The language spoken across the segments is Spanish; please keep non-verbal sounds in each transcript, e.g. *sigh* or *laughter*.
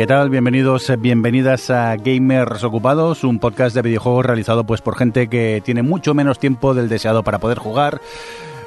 ¿Qué tal? Bienvenidos, eh, bienvenidas a Gamers Ocupados, un podcast de videojuegos realizado pues por gente que tiene mucho menos tiempo del deseado para poder jugar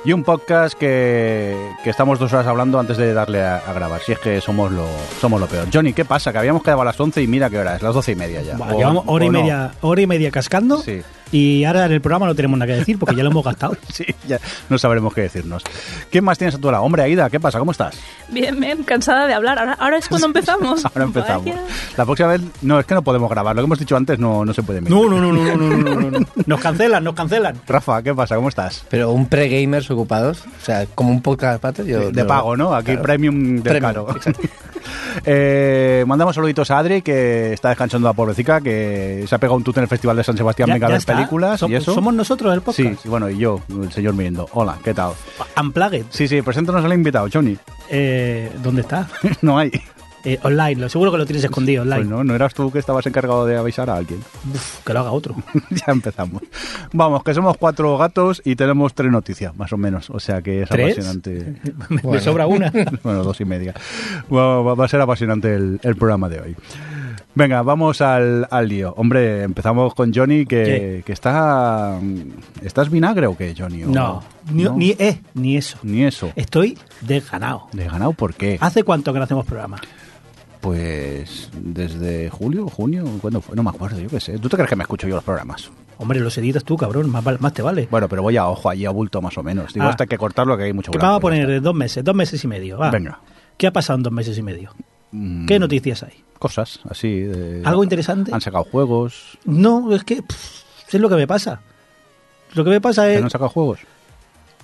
y un podcast que, que estamos dos horas hablando antes de darle a, a grabar. Si es que somos lo, somos lo peor. Johnny, ¿qué pasa? Que habíamos quedado a las 11 y mira qué hora es, las 12 y media ya. Buah, O- llevamos hora y, no. media, hora y media cascando Sí. Y ahora en el programa no tenemos nada que decir porque ya lo hemos gastado. *laughs* sí, ya no sabremos qué decirnos. ¿Quién más tienes a tu lado? Hombre, Aida, ¿qué pasa? ¿Cómo estás? Bien, bien, cansada de hablar. Ahora, ahora es cuando *laughs* empezamos. ahora empezamos. Vaya. La próxima vez, no, es que no podemos grabar. Lo que hemos dicho antes no, no se puede mirar. No, no, no, no, no, no, no, no. *laughs* Nos cancelan, nos cancelan. Rafa, ¿qué pasa? ¿Cómo estás? Pero un pre-gamers ocupados, o sea, como un podcast aparte. Yo, de, pago, ¿no? Aquí claro. premium de caro. Eh, mandamos saluditos a Adri, que está descansando la pobrecita, que se ha pegado un tute en el Festival de San Sebastián, Ya- venga a ya ver está. películas Som- y eso. Somos nosotros el podcast. Sí, sí, bueno, y yo, el señor Mirindo. Hola, ¿qué tal? Unplugged. Sí, sí, preséntanos al invitado, Johnny. Eh, ¿Dónde está? *laughs* no hay. Eh, online, lo seguro que lo tienes escondido online. Pues no, no eras tú que estabas encargado de avisar a alguien. Uf, que lo haga otro. *laughs* ya empezamos. Vamos, que somos cuatro gatos y tenemos tres noticias, más o menos. O sea que es ¿Tres? apasionante. *laughs* Me Bueno. sobra una. *laughs* bueno, dos y media. Va, va- va a ser apasionante el, el programa de hoy. Venga, vamos al, al lío. Hombre, empezamos con Johnny, que, que está... ¿Estás vinagre o qué, Johnny? ¿O- No, ni, no? ni, eh, ni eso. Ni eso. Estoy desganado. ¿De ganado por qué? ¿Hace cuánto que no hacemos programa? Pues desde julio, junio, ¿cuándo fue? No me acuerdo, yo qué sé. ¿Tú te crees que me escucho yo los programas? Hombre, los editas tú, cabrón, más, más te vale. Bueno, pero voy a ojo, allí a bulto más o menos. Digo, Ah. hasta hay que cortarlo, que hay mucho que blanco, vamos a ya poner está. dos meses, dos meses y medio. va. Venga. ¿Qué ha pasado en dos meses y medio? Mm, ¿Qué noticias hay? Cosas así. de- ¿Algo interesante? Han sacado juegos. No, es que pff, es lo que me pasa. Lo que me pasa ¿Que es no han sacado juegos?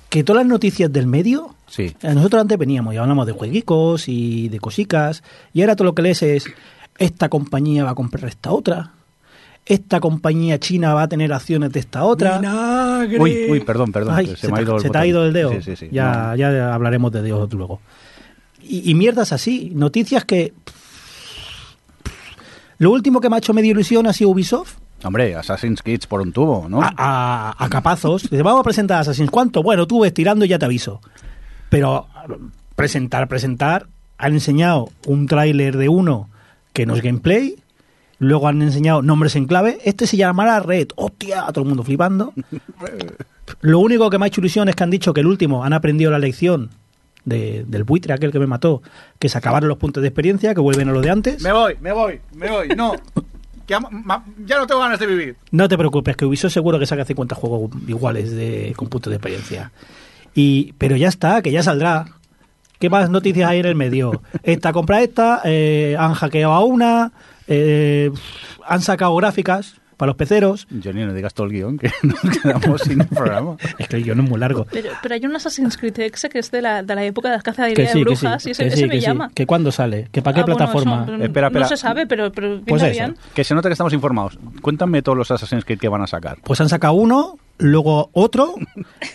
Que todas las noticias del medio, Sí. eh, nosotros antes veníamos y hablamos de jueguicos y de cosicas, y ahora todo lo que lees es, esta compañía va a comprar esta otra, esta compañía china va a tener acciones de esta otra. Uy, uy, perdón, perdón. Ay, se, se, me ha ido el se te ha ido el dedo. Sí, sí, sí. Ya, No. ya hablaremos de dedos luego. Y, y mierdas así, noticias que... Lo último que me ha hecho medio ilusión ha sido Ubisoft. Hombre, Assassin's Creed por un tubo, ¿no? a, a- a capazos. Dice, vamos a presentar Assassin's. ¿Cuánto? Bueno, tú ves tirando y ya te aviso. Pero presentar, presentar. Han enseñado un tráiler de uno que no es gameplay. Luego han enseñado nombres en clave. Este se llamará Red. ¡Hostia! Todo el mundo flipando. *laughs* Lo único que me ha hecho ilusión es que han dicho que el último han aprendido la lección de- del buitre, aquel que me mató, que se acabaron los puntos de experiencia, que vuelven a lo de antes. Me voy, me voy, me voy. No. *laughs* Ya no tengo ganas de vivir. No te preocupes, que Ubisoft seguro que saca 50 juegos iguales de, con puntos de experiencia. Y, pero ya está, que ya saldrá. ¿Qué más noticias hay en el medio? Esta compra esta, eh, han hackeado a una, eh, han sacado gráficas para los peceros. Johnny, no digas todo el guion, que *laughs* nos quedamos sin el programa. Es que el guion es muy largo. Pero, pero hay un Assassin's Creed X que es de la, de la época de las sí, de que sí, brujas y ese, que ese sí, me sí. llama. ¿Que cuándo sale? ¿Que para qué Ah, bueno, plataforma? eso, Espera, espera. No se sabe, pero, pero Pues eso. bien. Que se nota que estamos informados. Cuéntame todos los Assassin's Creed que van a sacar. Pues han sacado uno, luego otro,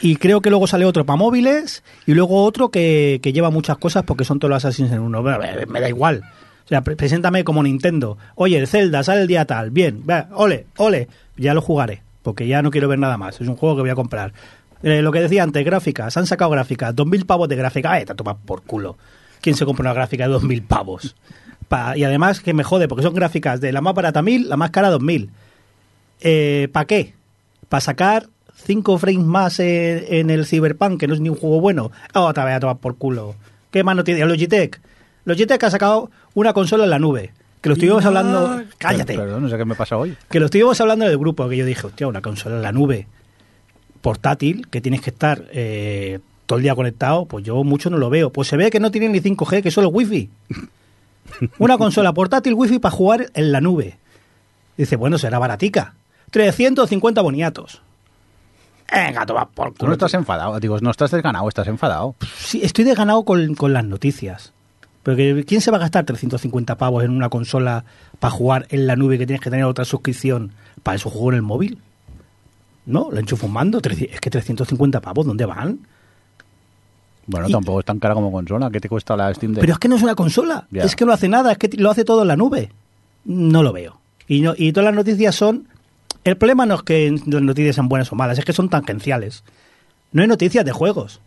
y creo que luego sale otro para móviles, y luego otro que, que lleva muchas cosas porque son todos los Assassins en uno. Me, me da igual. O sea, pre- preséntame como Nintendo. Oye, el Zelda sale el día tal. Bien, va, ole, ole. Ya lo jugaré, porque ya no quiero ver nada más. Es un juego que voy a comprar. Eh, lo que decía antes, gráficas. Han sacado gráficas. 2.000 pavos de gráfica. Eh, te tomas por culo. ¿Quién se compra una gráfica de 2.000 pavos? Pa- y además que me jode, porque son gráficas de la más barata 1.000, la más cara 2.000. Eh, ¿Para qué? ¿Para sacar 5 frames más en, en el Cyberpunk, que no es ni un juego bueno? Ah, otra vez a tomar por culo. ¿Qué más no tiene? Logitech. Logitech ha sacado una consola en la nube. Que lo estuvimos hablando... ¡Cállate! Perdón, no sé qué me pasa hoy. Que lo estuvimos hablando en el grupo, que yo dije, hostia, una consola en la nube portátil, que tienes que estar eh, todo el día conectado, pues yo mucho no lo veo. Pues se ve que no tiene ni 5G, que solo wifi. *laughs* Una consola portátil wifi para jugar en la nube. Dice, bueno, será baratica. 350 boniatos. Venga, toma por Tú culo. no estás enfadado. Digo, no estás desganado, estás enfadado. Sí, estoy desganado con, con las noticias. Porque ¿quién se va a gastar 350 pavos en una consola para jugar en la nube que tienes que tener otra suscripción para eso juego en el móvil? ¿No? Lo enchufo un mando. Es que 350 pavos, ¿dónde van? Bueno, Y- tampoco es tan cara como consola. ¿Qué te cuesta la Steam Deck? Pero es que no es una consola. Es que no hace nada. Es que lo hace todo en la nube. No lo veo. Y, no, y todas las noticias son... El problema no es que las noticias sean buenas o malas, es que son tangenciales. No hay noticias de juegos.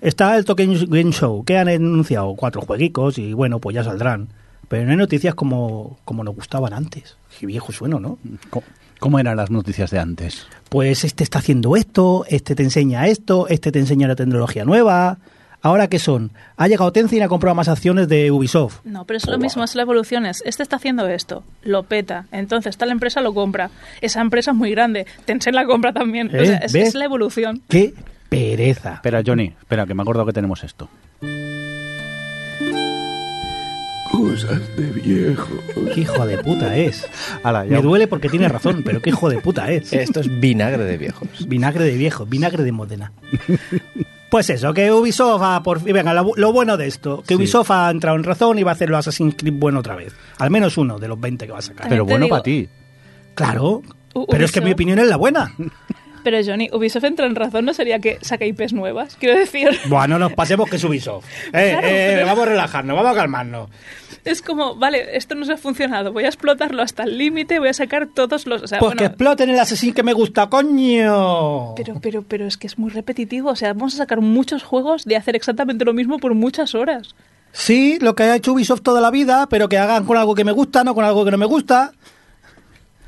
Está el Token Game Show, que han anunciado cuatro jueguicos y bueno, pues ya saldrán. pero no hay noticias como, como nos gustaban antes. Qué viejo sueno, ¿no? ¿Cómo, cómo eran las noticias de antes? Pues este está haciendo esto, este te enseña esto, este te enseña la tecnología nueva. ¿Ahora qué son? Ha llegado Tencent y ha comprado más acciones de Ubisoft. No, pero es lo mismo, es la evolución. Es, este está haciendo esto, lo peta. Entonces, tal empresa lo compra. Esa empresa es muy grande. Tencent la compra también. O ¿Eh? sea, es, ¿Ves? es la evolución. ¡Qué pereza! Espera, Johnny, espera, que me acuerdo que tenemos esto. Cosas de viejo. ¡Qué hijo de puta es! Ala, ya- Me duele porque tiene razón, pero qué hijo de puta es. Esto es vinagre de viejos. Vinagre de viejo, vinagre de Modena. Pues eso, que Ubisoft ha por fin. Venga, lo, lo bueno de esto, que Sí. Ubisoft ha entrado en razón y va a hacer los Assassin's Creed bueno otra vez. Al menos uno de los 20 que va a sacar. Pero te bueno digo- para ti. Claro, U- pero es que Ubisoft- mi opinión es la buena. Pero Johnny, Ubisoft entra en razón, ¿no sería que saca IPs nuevas? Quiero decir, Bueno, nos pasemos que es Ubisoft. *laughs* Eh, Claro, eh, pero- Vamos a relajarnos, vamos a calmarnos. es como, vale, esto no se ha funcionado, voy a explotarlo hasta el límite, voy a sacar todos los... O sea, Pues que bueno, exploten el Assassin que me gusta, coño. pero, pero, pero es que es muy repetitivo, o sea, vamos a sacar muchos juegos de hacer exactamente lo mismo por muchas horas. Sí, lo que ha hecho Ubisoft toda la vida, pero que hagan con algo que me gusta, no con algo que no me gusta.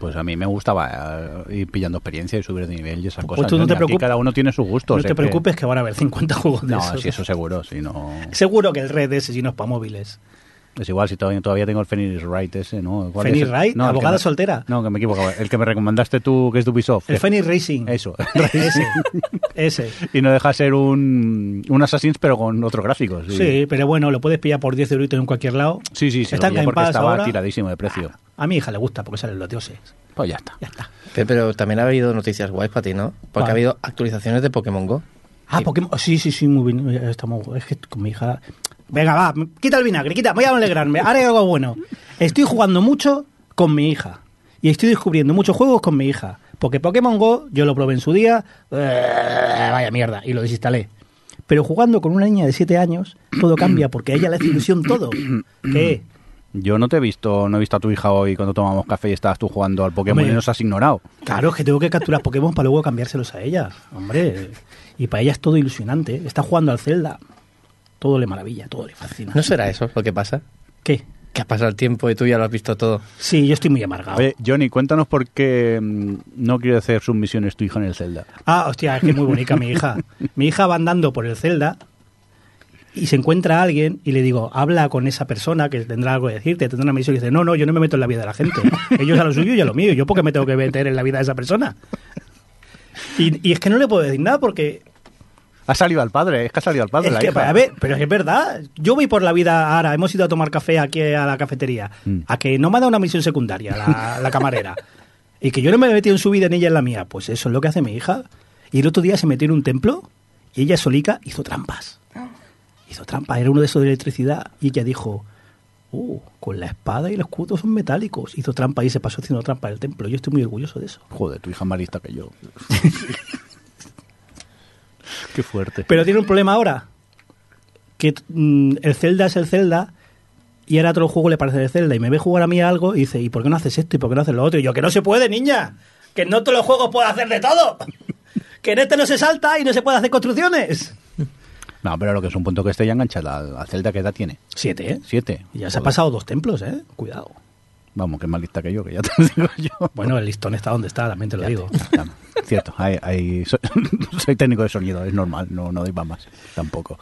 Pues a mí me gustaba eh, ir pillando experiencia y subir de nivel y esas Pues cosas. tú no te preocupes. cada uno tiene sus gustos. no es te preocupes que van a haber 50 juegos de No, esos. sí, eso seguro. Si no... Seguro que el Red ese sí no es para móviles. Es igual, si todavía, todavía tengo el Phoenix Wright ese, ¿no? ¿Cuál ¿Phoenix es? Wright? No, ¿Abogada me- soltera? No, que me equivoco. El que me recomendaste tú, que es de Ubisoft. El Phoenix Racing. Eso. *laughs* Ese. Ese. y no deja de ser un, un Assassin's, pero con otros gráficos. Sí, pero bueno, lo puedes pillar por 10 euritos en cualquier lado. Sí, sí, sí. Está en porque estaba ahora. tiradísimo de precio. A mi hija le gusta porque salen los dioses. Pues ya está. Ya está. Pero, pero también ha habido noticias guays para ti, ¿no? Porque ha habido actualizaciones de Pokémon Go. Ah. Pokémon. Sí, sí, sí, muy bien. Ya Estamos, es que con mi hija. Venga, va, quita el vinagre, quita, voy a alegrarme. Ahora hay algo bueno. Estoy jugando mucho con mi hija. Y estoy descubriendo muchos juegos con mi hija. Porque Pokémon Go, yo lo probé en su día. eh, vaya mierda, y lo desinstalé. Pero jugando con una niña de 7 años, todo cambia porque a ella le hace ilusión todo. *coughs* ¿Qué? Yo no te he visto, no he visto a tu hija hoy cuando tomamos café y estabas tú jugando al Pokémon Hombre. y nos has ignorado. Claro, es que tengo que capturar Pokémon para luego cambiárselos a ella. Hombre, y para ella es todo ilusionante. Está jugando al Zelda. Todo le maravilla, todo le fascina. ¿No será eso lo que pasa? ¿Qué? Que ha pasado el tiempo y tú ya lo has visto todo. Sí, yo estoy muy amargado. Oye, Johnny, cuéntanos por qué mm, no quiere hacer sus misiones tu hija en el Zelda. Ah, hostia, es que es muy bonita mi hija. *laughs* Mi hija va andando por el Zelda y se encuentra a alguien y le digo, habla con esa persona que tendrá algo que decirte, tendrá una misión y dice, no, no, yo no me meto en la vida de la gente. Ellos a lo suyo y a lo mío. ¿Yo por qué me tengo que meter en la vida de esa persona? Y, y es que no le puedo decir nada porque Ha salido al padre, es que ha salido al padre Es la que, hija. a ver, pero es verdad. Yo voy por la vida ahora. Hemos ido a tomar café aquí a la cafetería. Mm. A que no me ha dado una misión secundaria la, la camarera. *laughs* y que yo no me he metido en su vida ni ella en la mía. Pues eso es lo que hace mi hija. Y el otro día se metió en un templo y ella solica hizo trampas. Hizo trampas. Era uno de esos de electricidad. Y ella dijo, uh, con la espada y el escudo son metálicos. Hizo trampa y se pasó haciendo trampa en el templo. Yo estoy muy orgulloso de eso. Joder, tu hija es más lista que yo. *laughs* Qué fuerte. Pero tiene un problema ahora. Que mm, el Zelda es el Zelda y ahora otro juego le parece el Zelda y me ve jugar a mí algo y dice, ¿y por qué no haces esto y por qué no haces lo otro? Y yo, que no se puede, niña. Que no todos los juegos pueden hacer de todo. que en este no se salta y no se puede hacer construcciones. No, pero lo que es un punto que esté ya enganchada al Zelda, ¿qué edad tiene? Siete, ¿eh? Siete. Y ya se ha Joder. pasado dos templos, ¿eh? Cuidado. Vamos, que es más lista que yo, que ya te *laughs* digo yo. Bueno, el listón está donde está, también te lo digo. Cierto, hay, hay, soy, *laughs* soy, técnico de sonido, es normal, no, no doy para más tampoco.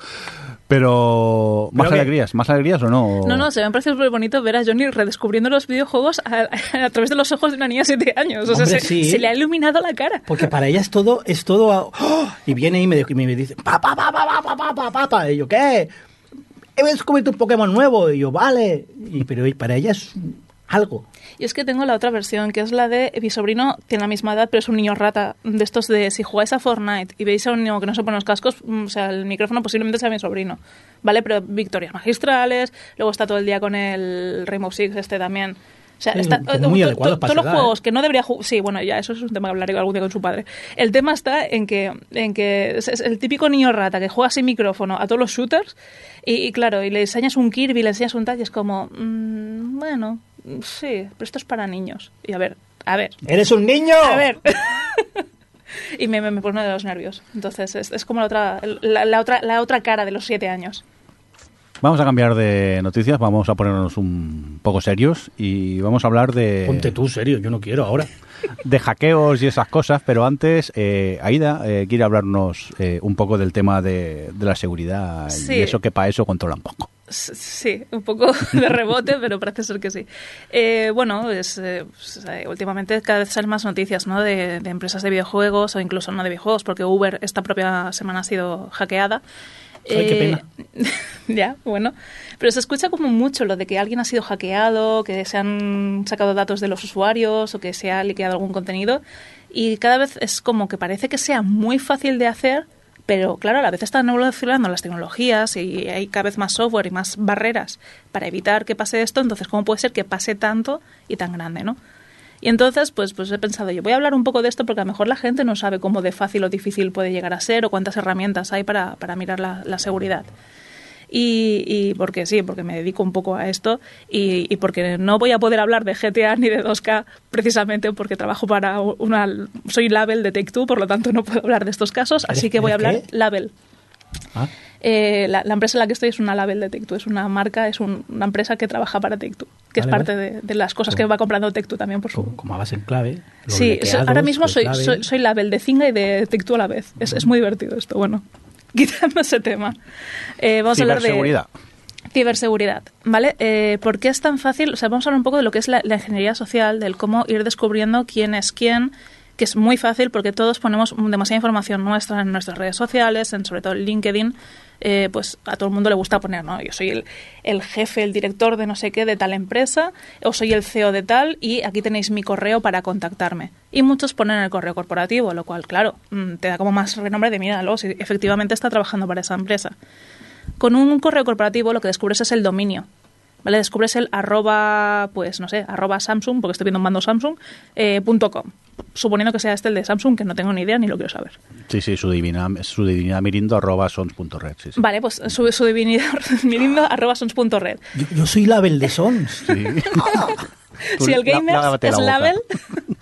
Pero, ¿más alegrías? Que... ¿Más alegrías o no? No, no, se me ha parecido súper bonito ver a Johnny redescubriendo los videojuegos a, a, a, través de los ojos de una niña de 7 años. O sea, Hombre, se, sí. se, le ha iluminado la cara. Porque para ella es todo, es todo. A... ¡Oh! Y viene y me, y me dice, papá, papá, papá, papá, papá. Y yo, ¿qué? He descubierto un Pokémon nuevo. Y yo, vale. Y, pero para ella es algo. Y es que tengo la otra versión, que es la de mi sobrino, tiene la misma edad, pero es un niño rata. De estos de si jugáis a Fortnite y veis a un niño que no se pone los cascos, mm, o sea, el micrófono posiblemente sea mi sobrino. ¿Vale? Pero victorias magistrales, luego está todo el día con el Rainbow Six este también. O sea, está, como muy to- to- todos los edad, juegos ¿eh? que no debería jugar. Sí, bueno, ya, eso es un tema que hablaré algún día con su padre. El tema está en que, en que es, el típico niño rata que juega sin micrófono a todos los shooters y, y claro, y le enseñas un Kirby, le enseñas un tal y es como, mm, bueno, sí, pero esto es para niños. Y a ver, a ver, ¡Eres un niño! a ver. *laughs* y me, me, me pone de los nervios. Entonces es, es como la otra, la, la otra, la otra cara de los siete años. Vamos a cambiar de noticias, vamos a ponernos un poco serios y vamos a hablar de... Ponte tú, serio, yo no quiero ahora. *laughs* de hackeos y esas cosas, pero antes, eh, Aida eh, quiere hablarnos eh, un poco del tema de, de la seguridad Sí. y eso que para eso controla un poco. Sí, un poco *laughs* de rebote, pero parece ser que sí. Eh, bueno, es, eh, pues, eh, últimamente cada vez salen más noticias ¿no? de, de empresas de videojuegos o incluso no de videojuegos, porque Uber esta propia semana ha sido hackeada. Ay, qué pena. *laughs* ya, bueno. Pero se escucha como mucho lo de que alguien ha sido hackeado, que se han sacado datos de los usuarios o que se ha liqueado algún contenido. Y cada vez es como que parece que sea muy fácil de hacer, pero claro, a la vez están evolucionando las tecnologías y hay cada vez más software y más barreras para evitar que pase esto. Entonces, ¿cómo puede ser que pase tanto y tan grande, no? Y entonces, pues, pues he pensado, yo voy a hablar un poco de esto porque a lo mejor la gente no sabe cómo de fácil o difícil puede llegar a ser o cuántas herramientas hay para, para mirar la, la seguridad. Y, y porque sí, porque me dedico un poco a esto y, y porque no voy a poder hablar de GTA ni de 2K precisamente porque trabajo para una... Soy label de Take-Two, por lo tanto no puedo hablar de estos casos, así que voy a ¿Eres hablar label. Ah, Eh, la, la empresa en la que estoy es una label de Take-Two, es una marca, es un- una empresa que trabaja para Take-Two, que es Vale, parte de, de las cosas que va comprando Take-Two también por su... como, como en clave. Sí, ahora mismo soy, label. soy, soy label de Zinga y de Take-Two a la vez. Es, es muy divertido esto, bueno. *laughs* Quitando ese tema. Eh, vamos a hablar de... Ciberseguridad. Ciberseguridad, ¿vale? Eh, ¿Por qué es tan fácil? O sea, vamos a hablar un poco de lo que es la, la ingeniería social, del cómo ir descubriendo quién es quién, que es muy fácil porque todos ponemos demasiada información nuestra en nuestras redes sociales, en sobre todo LinkedIn, eh, pues a todo el mundo le gusta poner, ¿no? Yo soy el, el jefe, el director de no sé qué de tal empresa, o soy el CEO de tal, y aquí tenéis mi correo para contactarme. Y muchos ponen el correo corporativo, lo cual, claro, mm, te da como más renombre de, míralo, si efectivamente está trabajando para esa empresa. Con un correo corporativo lo que descubres es el dominio. ¿Vale? Descubres el arroba, pues no sé, arroba Samsung, porque estoy viendo un mando Samsung, eh, punto com. Suponiendo que sea este el de Samsung, que no tengo ni idea ni lo quiero saber. Sí, sí, su divina, su divinidad mirindo arroba sons.red. Sí, sí. Vale, pues su, su divinidad, *laughs* mirindo arroba sons.red. Yo, yo soy label de Sons. Sí. Tú *laughs* *laughs* Si el gamer es la label,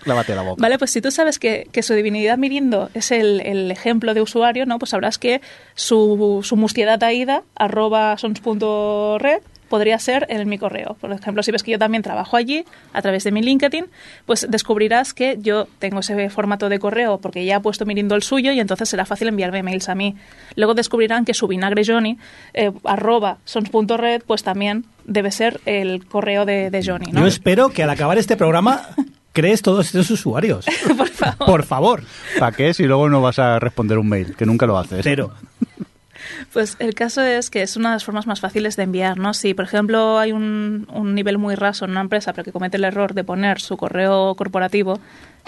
Lávate la boca. Vale, pues si tú sabes que, que su divinidad mirindo es el, el ejemplo de usuario, ¿no? Pues sabrás que su, su mustiedad aida, arroba sons.red, podría ser en mi correo. Por ejemplo, si ves que yo también trabajo allí, a través de mi LinkedIn, pues descubrirás que yo tengo ese formato de correo porque ya ha puesto mirindo el suyo y entonces será fácil enviarme mails a mí. Luego descubrirán que su vinagre Johnny, eh, arroba sons.red, pues también debe ser el correo de, de Johnny, ¿no? Yo espero que al acabar este programa *laughs* crees todos estos usuarios. *laughs* Por favor. Por favor. ¿Para qué si luego no vas a responder un mail? Que nunca lo haces. Cero. Pues el caso es que es una de las formas más fáciles de enviar, ¿no? Si, por ejemplo, hay un, un nivel muy raso en una empresa, pero que comete el error de poner su correo corporativo,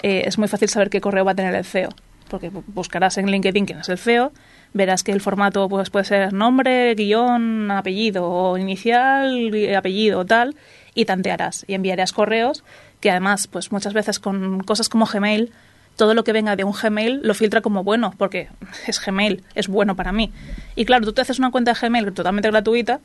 eh, es muy fácil saber qué correo va a tener el CEO, porque bu- buscarás en LinkedIn quién es el CEO, verás que el formato pues, puede ser nombre, guion, apellido, o inicial, apellido, tal, y tantearás y enviarás correos que además, pues muchas veces con cosas como Gmail, todo lo que venga de un Gmail lo filtra como bueno, porque es Gmail, es bueno para mí. Y claro, tú te haces una cuenta de Gmail totalmente gratuita,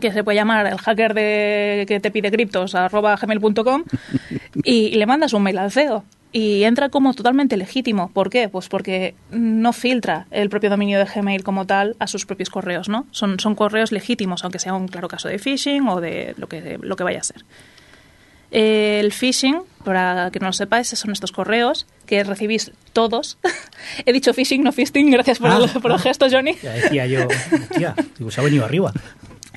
que se puede llamar el hacker de, que te pide criptos, arroba gmail.com, *laughs* y, le mandas un mail al CEO. Y entra como totalmente legítimo. ¿Por qué? Pues porque no filtra el propio dominio de Gmail como tal a sus propios correos, ¿no? Son, son correos legítimos, aunque sea un claro caso de phishing o de lo que, lo que vaya a ser. El phishing, para que no lo sepáis, son estos correos que recibís todos. *laughs* He dicho phishing, no fisting, gracias por, Ah, el, por el gesto, Johnny. Ya decía yo, tía, se ha venido arriba.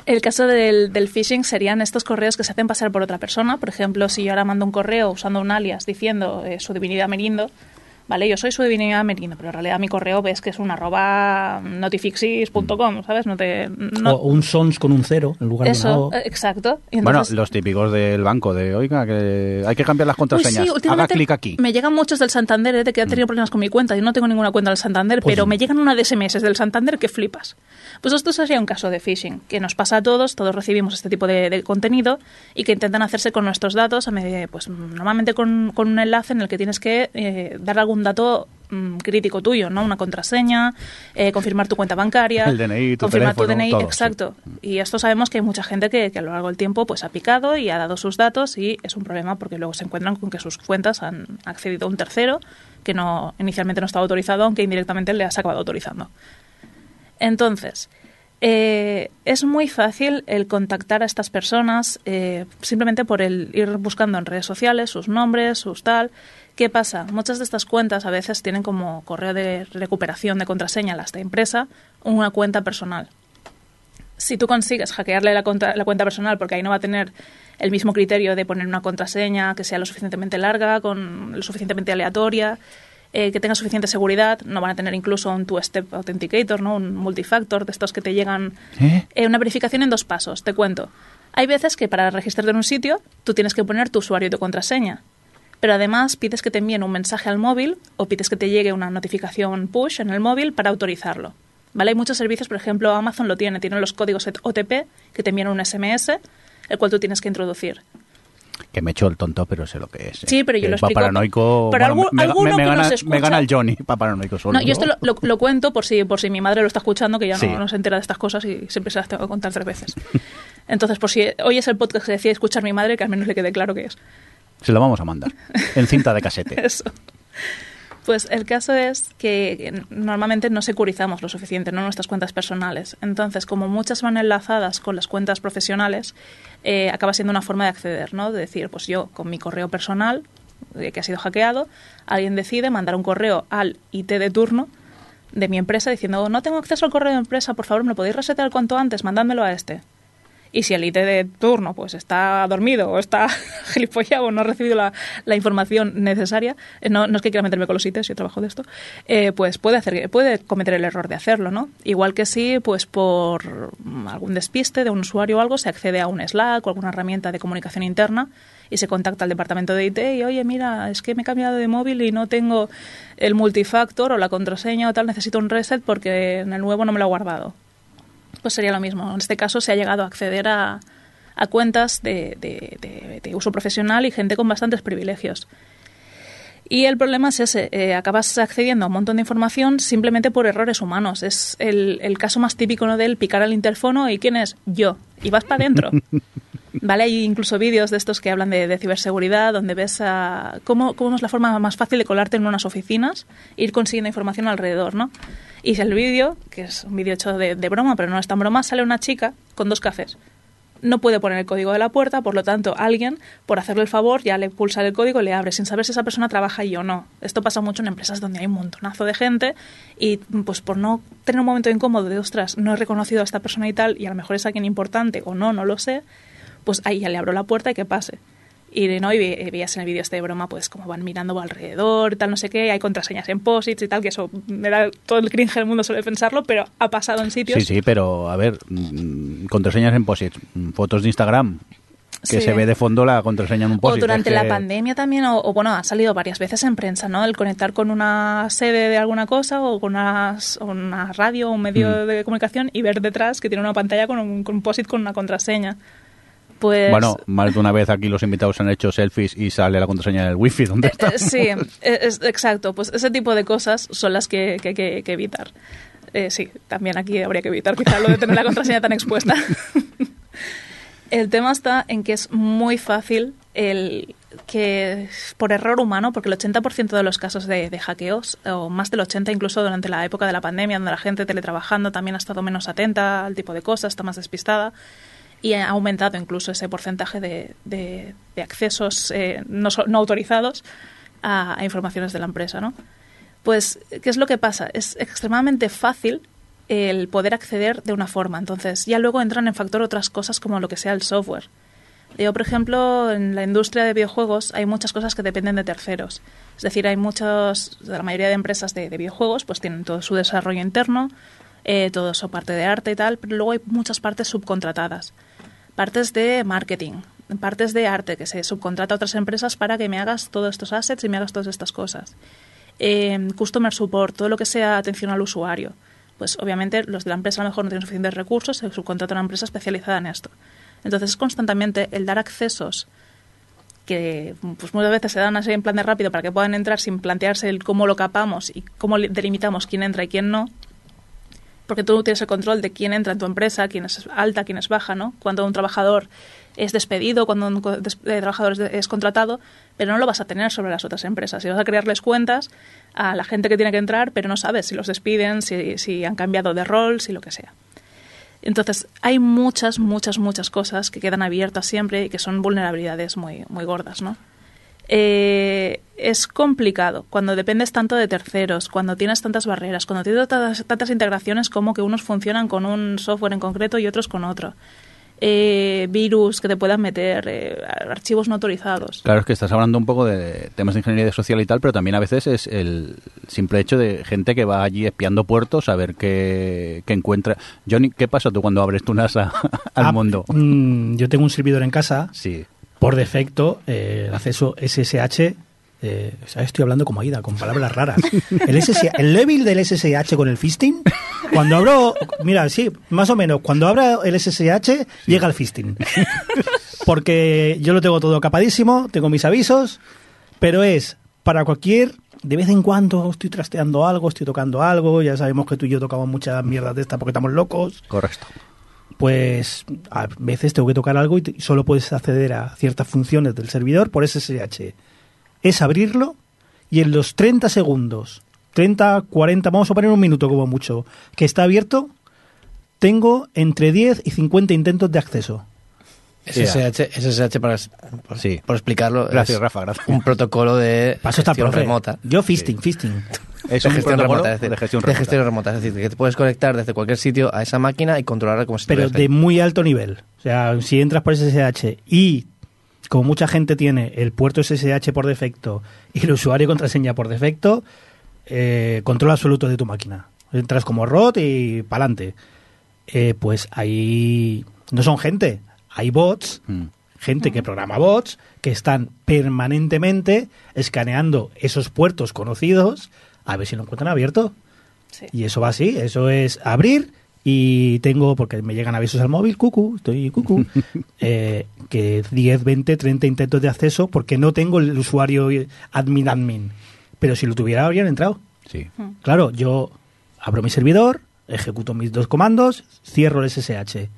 El caso del, del phishing serían estos correos que se hacen pasar por otra persona. Por ejemplo, si yo ahora mando un correo usando un alias diciendo eh, su divinidad merindo, ¿vale? Yo soy su divinidad merindo, pero en realidad mi correo ves que es un arroba notifixis.com, ¿sabes? No te... No, O un Sons con un cero en lugar de una eso, O. eh, exacto. Y Bueno, entonces- los típicos del banco de, oiga, que hay que cambiar las Uy, contraseñas. sí, Haga clic aquí. Me llegan muchos del Santander, eh, de que han tenido problemas con mi cuenta. Yo no tengo ninguna cuenta del Santander, Pues pero sí. me llegan una de SMS del Santander que flipas. Pues esto sería un caso de phishing, que nos pasa a todos, todos recibimos este tipo de, de contenido y que intentan hacerse con nuestros datos, a medida- pues normalmente con, con un enlace en el que tienes que eh, dar algún dato mm, crítico tuyo, ¿no? Una contraseña, eh, confirmar tu cuenta bancaria, El DNI, tu confirmar tu teléfono, DNI, todo, sí. exacto. Y esto sabemos que hay mucha gente que, que a lo largo del tiempo pues ha picado y ha dado sus datos y es un problema porque luego se encuentran con que sus cuentas han accedido a un tercero que no inicialmente no estaba autorizado, aunque indirectamente le has acabado autorizando. Entonces, Eh, es muy fácil el contactar a estas personas eh, simplemente por el ir buscando en redes sociales sus nombres, sus tal. ¿Qué pasa? Muchas de estas cuentas a veces tienen como correo de recuperación de contraseña las de empresa una cuenta personal. Si tú consigues hackearle la, contra- la cuenta personal, porque ahí no va a tener el mismo criterio de poner una contraseña que sea lo suficientemente larga, con lo suficientemente aleatoria, eh, que tenga suficiente seguridad, no van a tener incluso un two-step authenticator, ¿no? un multifactor de estos que te llegan ¿Eh? eh, una verificación en dos pasos, te cuento. Hay veces que para registrarte en un sitio tú tienes que poner tu usuario y tu contraseña. Pero además pides que te envíen un mensaje al móvil o pides que te llegue una notificación push en el móvil para autorizarlo. ¿Vale? Hay muchos servicios, por ejemplo, Amazon lo tiene, tiene los códigos OTP que te envían un SMS, el cual tú tienes que introducir. Que me echo el tonto, pero sé lo que es. ¿eh? Sí, pero yo Que lo explico. paranoico. Pero bueno, me, me- alguno me que gana, nos me gana el Johnny para paranoico solo. No, yo esto lo, lo- lo cuento por si, por si mi madre lo está escuchando, que ya no, no se entera de estas cosas y siempre se las tengo que contar tres veces. Entonces, por si hoy es el podcast que decía escuchar mi madre, que al menos le quede claro que es. Se lo vamos a mandar. En cinta de casete. *laughs* Pues el caso es que normalmente no securizamos lo suficiente, no nuestras cuentas personales. Entonces, como muchas van enlazadas con las cuentas profesionales, eh, acaba siendo una forma de acceder, ¿no? De decir, pues yo con mi correo personal, eh, que ha sido hackeado, alguien decide mandar un correo al IT de turno de mi empresa diciendo, no tengo acceso al correo de empresa, por favor, ¿me lo podéis resetear cuanto antes? Mandádmelo a este. Y si el IT de turno pues está dormido o está *laughs* gilipollado o no ha recibido la, información necesaria, eh, no, no es que quiera meterme con los ITs, yo trabajo de esto, eh, pues puede, hacer, puede cometer el error de hacerlo, ¿no? Igual que si pues por algún despiste de un usuario o algo se accede a un Slack o alguna herramienta de comunicación interna y se contacta al departamento de IT y, oye, mira, es que me he cambiado de móvil y no tengo el multifactor o la contraseña o tal, necesito un reset porque en el nuevo no me lo he guardado pues sería lo mismo. En este caso se ha llegado a acceder a, a cuentas de, de- uso profesional y gente con bastantes privilegios. Y el problema es ese, eh, acabas accediendo a un montón de información simplemente por errores humanos. Es el, el caso más típico ¿no? del picar al interfono y ¿quién es? Yo. Y vas para adentro. *laughs* ¿Vale? Hay incluso vídeos de estos que hablan de, ciberseguridad, donde ves a cómo, cómo es la forma más fácil de colarte en unas oficinas e ir consiguiendo información alrededor, ¿no? Y el vídeo, que es un vídeo hecho de, de broma, pero no es tan broma, sale una chica con dos cafés. No puede poner el código de la puerta, por lo tanto, alguien, por hacerle el favor, ya le pulsa el código le abre, sin saber si esa persona trabaja ahí o no. Esto pasa mucho en empresas donde hay un montonazo de gente y, pues, por no tener un momento incómodo de, ostras, no he reconocido a esta persona y tal, y a lo mejor es alguien importante o no, no lo sé, pues ahí ya le abro la puerta y que pase. Y, ¿no? y ve- veías en el vídeo este de broma, pues como van mirando alrededor, tal, no sé qué, hay contraseñas en posits y tal, que eso me da todo el cringe del mundo suele pensarlo, pero ha pasado en sitios. Sí, sí, pero a ver, mm, contraseñas en posits, mm, fotos de Instagram, que Sí. se ve de fondo la contraseña en un O posit. durante es la pandemia también, o, o, bueno, ha salido varias veces en prensa, ¿no? El conectar con una sede de alguna cosa o con unas- o una radio o un medio Mm. de comunicación y ver detrás que tiene una pantalla con un, con un POSIT con una contraseña. Pues... Bueno, más de una vez aquí los invitados han hecho selfies y sale la contraseña del wifi. ¿Dónde está? Eh, sí, eh, es- exacto. Pues ese tipo de cosas son las que, que hay que, que evitar. Eh, sí, también aquí habría que evitar quizá lo de tener la contraseña tan expuesta. *laughs* el tema está en que es muy fácil el que por error humano, porque el 80% de los casos de, de hackeos, o más del 80% incluso durante la época de la pandemia, donde la gente teletrabajando también ha estado menos atenta al tipo de cosas, está más despistada, y ha aumentado incluso ese porcentaje de, de- accesos eh, no, no autorizados a, informaciones de la empresa, ¿no? Pues, ¿qué es lo que pasa? Es extremadamente fácil el poder acceder de una forma. Entonces, ya luego entran en factor otras cosas como lo que sea el software. Yo, por ejemplo, en la industria de videojuegos hay muchas cosas que dependen de terceros. Es decir, hay muchos, la mayoría de empresas de, de videojuegos pues tienen todo su desarrollo interno, eh, todo su parte de arte y tal, pero luego hay muchas partes subcontratadas. Partes de marketing, partes de arte que se subcontrata a otras empresas para que me hagas todos estos assets y me hagas todas estas cosas. Eh, customer support, todo lo que sea atención al usuario. Pues obviamente los de la empresa a lo mejor no tienen suficientes recursos, se subcontrata a una empresa especializada en esto. Entonces es constantemente el dar accesos que pues muchas veces se dan así en plan de rápido para que puedan entrar sin plantearse el cómo lo capamos y cómo li- delimitamos quién entra y quién no, porque tú tienes el control de quién entra en tu empresa, quién es alta, quién es baja, ¿no? Cuando un trabajador es despedido, cuando un eh, trabajador es, es contratado, pero no lo vas a tener sobre las otras empresas. Y vas a crearles cuentas a la gente que tiene que entrar, pero no sabes si los despiden, si, si han cambiado de rol, si lo que sea. Entonces, hay muchas, muchas, muchas cosas que quedan abiertas siempre y que son vulnerabilidades muy, muy gordas, ¿no? Eh, es complicado cuando dependes tanto de terceros, cuando tienes tantas barreras, cuando tienes tantas, tantas integraciones como que unos funcionan con un software en concreto y otros con otro. Eh, virus que te puedan meter, eh, archivos no autorizados. Claro, es que estás hablando un poco de temas de ingeniería social y tal, pero también a veces es el simple hecho de gente que va allí espiando puertos a ver qué, qué encuentra. Johnny, ¿qué pasa tú cuando abres tu NASA *laughs* al Ah, mundo? mm, yo tengo un servidor en casa, Sí. Por defecto, eh, el acceso SSH. eh, estoy hablando como Aida, con palabras raras. El, SSH, el level del SSH con el fisting, cuando abro, mira, sí, más o menos, cuando abro el SSH llega el fisting. Porque yo lo tengo todo capadísimo, tengo mis avisos, pero es para cualquier, de vez en cuando estoy trasteando algo, estoy tocando algo, ya sabemos que tú y yo tocamos muchas mierdas de esta porque estamos locos Correcto. Pues a veces tengo que tocar algo y solo puedes acceder a ciertas funciones del servidor por SSH. Es abrirlo y en los 30 segundos, 30, 40, vamos a poner un minuto como mucho, que está abierto, tengo entre 10 y 50 intentos de acceso. SSH, SSH para, por, Sí. por explicarlo, Gracias, es Rafa, gracias. un protocolo de Paso está gestión profe. remota. Yo fisting, fisting. *laughs* Es de un gestión remota, es decir, de gestión remota. remota, es decir, que te puedes conectar desde cualquier sitio a esa máquina y controlarla como si pero de ahí. muy alto nivel. O sea, si entras por SSH y como mucha gente tiene el puerto SSH por defecto y el usuario y contraseña por defecto, eh, control absoluto de tu máquina. Entras como ROT y pa'lante. Eh, pues ahí no son gente, hay bots, Mm. gente que programa bots que están permanentemente escaneando esos puertos conocidos a ver si lo encuentran abierto. Sí. Y eso va así, eso es abrir y tengo, porque me llegan avisos al móvil, cucu, estoy cucu, *laughs* eh, que 10, 20, 30 intentos de acceso porque no tengo el usuario admin admin. Pero si lo tuviera habrían entrado. Sí. Claro, yo abro mi servidor, ejecuto mis dos comandos, cierro el SSH.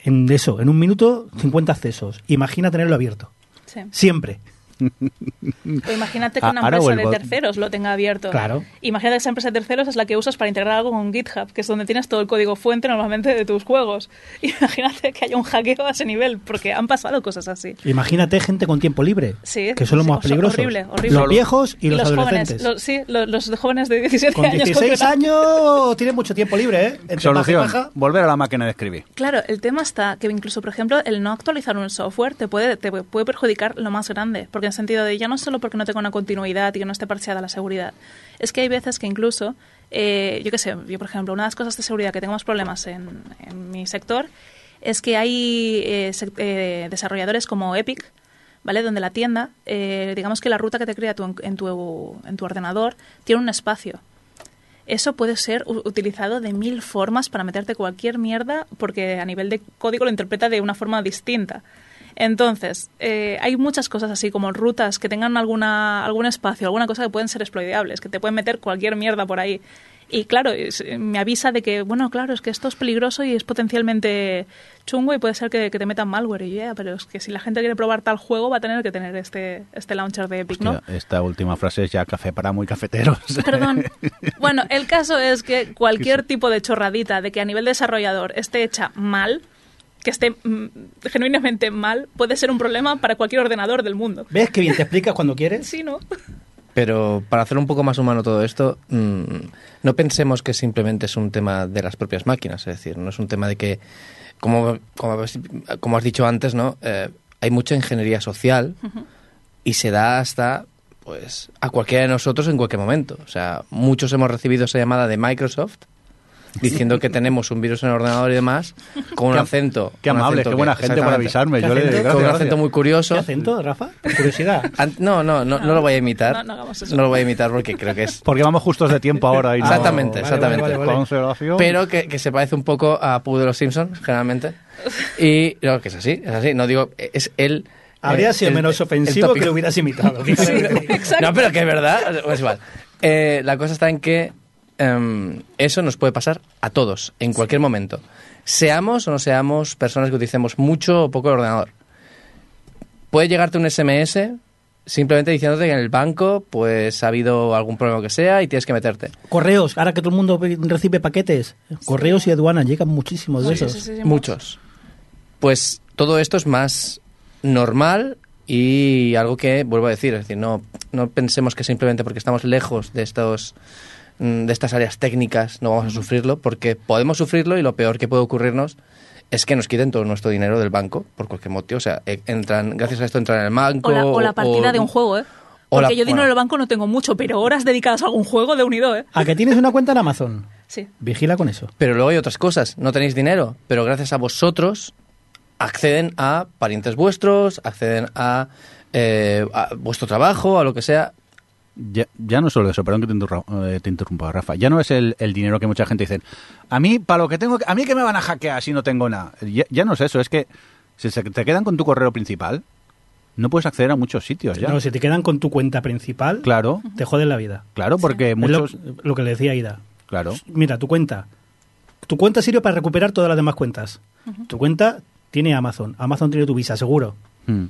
En eso, en un minuto, 50 accesos. Imagina tenerlo abierto. Sí. Siempre. O imagínate que una ahora empresa de terceros lo tenga abierto. Claro. Imagínate que esa empresa de terceros es la que usas para integrar algo con GitHub, que es donde tienes todo el código fuente normalmente de tus juegos. *laughs* Imagínate que haya un hackeo a ese nivel, porque han pasado cosas así. Imagínate gente con tiempo libre, Sí, que son los sí, más peligrosos. horrible, horrible. Los viejos y, los, jóvenes, adolescentes. los- sí, los, los de jóvenes de 17 Con años. 16 concretamente. años tienen mucho tiempo libre, ¿eh? Entre Solución, volver a la máquina de escribir. Claro, el tema está que incluso, por ejemplo, el no actualizar un software te puede, te puede perjudicar lo más grande, porque en sentido de ya no solo porque no tenga una continuidad y que no esté parcheada la seguridad, es que hay veces que incluso, eh, yo qué sé, yo por ejemplo, una de las cosas de seguridad que tengo más problemas en, mi sector es que hay eh, eh, desarrolladores como Epic, ¿vale? Donde la tienda, eh, digamos que la ruta que te crea tu- en, tu, en tu ordenador tiene un espacio. Eso puede ser utilizado de mil formas para meterte cualquier mierda porque a nivel de código lo interpreta de una forma distinta. Entonces, eh, hay muchas cosas así como rutas que tengan alguna, algún espacio, alguna cosa que pueden ser exploitables, que te pueden meter cualquier mierda por ahí. Y claro, es- me avisa de que, bueno, claro, es que esto es peligroso y es potencialmente chungo y puede ser que, que te metan malware. Y ya, pero es que si la gente quiere probar tal juego va a tener que tener este, este launcher de Epic, ¿no? Esta última frase es ya café para muy cafeteros. *laughs* Perdón. *laughs* Bueno, el caso es que cualquier tipo de chorradita de que a nivel desarrollador esté hecha mal, que esté mm, genuinamente mal, puede ser un problema para cualquier ordenador del mundo. ¿Ves que bien te explicas cuando quieres? Sí, ¿no? Pero para hacer un poco más humano todo esto, mm, no pensemos que simplemente es un tema de las propias máquinas, es decir, no es un tema de que, como, como, has dicho antes, ¿no? Eh, hay mucha ingeniería social y se da hasta pues a cualquiera de nosotros en cualquier momento. O sea, muchos hemos recibido esa llamada de Microsoft diciendo que tenemos un virus en el ordenador y demás, con un Qué- acento. Qué un amable, acento qué que- buena gente por avisarme. ¿Qué Yo le gracias, Con un acento muy curioso. ¿Qué acento, Rafa? Por curiosidad. *laughs* An- No, no, no, no lo voy a imitar. No, no hagamos eso. No lo voy a imitar porque creo que es *laughs* Porque vamos justos de tiempo ahora. Y no- Exactamente, exactamente. vale, vale, vale. Cancelación. Pero que, que se parece un poco a Pooh de los Simpsons, generalmente. Y no, que es así, es así. No digo, es él. Habría eh, sido el- menos ofensivo que lo hubieras imitado. *laughs* No, pero que es verdad, es igual. Eh, la cosa está en que em, eso nos puede pasar a todos, en cualquier momento. Seamos o no seamos personas que utilicemos mucho o poco el ordenador. Puede llegarte un SMS simplemente diciéndote que en el banco pues ha habido algún problema que sea y tienes que meterte. Correos, ahora que todo el mundo recibe paquetes, correos y aduanas, llegan muchísimos de esos. sí, sí, sí, Muchos. Pues todo esto es más normal y algo que, vuelvo a decir, es decir, no, no pensemos que simplemente porque estamos lejos de estos de estas áreas técnicas no vamos a sufrirlo, porque podemos sufrirlo y lo peor que puede ocurrirnos es que nos quiten todo nuestro dinero del banco por cualquier motivo. O sea, eh, entran, gracias a esto entran en el banco. O la, o la partida o- de un juego, ¿eh? o la- Porque yo dinero bueno. en el banco no tengo mucho, pero horas dedicadas a algún juego de unido, ¿eh? ¿A que tienes una cuenta en Amazon? Sí. Vigila con eso. Pero luego hay otras cosas. No tenéis dinero, pero gracias a vosotros acceden a parientes vuestros, acceden a, eh, a vuestro trabajo, a lo que sea. Ya, ya no solo eso, perdón que te, interrumpa, eh, te interrumpa, Rafa. Ya no es el, el dinero que mucha gente dice. A mí, para lo que tengo, que- a mí que me van a hackear si no tengo nada. Ya, ya no es eso, es que si se te quedan con tu correo principal, no puedes acceder a muchos sitios ya. No, si te quedan con tu cuenta principal, Claro, te joden la vida. claro, porque Es lo, muchos, lo que le decía Ida. claro, Mira, tu cuenta. Tu cuenta sirve para recuperar todas las demás cuentas. Tu cuenta tiene Amazon. Amazon tiene tu visa, seguro. Mm,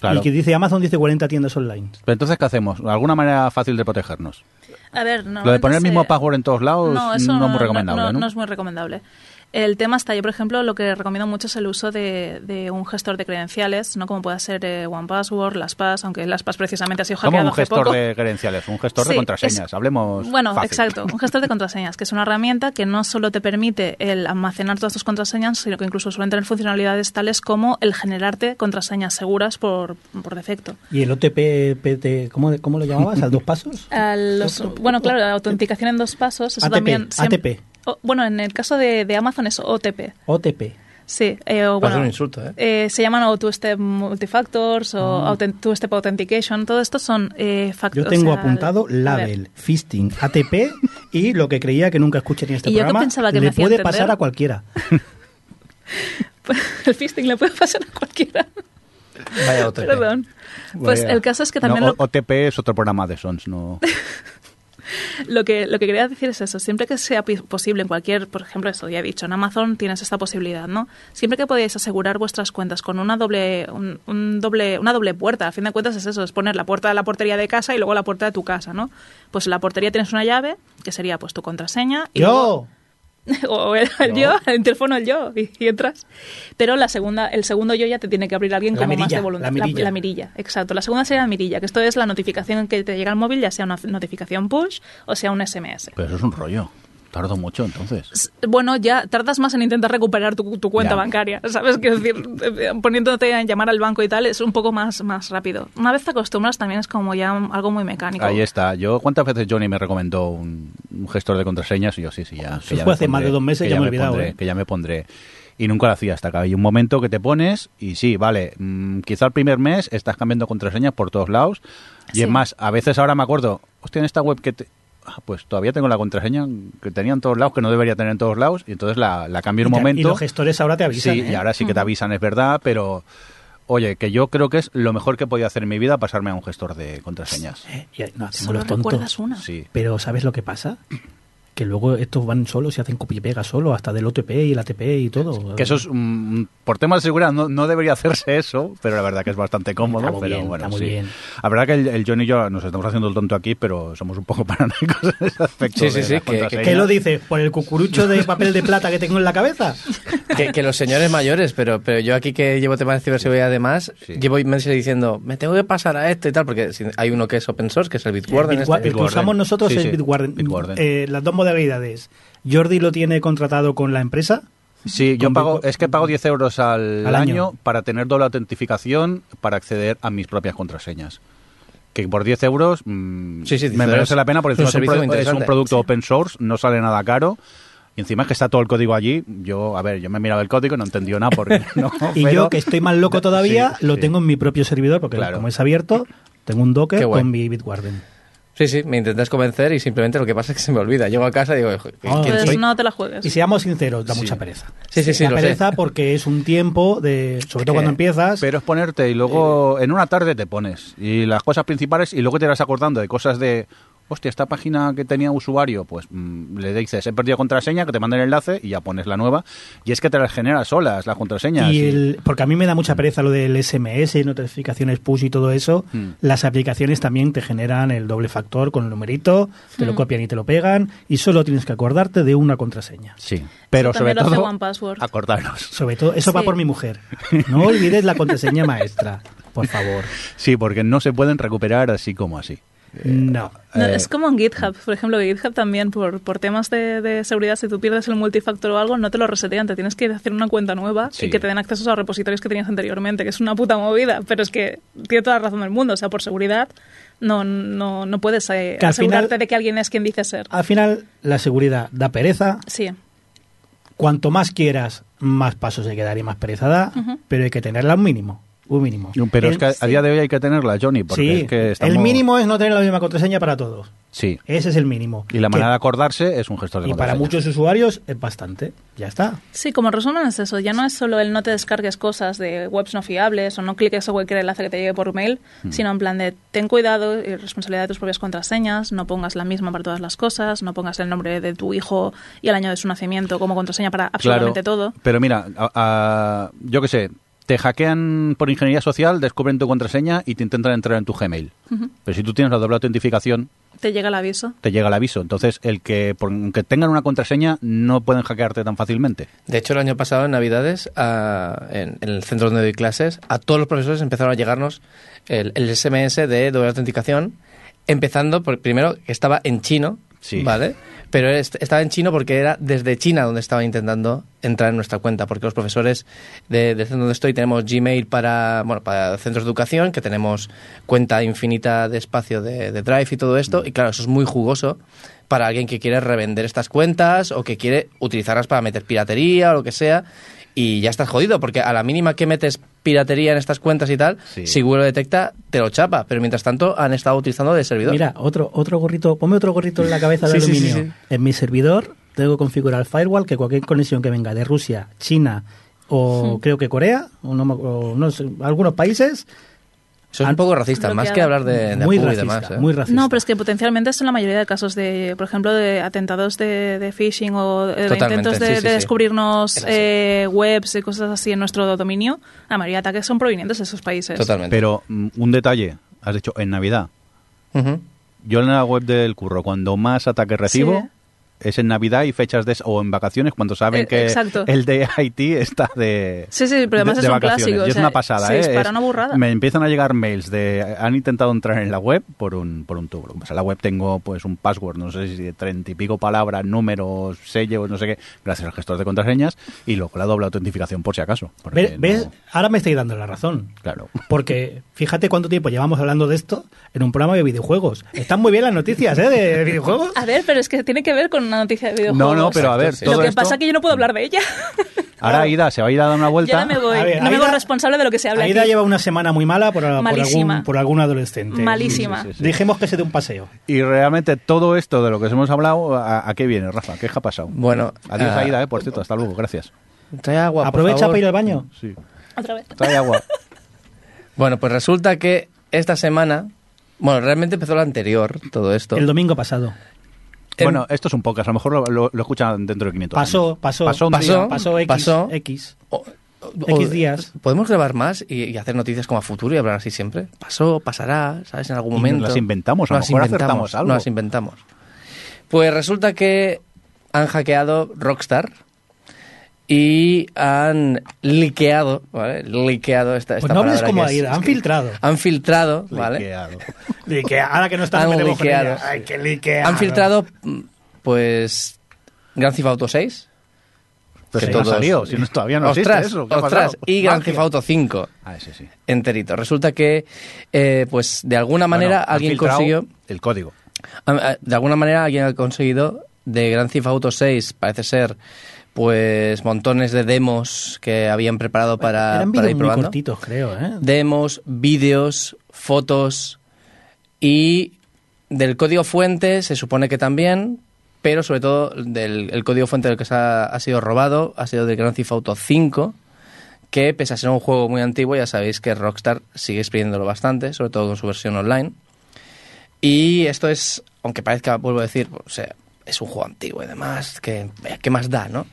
claro. Y que dice Amazon dice 40 tiendas online. Pero entonces, ¿qué hacemos? ¿Alguna manera fácil de protegernos? A ver, no. Lo de poner el mismo se- password en todos lados no, es muy recomendable, ¿no? no, no es muy recomendable. El tema está, yo por ejemplo lo que recomiendo mucho es el uso de, de un gestor de credenciales, no como pueda ser eh, OnePassword, LastPass, aunque LastPass precisamente ha sido hackeado un hace gestor poco. de credenciales, un gestor de contraseñas. es- Hablemos. Bueno, fácil. exacto, un gestor de *laughs* contraseñas, que es una herramienta que no solo te permite el almacenar todas tus contraseñas, sino que incluso suelen tener funcionalidades tales como el generarte contraseñas seguras por, por defecto. ¿Y el OTP, PT, ¿cómo, cómo lo llamabas? ¿Al dos pasos? A los- bueno, claro, la autenticación en dos pasos, eso ATP, también... siempre- ATP. O- bueno, en el caso de, de Amazon es OTP. OTP. Sí, eh, o, bueno, un insulto, ¿eh? eh, se llaman o two-step multifactors o Ah. two-step authentication. Todo esto son eh, Yo factores. tengo apuntado a ver, Label, Fisting, ATP y lo que creía que nunca escuché en este Y yo que programa pensaba que me le hacía puede entender. pasar a cualquiera. *laughs* el fisting le puede pasar a cualquiera. Vaya OTP. Perdón. Pues Vaya. el caso es que también No, lo- O- OTP es otro programa de Sons, no. *laughs* *laughs* Lo que, lo que quería decir es eso, siempre que sea posible en cualquier, por ejemplo, esto ya he dicho, en Amazon tienes esta posibilidad, ¿no? Siempre que podáis asegurar vuestras cuentas con una doble, un, un doble, una doble puerta, a fin de cuentas es eso, es poner la puerta de la portería de casa y luego la puerta de tu casa, ¿no? Pues en la portería tienes una llave, que sería pues tu contraseña. Y luego- ¡Yo! *laughs* o el, el yo, el teléfono el yo, y, y entras. Pero la segunda, el segundo yo ya te tiene que abrir alguien La como más mirilla, de voluntad. la mirilla. la mirilla, exacto. La segunda sería la mirilla, que esto es la notificación que te llega al móvil, ya sea una notificación push o sea un SMS. Pero eso es un rollo. Tardo mucho entonces. Bueno, ya tardas más en intentar recuperar tu, tu cuenta Ya. bancaria, *laughs* ¿sabes? Quiero decir, eh, poniéndote a llamar al banco y tal, es un poco más, más rápido. Una vez te acostumbras, también es como ya algo muy mecánico. Ahí está. Yo, ¿cuántas veces Johnny me recomendó un, un gestor de contraseñas? Y yo, sí, sí, ya. Eso fue hace más de dos meses, que ya me he olvidado, pondré, ¿eh? Que ya me pondré. Y nunca lo hacía hasta que hay un momento que te pones y sí, vale, mm, quizá el primer mes estás cambiando contraseñas por todos lados. Y Sí. es más, a veces ahora me acuerdo, hostia, en esta web que te... ah, pues todavía tengo la contraseña que tenía en todos lados, que no debería tener en todos lados, y entonces la, la cambio en un Y momento. Y los gestores ahora te avisan. Sí, ¿eh? y ahora sí que te avisan, es verdad, pero oye, que yo creo que es lo mejor que podía hacer en mi vida pasarme a un gestor de contraseñas. Eh, y- no, Solo los tontos. recuerdas una. Sí. Pero ¿sabes lo que pasa? Que luego estos van solos y hacen copia y pega solo, hasta del OTP y el ATP y todo. Que eso es, mm, por temas de seguridad, no, no debería hacerse eso, pero la verdad que es bastante cómodo. Está muy pero bien, bueno, está muy sí. bien. La verdad que el, el John y yo nos estamos haciendo el tonto aquí, pero somos un poco *laughs* paranoicos en ese aspecto. Sí, sí, sí, que-. ¿Qué lo dice? ¿Por el cucurucho de papel de plata que tengo en la cabeza? que, que los señores mayores, pero, pero yo aquí que llevo temas de ciberseguridad además, Sí. llevo meses diciendo, me tengo que pasar a este y tal, porque hay uno que es open source, que es el Bitwarden. el, este. Bitwa- el que usamos nosotros Sí, es sí, Bitwarden. Bitwarden. Eh, las dos modalidades. Jordi lo tiene contratado con la empresa. Sí, yo pago, es que pago 10 euros al, Al año. año. para tener doble autentificación para acceder a mis propias contraseñas. Que por 10 euros mm, Sí, sí, 10 me euros merece la pena porque es un es un, servicio pro- es un interesante. producto open source, no sale nada caro. Y encima es que está todo el código allí. Yo, a ver, yo me he mirado el código y no he entendido nada porque *laughs* no, Y pero- yo, que estoy más loco *laughs* todavía, lo tengo en mi propio servidor, porque Claro. como es abierto, tengo un Docker con mi Bitwarden. Sí, sí, me intentas convencer y simplemente lo que pasa es que se me olvida. Llego a casa y digo, "Joder, Ah, ¿quién Pues soy?". no te la juegues. Y seamos sinceros, da Sí. mucha pereza. Sí, sí, sí, da lo sé. pereza porque es un tiempo de, sobre todo que- cuando empiezas, Pero es ponerte y luego en una tarde te pones. Y las cosas principales y luego te vas acordando de cosas de, hostia, esta página que tenía usuario, pues mm, le dices, he perdido contraseña, que te manda el enlace y ya pones la nueva. Y es que te las genera solas las contraseñas. Y y- el- porque a mí me da mucha pereza lo del SMS, notificaciones push y todo eso. Mm. Las aplicaciones también te generan el doble factor con el numerito, te lo Mm. copian y te lo pegan y solo tienes que acordarte de una contraseña. Sí, pero sobre lo todo, acordaros. Sobre todo, eso va Sí. por mi mujer. No olvides la contraseña maestra, por favor. *laughs* Sí, porque no se pueden recuperar así como así. No. No, Eh, es como en GitHub, por ejemplo, que GitHub también, por, por temas de, de seguridad, si tú pierdes el multifactor o algo, no te lo resetean, te tienes que hacer una cuenta nueva Sí. y que te den acceso a los repositorios que tenías anteriormente, que es una puta movida, pero es que tiene toda la razón del mundo, o sea, por seguridad no, no, no puedes eh, Que al asegurarte final- de que alguien es quien dice ser. Al final, la seguridad da pereza. Sí, Cuanto más quieras, más pasos hay que dar y más pereza da, pero hay que tenerla un mínimo. Un mínimo. Pero El- es que a, a día de hoy hay que tenerla, Johnny, porque sí, es que estamos... el mínimo es no tener la misma contraseña para todos. Sí, Ese es el mínimo. y la Que- manera de acordarse es un gestor de y para contraseña. muchos usuarios es bastante. Ya está. Sí, como resumen es eso. Ya no es solo el no te descargues cosas de webs no fiables o no cliques a cualquier enlace que te llegue por mail, Hmm. sino en plan de ten cuidado y responsabilidad de tus propias contraseñas, no pongas la misma para todas las cosas, no pongas el nombre de tu hijo y el año de su nacimiento como contraseña para absolutamente todo. Pero mira, a- a- yo qué sé, te hackean por ingeniería social, descubren tu contraseña y te intentan entrar en tu Gmail. Pero si tú tienes la doble autentificación, Te llega el aviso. te llega el aviso. Entonces, el que, por, aunque tengan una contraseña, no pueden hackearte tan fácilmente. De hecho, el año pasado, en Navidades, a- en, en el centro donde doy clases, a todos los profesores empezaron a llegarnos el, el SMS de doble autenticación, empezando por, primero, que estaba en chino, Sí. ¿vale? Pero est- estaba en chino porque era desde China donde estaban intentando entrar en nuestra cuenta, porque los profesores de- del centro donde estoy tenemos Gmail para, bueno, para centros de educación, que tenemos cuenta infinita de espacio de, de Drive y todo esto, y claro, eso es muy jugoso para alguien que quiere revender estas cuentas o que quiere utilizarlas para meter piratería o lo que sea, y ya estás jodido, porque a la mínima que metes piratería en estas cuentas y tal, Sí. si Google lo detecta, te lo chapa, pero mientras tanto han estado utilizando de servidor. Mira, otro, otro gorrito, ponme otro gorrito en la cabeza de Sí, sí, sí, aluminio. sí. En mi servidor tengo que configurar el firewall que cualquier conexión que venga de Rusia, China o creo que Corea, o no, me- o no sé, algunos países, Eso es un poco racista, más que hablar de, de muy Apu y racista, demás. ¿eh? muy racista. No, pero es que potencialmente son la mayoría de casos de, por ejemplo, de atentados de, de phishing o de Totalmente, intentos de, sí, sí, de sí. descubrirnos eh, webs y cosas así en nuestro dominio. La mayoría de ataques son provenientes de esos países. Totalmente. Pero mm, un detalle, has dicho, en Navidad. Yo en la web del curro, cuando más ataques recibo, Sí. Es en Navidad y fechas de o en vacaciones cuando saben Eh, que exacto. el de Haití está de Sí, sí, pero además de- es de un vacaciones. clásico. Y o es sea, una pasada, se ¿eh? Es- una burrada. Me empiezan a llegar mails de han intentado entrar en la web por un por un tubo. Pasa, en la web tengo pues un password, no sé si de treinta y pico palabras, números, sellos, no sé qué, gracias al gestor de contraseñas y luego la doble autentificación por si acaso. porque ¿Ves? no- ¿Ves? Ahora me estáis dando la razón. Claro. Porque fíjate cuánto tiempo llevamos hablando de esto en un programa de videojuegos. Están muy bien las noticias, ¿eh? De *laughs* videojuegos. A ver, pero es que tiene que ver con una noticia de videojuegos. No, no, pero a ver, Exacto, sí. todo Lo que esto- pasa es que yo no puedo hablar de ella. *laughs* Ahora Ida se va a ir a dar una vuelta. ya me voy. Ver, no me hago Aida- responsable de lo que se habla Aida aquí. lleva una semana muy mala por, por Malísima. algún, por algún adolescente. Malísima. Sí, sí, sí. Dijimos que se dé un paseo. Y realmente todo esto de lo que os hemos hablado, ¿a, a qué viene, Rafa? ¿Qué ha pasado? Bueno, Adiós, ah, Aida, eh, por cierto. Hasta luego, gracias. Trae agua. por Aprovecha favor. para ir al baño. Sí. Otra vez. Trae agua. *laughs* Bueno, pues resulta que esta semana. Bueno, realmente empezó la anterior, todo esto. El domingo pasado. Bueno, esto es un podcast, a lo mejor lo, lo- lo escuchan dentro de 500 Pasó, años. pasó. Pasó un Pasó. día. Pasó X. Pasó. X. O- o- X días. ¿Podemos grabar más y, y hacer noticias como a futuro y hablar así siempre? Pasó, pasará, ¿sabes? En algún Y momento. las inventamos, a lo mejor inventamos, acertamos algo. nos las inventamos. Pues resulta que han hackeado Rockstar y han liqueado, ¿vale? Liqueado esta, esta Pues no hables palabra como es han que- filtrado. Han filtrado, ¿vale? Liqueado. *laughs* Lique- ahora que no estás Han liqueado. Ay, que liqueado. Han filtrado, mm, pues, Grand Theft Auto 6. Pero que si no todos- salido, si no, todavía no ostras, existe eso. ¿qué ha ostras, y Grand. Theft Auto 5 Ah, ese sí. enterito. Resulta que, eh, pues, de alguna manera Bueno, alguien consiguió... El código. Ah, ah, De alguna manera alguien ha conseguido de Grand Theft Auto 6, parece ser, pues montones de demos que habían preparado para, Eran para ir muy probando. cortitos, creo, ¿eh? Demos, vídeos, fotos y del código fuente se supone que también, pero sobre todo del el código fuente del que se ha, ha sido robado ha sido del Grand Theft Auto 5 que pese a ser un juego muy antiguo ya sabéis que Rockstar sigue exprimiéndolo bastante, sobre todo con su versión online. Y esto es aunque parezca, vuelvo a decir, o sea, es un juego antiguo y demás, que ¿qué más da, no?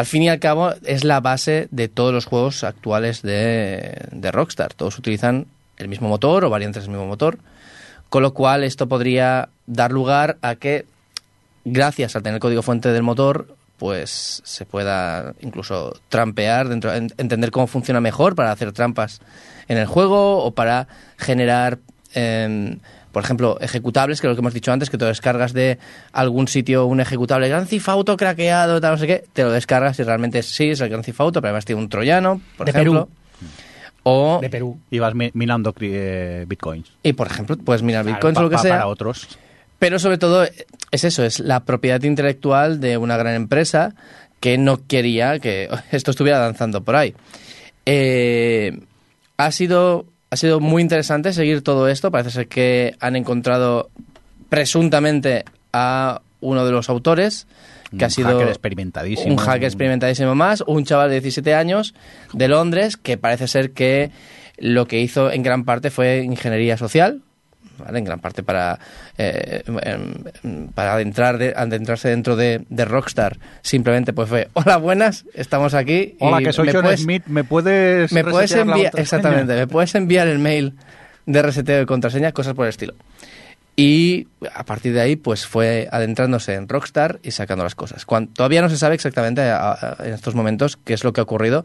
Al fin y al cabo es la base de todos los juegos actuales de, de Rockstar. Todos utilizan el mismo motor o variantes del mismo motor, con lo cual esto podría dar lugar a que, gracias al tener el código fuente del motor, pues se pueda incluso trampear, dentro, en- entender cómo funciona mejor para hacer trampas en el juego o para generar, em, por ejemplo, ejecutables, que es lo que hemos dicho antes, que te descargas de algún sitio un ejecutable Gran Theft Auto craqueado, tal, no sé qué, te lo descargas y realmente sí es el Gran Theft Auto, pero además tiene un troyano, por De ejemplo. O, De Perú. Y vas mi- minando eh, bitcoins. y por ejemplo, puedes Claro, bitcoins o lo que sea. Para otros. Pero sobre todo es eso, es la propiedad intelectual de una gran empresa que no quería que *laughs* esto estuviera danzando por ahí. Eh, ha, sido, ha sido muy interesante seguir todo esto. Parece ser que han encontrado presuntamente a uno de los autores, que Un ha sido hacker experimentadísimo. un hacker experimentadísimo más, un chaval de 17 años de Londres que parece ser que lo que hizo en gran parte fue ingeniería social, ¿vale? en gran parte para, eh, em, em, para adentrar de- adentrarse dentro de, de Rockstar. Simplemente pues fue, hola, buenas, estamos aquí. Hola, y que soy me John puedes- Smith. ¿Me puedes me puedes enviar exactamente me puedes enviar el mail de reseteo de contraseña cosas por el estilo y a partir de ahí pues fue adentrándose en Rockstar y sacando las cosas todavía no se sabe exactamente a- a- en estos momentos qué es lo que ha ocurrido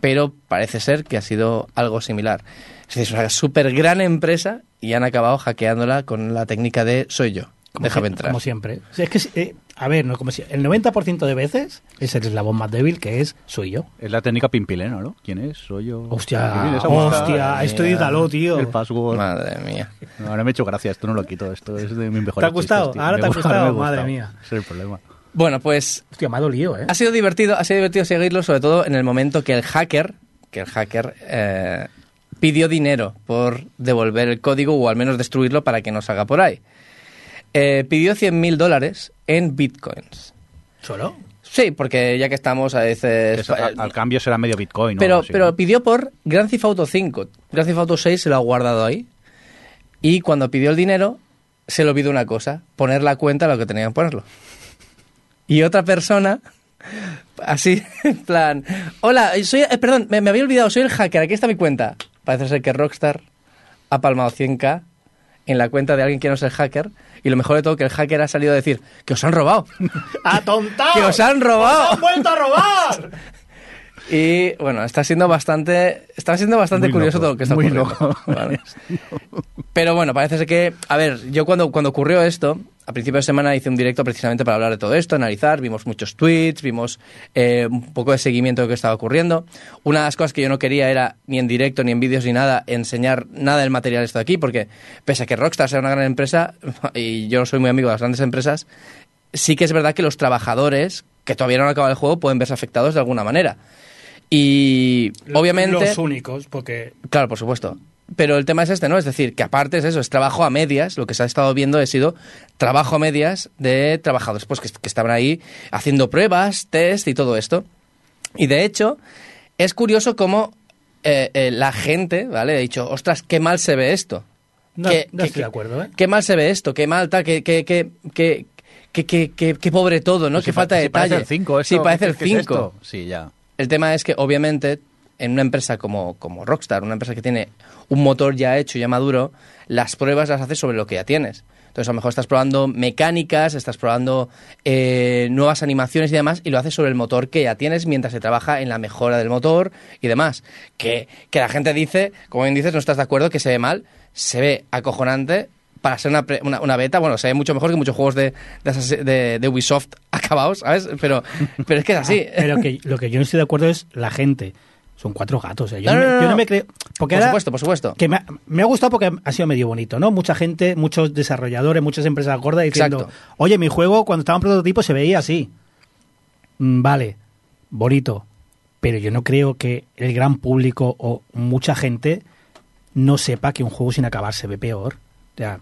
pero parece ser que ha sido algo similar es decir, es una súper gran empresa y han acabado hackeándola con la técnica de soy yo Como déjame entrar Como siempre. O sea, es que, eh, a ver, no como si, el 90% de veces es el eslabón más débil que es soy yo. Es la técnica pimpilena, ¿no? ¿Quién es? Soy yo. Hostia, hostia, esto dígalo, tío. El password. madre mía No, ahora me he hecho gracia, esto no lo quito, esto es de mi mejor ¿Te ha gustado? Ahora te ha gustado, madre mía. Ese es el problema. bueno pues Hostia, me ha dolido, ¿eh? Ha sido divertido, ha sido divertido seguirlo, sobre todo en el momento que el hacker, que el hacker eh, pidió dinero por devolver el código o al menos destruirlo para que no salga por ahí. Eh, pidió 100.000 dólares en bitcoins. ¿Solo? Sí, porque ya que estamos a veces... Eso, al, al cambio será medio bitcoin. pero así, pero ¿no? pidió por Grand Theft Auto 5. Grand Theft Auto 6 se lo ha guardado ahí. Y cuando pidió el dinero, se le olvidó una cosa, poner la cuenta a lo que tenía que ponerlo. Y otra persona, así, *laughs* en plan, hola, soy, eh, perdón, me, me había olvidado, soy el hacker, aquí está mi cuenta. Parece ser que Rockstar ha palmado 100k en la cuenta de alguien que no es el hacker. Y lo mejor de todo, que el hacker ha salido a decir que os han robado. *laughs* ¡Atontado! *laughs* ¡Que os han robado! ¡Os han vuelto a robar! *laughs* Y bueno, está siendo bastante, está siendo bastante Muy curioso loco, todo lo que está muy ocurriendo. loco. Vale. Pero bueno, parece ser que, a ver, yo cuando, cuando ocurrió esto, a principio de semana hice un directo precisamente para hablar de todo esto, analizar, vimos muchos tweets, vimos eh, un poco de seguimiento de lo que estaba ocurriendo. Una de las cosas que yo no quería era, ni en directo, ni en vídeos, ni nada, enseñar nada del material esto de aquí, porque pese a que Rockstar sea una gran empresa, *laughs* y yo no soy muy amigo de las grandes empresas, sí que es verdad que los trabajadores que todavía no han acabado el juego pueden verse afectados de alguna manera. Y obviamente... Los únicos, porque... Claro, por supuesto. Pero el tema es este, ¿no? Es decir, que aparte es eso, es trabajo a medias. Lo que se ha estado viendo ha sido trabajo a medias de trabajadores pues, que, que estaban ahí haciendo pruebas, test y todo esto. Y de hecho, es curioso cómo eh, eh, la gente, ¿vale? Ha dicho, ostras, qué mal se ve esto. No, Qué- no qué- estoy de acuerdo, ¿eh? Qué mal se ve esto, qué mal, tal, qué, qué, qué, qué, qué, qué- qué- qué pobre todo, ¿no? Pues qué si falta de si detalle. parece el 5 Sí, parece el ¿qué es 5. esto? Sí, ya. El tema es que, obviamente, en una empresa como, como Rockstar, una empresa que tiene un motor ya hecho, ya maduro, las pruebas las haces sobre lo que ya tienes. Entonces, a lo mejor estás probando mecánicas, estás probando eh, nuevas animaciones y demás, y lo haces sobre el motor que ya tienes mientras se trabaja en la mejora del motor y demás. Que, que la gente dice, como bien dices, no estás de acuerdo, que se ve mal, se ve acojonante para ser una, una, una beta, bueno, se ve mucho mejor que muchos juegos de, de, de- de Ubisoft *laughs* acabados, ¿sabes? Pero, pero es que es así. Pero que, lo que yo no estoy de acuerdo es la gente. Son cuatro gatos. Yo, No, no, me- no, no, yo no no. me creo. Porque por supuesto, por supuesto. Que me ha, me ha gustado porque ha sido medio bonito, ¿no? Mucha gente, muchos desarrolladores, muchas empresas gordas diciendo, Exacto. oye, mi juego cuando estaba en prototipo se veía así. Mm, Vale, bonito. Pero yo no creo que el gran público o mucha gente no sepa que un juego sin acabar se ve peor. O sea,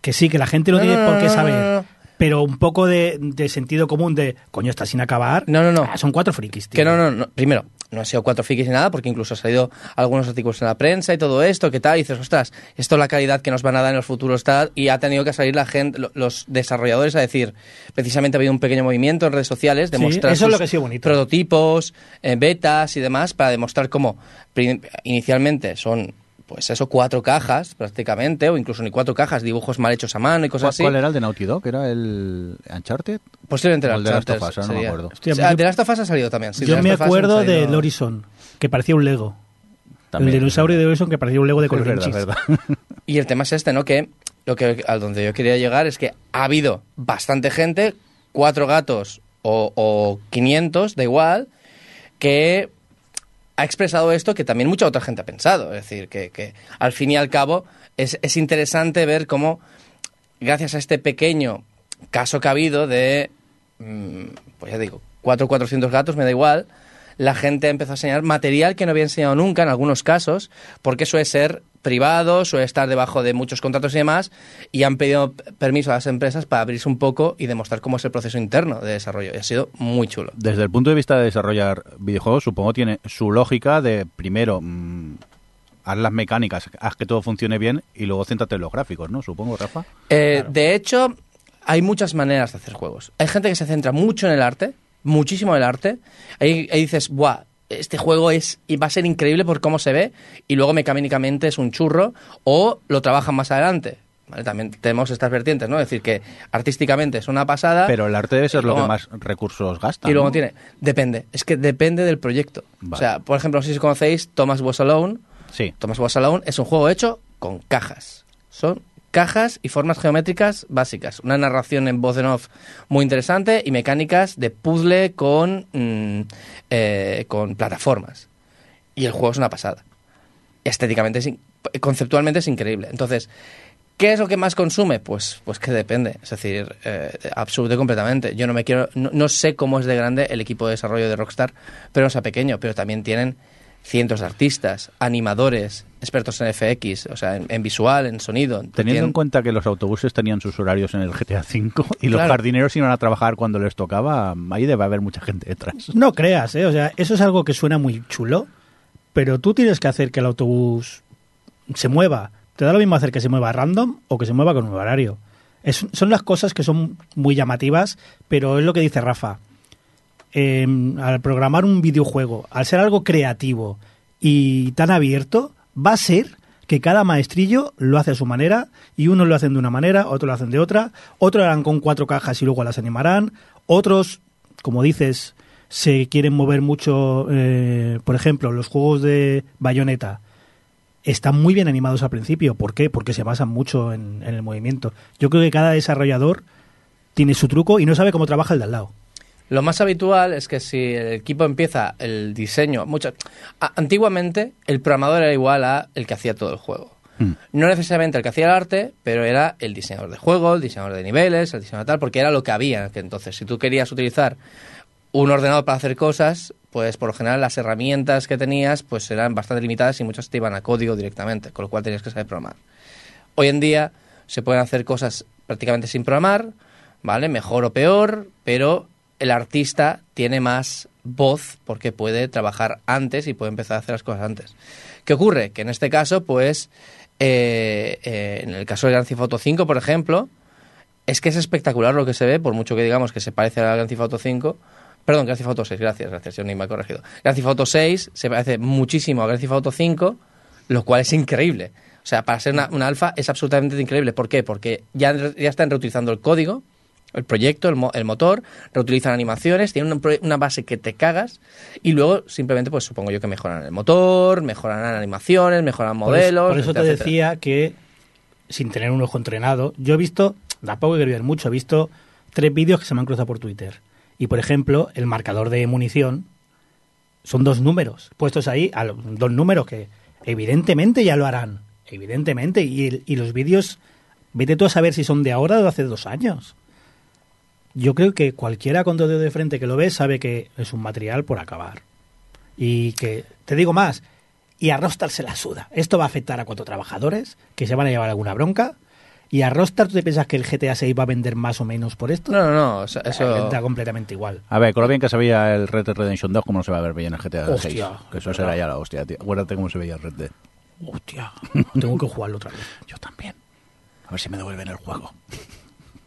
que sí, que la gente no, tiene por qué saber. Pero un poco de, de sentido común de, coño, está sin acabar. No, no, no. Ah, son cuatro frikis, tío. Que no, no, no. Primero, no ha sido cuatro frikis ni nada, porque incluso ha salido algunos artículos en la prensa y todo esto, ¿qué tal? Y dices, ostras, esto es la calidad que nos van a dar en los futuros tal, y ha tenido que salir la gente, lo- los desarrolladores a decir, precisamente ha habido un pequeño movimiento en redes sociales de Sí, mostrar eso es lo sus que ha sido bonito. prototipos, eh, betas y demás, para demostrar cómo inicialmente son, pues eso, cuatro cajas prácticamente, o incluso ni cuatro cajas, dibujos mal hechos a mano y cosas ¿Cuál, así. cuál era el de Naughty Dog? ¿Era el Uncharted? Posiblemente el el de Last of Uncharted Us, no me acuerdo. Hostia, O sea, yo- de Last of Us ha salido también. sí, Yo me acuerdo salido- del Horizon, que parecía un Lego. También. El dinosaurio de Horizon que parecía un Lego de Es verdad, verdad. *laughs* Y el tema es este, ¿no? Que lo que a donde yo quería llegar es que ha habido bastante gente, cuatro gatos o, o 500, da igual, que ha expresado esto que también mucha otra gente ha pensado. Es decir, que, que al fin y al cabo es, es interesante ver cómo, gracias a este pequeño caso que ha habido de, mm, pues ya digo, cuatro 400 gatos, me da igual, la gente empezó a enseñar material que no había enseñado nunca en algunos casos, porque suele ser privado, suele estar debajo de muchos contratos y demás, y han pedido permiso a las empresas para abrirse un poco y demostrar cómo es el proceso interno de desarrollo. Y ha sido muy chulo. Desde el punto de vista de desarrollar videojuegos, supongo tiene su lógica de primero mm, haz las mecánicas, haz que todo funcione bien y luego céntrate en los gráficos, ¿no? Supongo, Rafa. Eh, De hecho, hay muchas maneras de hacer juegos. Hay gente que se centra mucho en el arte, muchísimo en el arte. Ahí, ahí dices, ¡buah! Este juego es y va a ser increíble por cómo se ve y luego mecánicamente es un churro o lo trabajan más adelante. ¿vale? También tenemos estas vertientes, ¿no? Es decir, que artísticamente es una pasada. Pero el arte debe ser lo que más recursos gasta. Y luego ¿no? tiene, depende, es que depende del proyecto. Vale. O sea, por ejemplo, no sé si conocéis Thomas Was Alone. Sí. Thomas Was Alone es un juego hecho con cajas. Son cajas y formas geométricas básicas. Una narración en voz en off muy interesante y mecánicas de puzzle con, mm, eh, con plataformas. Y el juego es una pasada. Estéticamente, es conceptualmente es increíble. Entonces, ¿Qué es lo que más consume? Pues, pues que depende. Es decir, eh, y completamente. Yo no me quiero. No sé cómo es de grande el equipo de desarrollo de Rockstar, pero no sea pequeño. Pero también tienen cientos de artistas, animadores, expertos en FX, o sea, en, en visual, en sonido. Teniendo Tienen- en cuenta que los autobuses tenían sus horarios en el GTA V y los jardineros iban a trabajar cuando les tocaba, ahí debe haber mucha gente detrás. No creas, ¿eh? O sea, eso es algo que suena muy chulo, pero tú tienes que hacer que el autobús se mueva. Te da lo mismo hacer que se mueva random o que se mueva con un horario. Es- son las cosas que son muy llamativas, pero es lo que dice Rafa. Eh, al programar un videojuego, al ser algo creativo y tan abierto, va a ser que cada maestrillo lo hace a su manera y unos lo hacen de una manera, otros lo hacen de otra, otros harán con cuatro cajas y luego las animarán, otros, como dices, se quieren mover mucho, eh, por ejemplo, los juegos de bayoneta están muy bien animados al principio. ¿Por qué? Porque se basan mucho en, en el movimiento. Yo creo que cada desarrollador tiene su truco y no sabe cómo trabaja el de al lado. Lo más habitual es que si el equipo empieza el diseño, mucho, a- antiguamente el programador era igual a el que hacía todo el juego. Hmm. No necesariamente el que hacía el arte, pero era el diseñador de juego, el diseñador de niveles, el diseñador tal, porque era lo que había. Que entonces, si tú querías utilizar un ordenador para hacer cosas, pues por lo general las herramientas que tenías pues eran bastante limitadas y muchas te iban a código directamente, con lo cual tenías que saber programar. Hoy en día se pueden hacer cosas prácticamente sin programar, ¿vale? Mejor o peor, pero el artista tiene más voz porque puede trabajar antes y puede empezar a hacer las cosas antes. ¿Qué ocurre? Que en este caso, pues, eh, eh, en el caso de Grand Theft Auto 5, por ejemplo, es que es espectacular lo que se ve, por mucho que digamos que se parece a Grand Theft Auto 5. Perdón, Grand Theft Auto 6, gracias, gracias, yo ni me he corregido. Grand Theft Auto 6 se parece muchísimo a Grand Theft Auto 5, lo cual es increíble. O sea, para ser una, una alfa es absolutamente increíble. ¿Por qué? Porque ya, ya están reutilizando el código, el proyecto, el, mo- el motor, reutilizan animaciones, tienen un una base que te cagas y luego simplemente, pues supongo yo que mejoran el motor, mejoran animaciones, mejoran Por eso- modelos. Por eso, te etcétera. decía que, sin tener un ojo entrenado, yo he visto, tampoco he querido ver mucho, he visto tres vídeos que se me han cruzado por Twitter. Y, por ejemplo, el marcador de munición son dos números, puestos ahí, dos números que evidentemente ya lo harán. Evidentemente. Y, y los vídeos, vete tú a saber si son de ahora o de hace dos años. Yo creo que cualquiera con dos dedos de frente que lo ve sabe que es un material por acabar. Y que, te digo más, y a Rostar se la suda. Esto va a afectar a cuatro trabajadores que se van a llevar alguna bronca ¿Y a Rockstar tú te piensas que el GTA 6 va a vender más o menos por esto? No, no, no. o sea, Eh, eso. Da completamente igual. A ver, con lo bien que se veía el Red Dead Redemption 2, ¿cómo no se va a ver bien el GTA 6? Hostia, Que eso es será ya la hostia, tío. Acuérdate cómo se veía el Red Dead. Hostia, tengo que jugarlo otra vez. *laughs* Yo también. A ver si me devuelven el juego.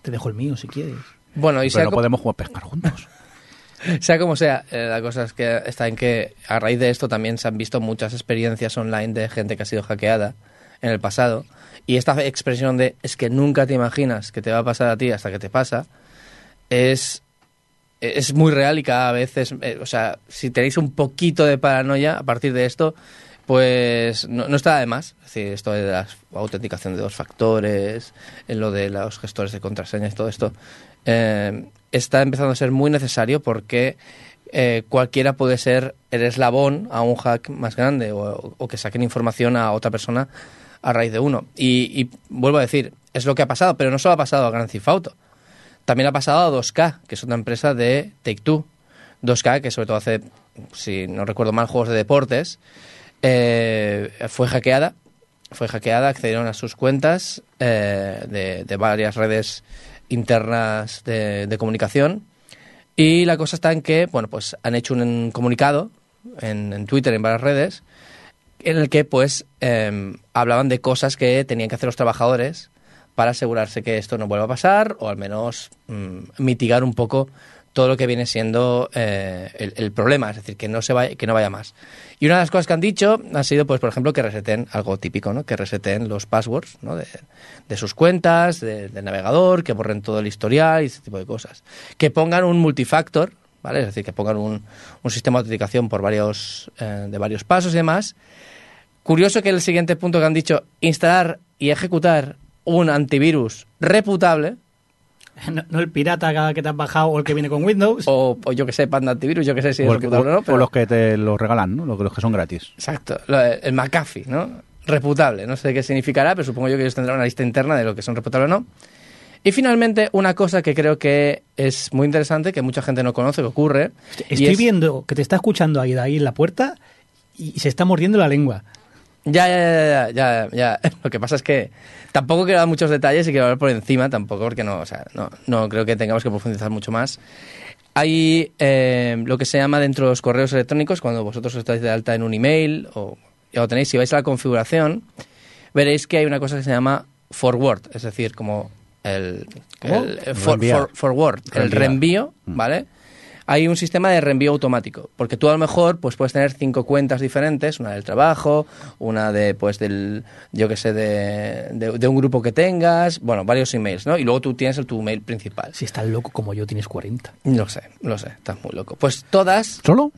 Te dejo el mío si quieres. Bueno, y Pero sea, no co- podemos jugar pescar juntos. *laughs* sea como sea, eh, la cosa es que está en que a raíz de esto también se han visto muchas experiencias online de gente que ha sido hackeada en el pasado. Y esta expresión de es que nunca te imaginas que te va a pasar a ti hasta que te pasa es, es muy real y cada vez es. eh, o sea, si tenéis un poquito de paranoia a partir de esto, pues no, no está de más. Es decir, esto de la autenticación de dos factores, en lo de los gestores de contraseñas, todo esto, eh, está empezando a ser muy necesario porque eh, cualquiera puede ser el eslabón a un hack más grande o, que saquen información a otra persona a raíz de uno. Y, vuelvo a decir, es lo que ha pasado, pero no solo ha pasado a Grand Theft Auto. También ha pasado a 2K, que es otra empresa de Take-Two. 2K, que sobre todo hace, si no recuerdo mal, juegos de deportes, eh, fue hackeada. Fue hackeada, accedieron a sus cuentas eh, de varias redes internas de, de comunicación. Y la cosa está en que, bueno, pues han hecho un comunicado en, en Twitter, en varias redes, en el que, pues, eh, hablaban de cosas que tenían que hacer los trabajadores para asegurarse que esto no vuelva a pasar o al menos mm, mitigar un poco todo lo que viene siendo eh, el, el problema, es decir, que no se vaya, que no vaya más. Y una de las cosas que han dicho ha sido, pues, por ejemplo, que reseten algo típico, ¿no? Que reseten los passwords, ¿no? De, de sus cuentas, de- del navegador, que borren todo el historial y ese tipo de cosas. Que pongan un multifactor, ¿vale? Es decir, que pongan un, un sistema de autenticación por varios, eh, de varios pasos y demás. Curioso que el siguiente punto que han dicho, instalar y ejecutar un antivirus reputable, *laughs* No, no el pirata que te has bajado o el que viene con Windows. o, o yo que sé, Panda Antivirus, yo que sé si es o, el que- reputable o no, o pero... los que te lo regalan, ¿no? Los, los que son gratis. Exacto, el McAfee, ¿no? Reputable, no sé qué significará, pero supongo yo que ellos tendrán una lista interna de lo que son reputables o no. Y finalmente, una cosa que creo que es muy interesante, que mucha gente no conoce, que ocurre. y Estoy es- viendo que te está escuchando ahí, de ahí en la puerta y se está mordiendo la lengua. Ya, ya, ya, ya, ya, ya. *laughs* Lo que pasa es que tampoco quiero dar muchos detalles y quiero hablar por encima, tampoco, porque no, o sea, no, no creo que tengamos que profundizar mucho más. Hay eh, lo que se llama dentro de los correos electrónicos, cuando vosotros estáis de alta en un email o ya lo tenéis, si vais a la configuración, veréis que hay una cosa que se llama forward, es decir, como el, el for- for- forward, el reenvío, Mm. ¿vale? Hay un sistema de reenvío automático, porque tú a lo mejor pues puedes tener cinco cuentas diferentes, una del trabajo, una de pues del yo que sé de, de, de un grupo que tengas, bueno, varios emails, ¿no? Y luego tú tienes el, tu mail principal. Si estás loco como yo, tienes 40. Lo sé, lo sé, estás muy loco. Pues todas ¿Solo?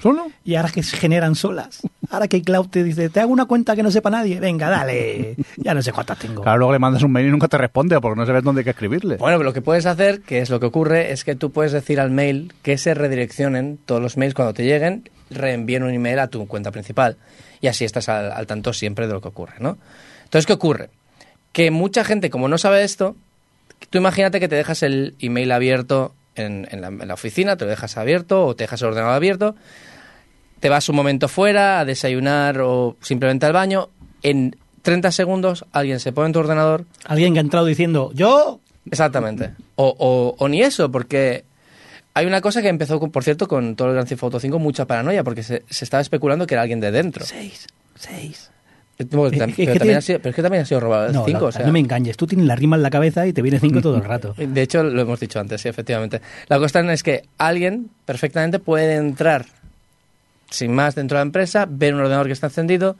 ¿Solo? Y ahora que se generan solas. Ahora que Cloud te dice, te hago una cuenta que no sepa nadie. Venga, dale. Ya no sé cuántas tengo. Claro, luego le mandas un mail y nunca te responde porque no sabes dónde hay que escribirle. Bueno, lo que puedes hacer, que es lo que ocurre, es que tú puedes decir al mail que se redireccionen todos los mails cuando te lleguen, reenvíen un email a tu cuenta principal. Y así estás al, al tanto siempre de lo que ocurre, ¿no? Entonces, ¿qué ocurre? Que mucha gente, como no sabe esto, tú imagínate que te dejas el email abierto en, en la, en la oficina, te lo dejas abierto o te dejas el ordenador abierto, te vas un momento fuera a desayunar o simplemente al baño, en 30 segundos alguien se pone en tu ordenador Alguien que ha entrado diciendo, yo... Exactamente. O, o, o ni eso, porque hay una cosa que empezó, con- por cierto, con todo el Grand Theft Auto 5, mucha paranoia, porque se, se estaba especulando que era alguien de dentro. Seis, seis. Bueno, Es tam- que- pero, es que también tiene- ha sido, pero es que también ha sido robado el No, 5. la- o sea, no me engañes. Tú tienes la rima en la cabeza y te viene cinco todo el *laughs* rato. de hecho, lo hemos dicho antes, sí, efectivamente. La cuestión es que alguien perfectamente puede entrar sin más dentro de la empresa, ver un ordenador que está encendido,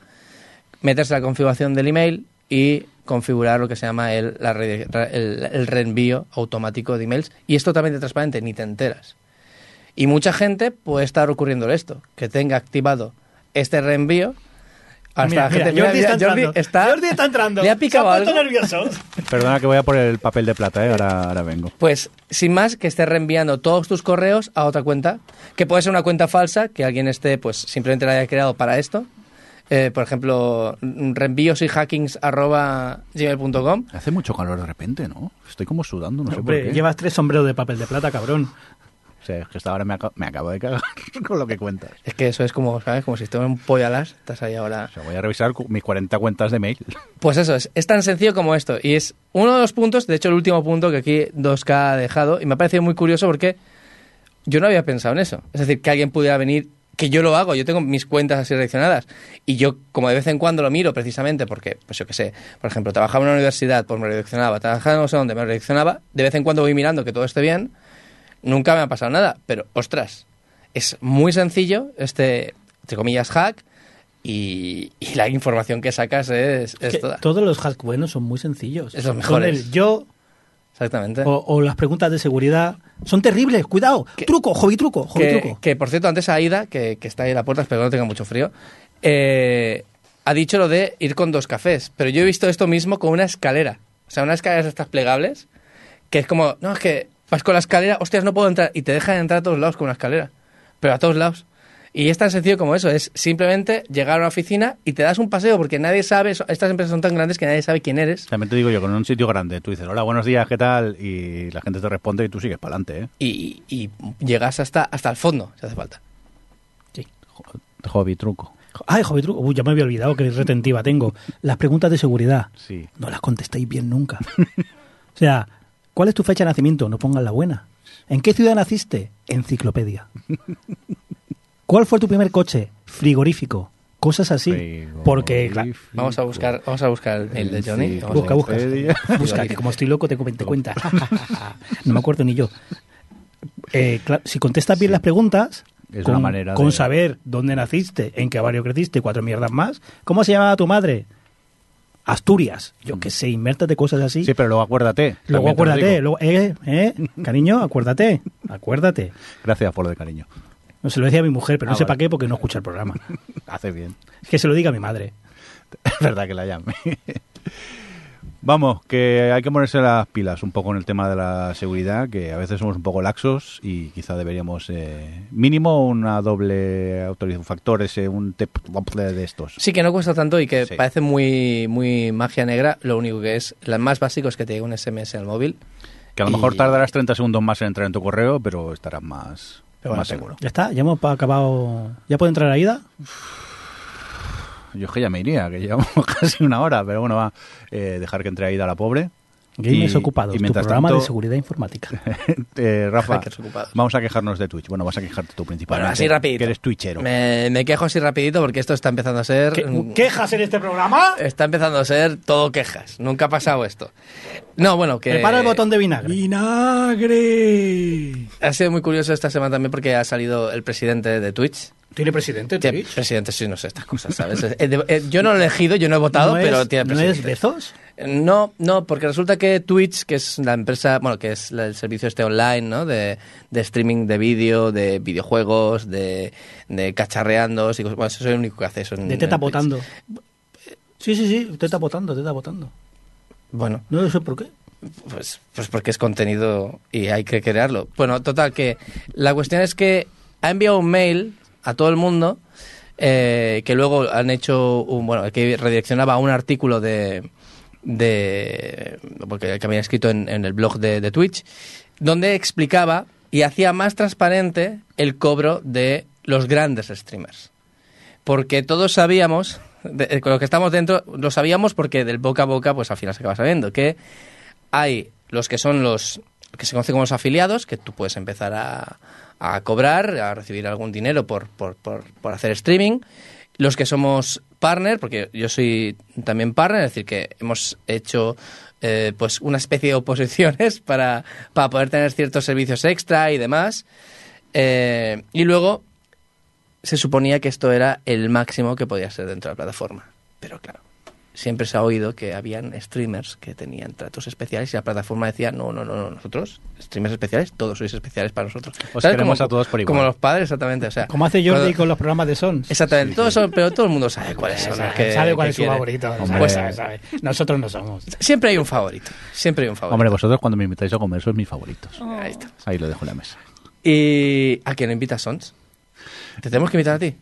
meterse a la configuración del email y configurar lo que se llama el, la el reenvío automático de emails. Y es totalmente transparente, ni te enteras. Y mucha gente puede estar ocurriendo esto, que tenga activado este reenvío. Hasta Mira, la gente, mira, Jordi está Jordi entrando. está, Jordi está entrando. *laughs* Le ha picado algo. nervioso. *laughs* Perdona que voy a por el papel de plata, ¿eh? ahora, ahora vengo. Pues, sin más, que estés reenviando todos tus correos a otra cuenta, que puede ser una cuenta falsa, que alguien esté, pues, simplemente la haya creado para esto. Eh, por ejemplo, reenvíos y hackings arroba gmail.com. Hace mucho calor de repente, ¿no? Estoy como sudando, no sé Hombre, por qué. llevas tres sombreros de papel de plata, cabrón. Sea, es que hasta ahora me, me acabo de cagar *laughs* con lo que cuentas. Es que eso es como, ¿sabes? Como si estuvieras un pollo alas, estás ahí ahora. O sea, voy a revisar mis 40 cuentas de mail. *laughs* Pues eso, es, es tan sencillo como esto. Y es uno de los puntos, de hecho el último punto que aquí 2K ha dejado, y me ha parecido muy curioso porque yo no había pensado en eso. Es decir, que alguien pudiera venir, que yo lo hago, yo tengo mis cuentas así reaccionadas, y yo como de vez en cuando lo miro precisamente porque, pues yo qué sé, por ejemplo, trabajaba en una universidad, pues me redireccionaba, trabajaba en no sé dónde, me redireccionaba, de vez en cuando voy mirando que todo esté bien, nunca me ha pasado nada, pero ostras, es muy sencillo este, entre comillas, hack, y, y la información que sacas es, es toda. todos los hacks buenos son muy sencillos. Esos Son mejores. el yo Exactamente. o, o las preguntas de seguridad. Son terribles, cuidado. Que- truco, hobby truco, hobby que, truco. que, por cierto, antes Aida, que, que está ahí en la puerta, espero que no tenga mucho frío, eh, ha dicho lo de ir con dos cafés. Pero yo he visto esto mismo con una escalera. O sea, unas escaleras estas plegables, que es como, no, es que vas con la escalera, hostias, no puedo entrar. Y te dejan entrar a todos lados con una escalera. Pero a todos lados. Y es tan sencillo como eso, es simplemente llegar a una oficina y te das un paseo porque nadie sabe, estas empresas son tan grandes que nadie sabe quién eres También te digo yo, con un sitio grande, tú dices, hola, buenos días, ¿qué tal? Y la gente te responde y tú sigues para adelante, ¿eh? y, y llegas hasta, hasta el fondo, si hace falta. Hobby, truco. Ay, hobby truco. Uy, ya me había olvidado que retentiva tengo. Las preguntas de seguridad. Sí. No las contestáis bien nunca. *laughs* o sea, ¿cuál es tu fecha de nacimiento? No pongas la buena. ¿En qué ciudad naciste? Enciclopedia. ¿Cuál fue tu primer coche? Frigorífico. Cosas así. Porque, claro, Vamos a buscar, vamos a buscar el de Johnny. Busca, busca. Busca, que como estoy loco te te cuenta. no me acuerdo ni yo. Eh, claro, si contestas bien las preguntas, Es con, una manera con de- saber dónde naciste, en qué barrio creciste y cuatro mierdas más, ¿cómo se llamaba tu madre? Asturias. Yo qué sé, invértate cosas así. Sí, pero luego acuérdate. luego acuérdate, luego, eh, eh, cariño, acuérdate, *laughs* acuérdate. Gracias por lo de cariño. No se lo decía a mi mujer, pero Ah, no sé para qué porque no escucha el programa. *laughs* Hace bien. Es que se lo diga a mi madre. *laughs* Es verdad que la llame. Vamos, que hay que ponerse las pilas un poco en el tema de la seguridad, que a veces somos un poco laxos y quizá deberíamos, eh, mínimo, una doble autorización, factores, eh, un tep de estos. Sí, que no cuesta tanto y que Sí. parece muy, muy magia negra. Lo único que es, lo más básico es que te llegue un SMS al móvil. Que a lo mejor Y- tardarás 30 segundos más en entrar en tu correo, pero estarás más, Pero bueno, más seguro. Ya está, ya hemos acabado. ¿Ya puede entrar Aida? Yo es que ya me iría, que llevamos *laughs* casi una hora, pero bueno, va. eh, dejar que entre ahí la pobre. Gamers Y- Ocupados, y tu programa de seguridad informática. *laughs* Eh, Rafa, vamos a quejarnos de Twitch. Bueno, vas a quejarte tú principalmente. Bueno, así rapidito. Que eres twitchero. Me, me quejo así rapidito porque esto está empezando a ser... ¿Qué- ¿Quejas en este programa? Está empezando a ser todo quejas. Nunca ha pasado esto. No, bueno, que... Prepara el botón de vinagre. ¡Vinagre! Ha sido muy curioso esta semana también porque ha salido el presidente de Twitch. ¿Tiene presidente Tiene- Twitch? presidente, sí, no sé estas cosas, ¿sabes? Eh, eh, yo no lo he elegido, yo no he votado, ¿No pero es, tiene ¿No presidente. es Bezos? No, no, porque resulta que Twitch, que es la empresa, bueno, que es el servicio este online, ¿no? De, de streaming de vídeo, de videojuegos, de, de cacharreandos y cosas. Bueno, eso es lo único que hace eso. en- De teta votando. Sí, sí, sí, teta votando, teta votando. Bueno, No sé por qué. pues, pues porque es contenido y hay que crearlo. Bueno, total, que la cuestión es que ha enviado un mail a todo el mundo eh, que luego han hecho un, bueno, que redireccionaba un artículo de, de porque que había escrito en, en el blog de, de Twitch, donde explicaba y hacía más transparente el cobro de los grandes streamers. Porque todos sabíamos, de- eh, con lo que estamos dentro, lo sabíamos porque del boca a boca, pues al final se acaba sabiendo, que hay los que son los que se conocen como los afiliados, que tú puedes empezar a, a cobrar, a recibir algún dinero por, por, por, por hacer streaming. Los que somos partner, porque yo soy también partner, es decir, que hemos hecho eh, pues una especie de oposiciones *laughs* para, para poder tener ciertos servicios extra y demás. Eh, y luego se suponía que esto era el máximo que podía ser dentro de la plataforma. Pero claro, siempre se ha oído que habían streamers que tenían tratos especiales y la plataforma decía, no, no, no, no, nosotros, streamers especiales, todos sois especiales para nosotros. Os queremos Como- a todos por igual. Como los padres, exactamente. O sea, Como hace Jordi cuando- con los programas de Sons. Exactamente, pero todo el mundo sabe cuáles son. Sabe, que- sabe cuál que es su quiere. favorito. Hombre. Pues sabe, sabe. Nosotros no somos. Siempre hay un favorito, siempre hay un favorito. Hombre, vosotros cuando me invitáis a comer sois mis favoritos. Oh. Ahí está. Ahí lo dejo en la mesa. ¿Y a quién invitas, Sons? ¿Te tenemos que invitar a ti?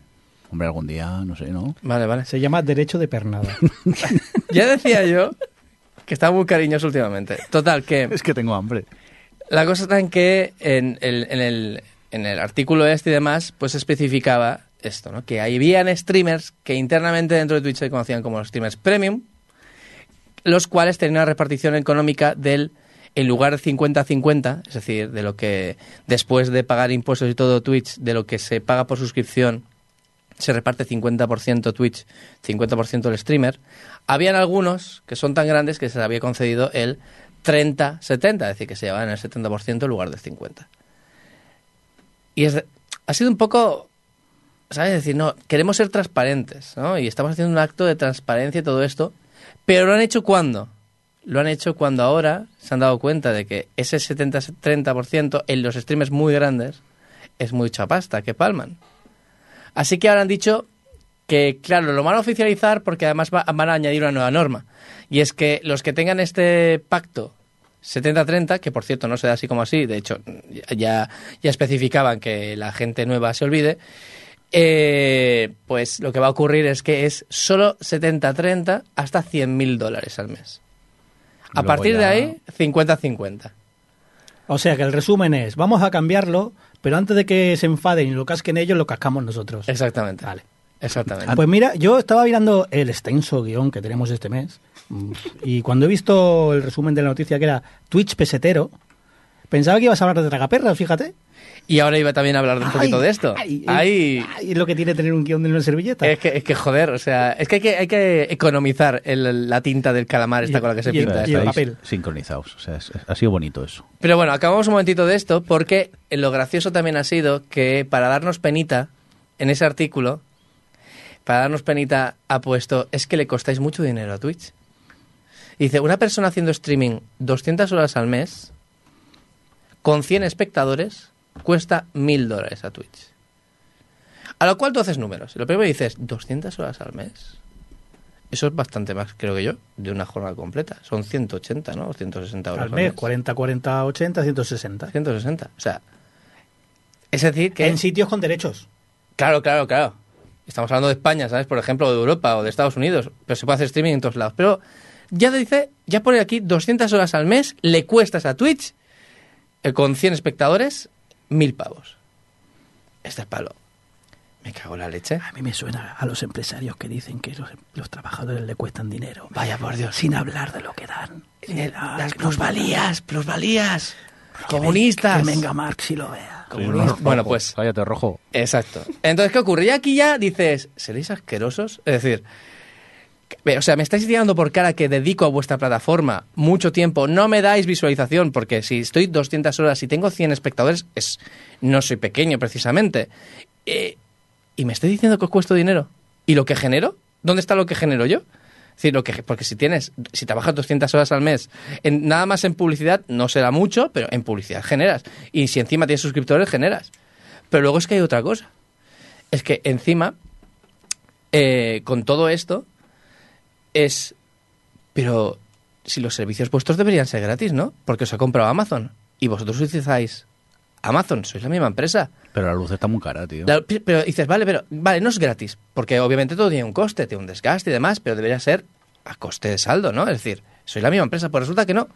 Hombre, algún día, no sé, ¿no? Vale, vale. Se llama derecho de pernada. *laughs* Ya decía yo que estaba muy cariñoso últimamente. Total, que Es que tengo hambre. La cosa está en que en el, en el, en el artículo este y demás, pues se especificaba esto, ¿no? Que habían streamers que internamente dentro de Twitch se conocían como los streamers premium, los cuales tenían una repartición económica del, en lugar de 50-50, es decir, de lo que después de pagar impuestos y todo Twitch, de lo que se paga por suscripción, se reparte 50% Twitch, 50% el streamer. Habían algunos que son tan grandes que se les había concedido el 30-70, es decir, que se llevaban el 70% en lugar del 50%. Y es, ha sido un poco, ¿sabes? Es decir, no, queremos ser transparentes, ¿no? Y estamos haciendo un acto de transparencia y todo esto, pero lo han hecho cuando? Lo han hecho cuando ahora se han dado cuenta de que ese 70-30% en los streamers muy grandes es mucha pasta que palman. Así que ahora han dicho que, claro, lo van a oficializar porque además va- van a añadir una nueva norma. Y es que los que tengan este pacto 70-30, que por cierto no se da así como así, de hecho ya, ya especificaban que la gente nueva se olvide, eh, pues lo que va a ocurrir es que es solo 70-30 hasta 100.000 dólares al mes. A Luego partir de ahí, 50-50. O sea que el resumen es, vamos a cambiarlo, pero antes de que se enfaden y lo casquen ellos, lo cascamos nosotros. Exactamente. Vale. Exactamente. Pues mira, yo estaba mirando el extenso guion que tenemos este mes y cuando he visto el resumen de la noticia que era Twitch pesetero, pensaba que ibas a hablar de tragaperras, fíjate. Y ahora iba también a hablar de un poquito Ay, de esto. ay, Ay, ay, es lo que tiene tener un guion de una servilleta. es, que, es que joder, o sea, es que hay que, hay que economizar el- la tinta del calamar esta Y- con la que se y el- pinta. y el papel. sincronizados. O sea, es- ha sido bonito eso. Pero bueno, acabamos un momentito de esto porque lo gracioso también ha sido que para darnos penita, en ese artículo, para darnos penita ha puesto, es que le costáis mucho dinero a Twitch. Dice, una persona haciendo streaming 200 horas al mes, con 100 espectadores, cuesta 1000 dólares a Twitch. A lo cual tú haces números. Lo primero dices, 200 horas al mes. Eso es bastante más, creo que yo, de una jornada completa. Son 180, ¿no? O 160 horas Al mes, 40, 40, 80, 160. 160. O sea, es decir que... En sitios con derechos. Claro, claro, claro. Estamos hablando de España, ¿sabes? Por ejemplo, de Europa o de Estados Unidos. Pero se puede hacer streaming en todos lados. Pero ya te dice, ya pone aquí 200 horas al mes, le cuestas a Twitch, eh, con 100 espectadores, mil pavos. Este es palo. Me cago en la leche. A mí me suena a los empresarios que dicen que los, los trabajadores le cuestan dinero. Vaya por Dios. Sin hablar de lo que dan. Eh, Ah, Las que nos plusvalías, plusvalías. Que Comunistas. Que venga Marx y lo vea. Comunistas. Rojo, Bueno, pues Cállate, rojo. Exacto. Entonces, ¿qué ocurre? Y aquí ya dices, ¿seréis asquerosos? Es decir, o sea, me estáis tirando por cara que dedico a vuestra plataforma mucho tiempo, no me dais visualización, porque si estoy 200 horas y tengo 100 espectadores, es, no soy pequeño precisamente. Eh, y me estáis diciendo que os cuesto dinero. ¿Y lo que genero? ¿Dónde está lo que genero yo? Es decir, porque si tienes, si trabajas 200 horas al mes, nada más en publicidad, no será mucho, pero en publicidad generas. Y si encima tienes suscriptores, generas. Pero luego es que hay otra cosa. Es que encima, eh, con todo esto, es... Pero si los servicios vuestros deberían ser gratis, ¿no? Porque os ha comprado Amazon. Y vosotros utilizáis Amazon, sois la misma empresa. Pero la luz está muy cara, tío. La- pero dices, vale, pero vale, no es gratis, porque obviamente todo tiene un coste, tiene un desgaste y demás, pero debería ser a coste de saldo, ¿no? Es decir, soy la misma empresa, pues resulta que no.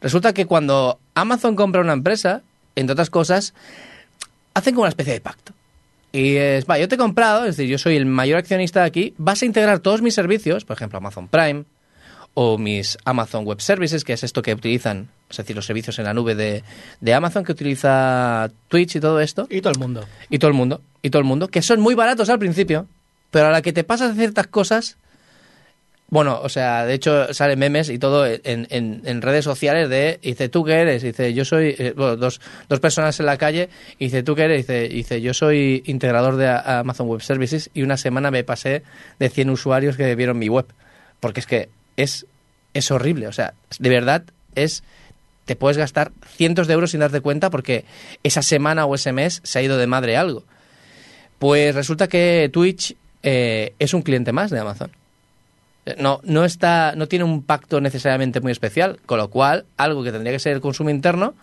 Resulta que cuando Amazon compra una empresa, entre otras cosas, hacen como una especie de pacto. Y es, va, yo te he comprado, es decir, yo soy el mayor accionista de aquí, vas a integrar todos mis servicios, por ejemplo, Amazon Prime, o mis Amazon Web Services, que es esto que utilizan, es decir, los servicios en la nube de, de Amazon que utiliza Twitch y todo esto Y todo el mundo. y todo el mundo, y todo el mundo, que son muy baratos al principio, pero a la que te pasas de ciertas cosas, bueno, o sea, de hecho salen memes y todo en, redes sociales de, dice, ¿tú qué eres? Dice, yo soy, eh, dos, dos personas en la calle, dice, ¿tú qué eres? Dice, yo soy integrador de Amazon Web Services y una semana me pasé de 100 usuarios que vieron mi web, porque es que es, es horrible, o sea, de verdad es te puedes gastar cientos de euros sin darte cuenta porque esa semana o ese mes se ha ido de madre algo. Pues resulta que Twitch eh, es un cliente más de Amazon. No, no, está, no tiene un pacto necesariamente muy especial, con lo cual algo que tendría que ser el consumo interno,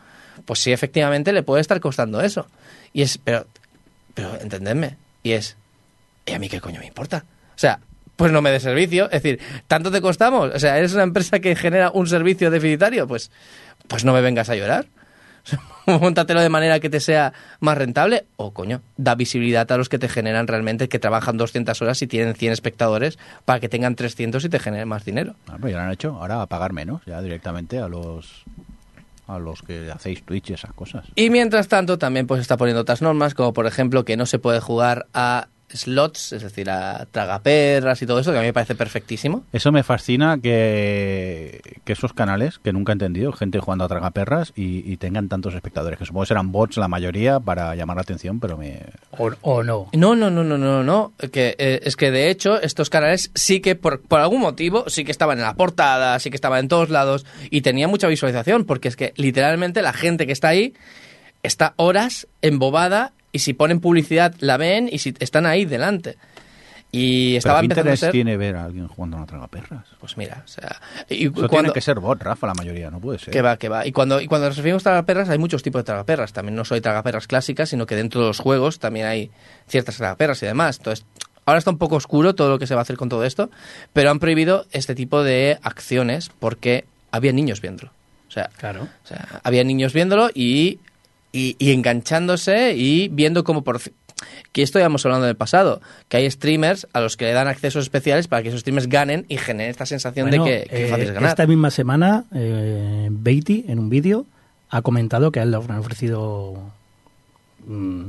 pues sí, efectivamente le puede estar costando eso. Y es, pero, pero entendedme, y es, ¿y a mí qué coño me importa? O sea, pues no me dé servicio, es decir, ¿tanto te costamos? O sea, ¿eres una empresa que genera un servicio deficitario? Pues, pues no me vengas a llorar. *laughs* *laughs* Móntatelo de manera que te sea más rentable o, coño, da visibilidad a los que te generan realmente, que trabajan 200 horas y tienen 100 espectadores para que tengan 300 y te generen más dinero. Ah, pues ya lo han hecho, ahora a pagar menos, ya directamente a los a los que hacéis Twitch y esas cosas. Y mientras tanto también pues está poniendo otras normas, como por ejemplo que no se puede jugar a slots, es decir, a tragaperras y todo eso, que a mí me parece perfectísimo. Eso me fascina que, que esos canales, que nunca he entendido, gente jugando a tragaperras y, y tengan tantos espectadores, que supongo que serán bots la mayoría para llamar la atención, pero me... O, o no. No, no, no, no, no, no. Que, eh, es que de hecho estos canales sí que por, por algún motivo sí que estaban en la portada, sí que estaban en todos lados y tenía mucha visualización porque es que literalmente la gente que está ahí está horas embobada y si ponen publicidad la ven y si están ahí delante. Y Pero estaba ¿qué empezando a interés ser... tiene ver a alguien jugando a una tragaperras? Pues mira, o sea... Y Eso cuando... tiene que ser bot, Rafa, la mayoría, no puede ser. Que va, que va. Y cuando, y cuando nos referimos a tragaperras, hay muchos tipos de tragaperras. También no soy tragaperras clásicas, sino que dentro de los juegos también hay ciertas tragaperras y demás. Entonces, ahora está un poco oscuro todo lo que se va a hacer con todo esto, pero han prohibido este tipo de acciones porque había niños viéndolo. O sea, Claro. o sea, había niños viéndolo y, y, y enganchándose y viendo como por... Que esto ya hemos hablado en el pasado, que hay streamers a los que le dan accesos especiales para que esos streamers ganen y generen esta sensación Bueno, de que, que eh, fácil es ganar. Esta misma semana, eh, Beatty, en un vídeo, ha comentado que a él le han ofrecido mm,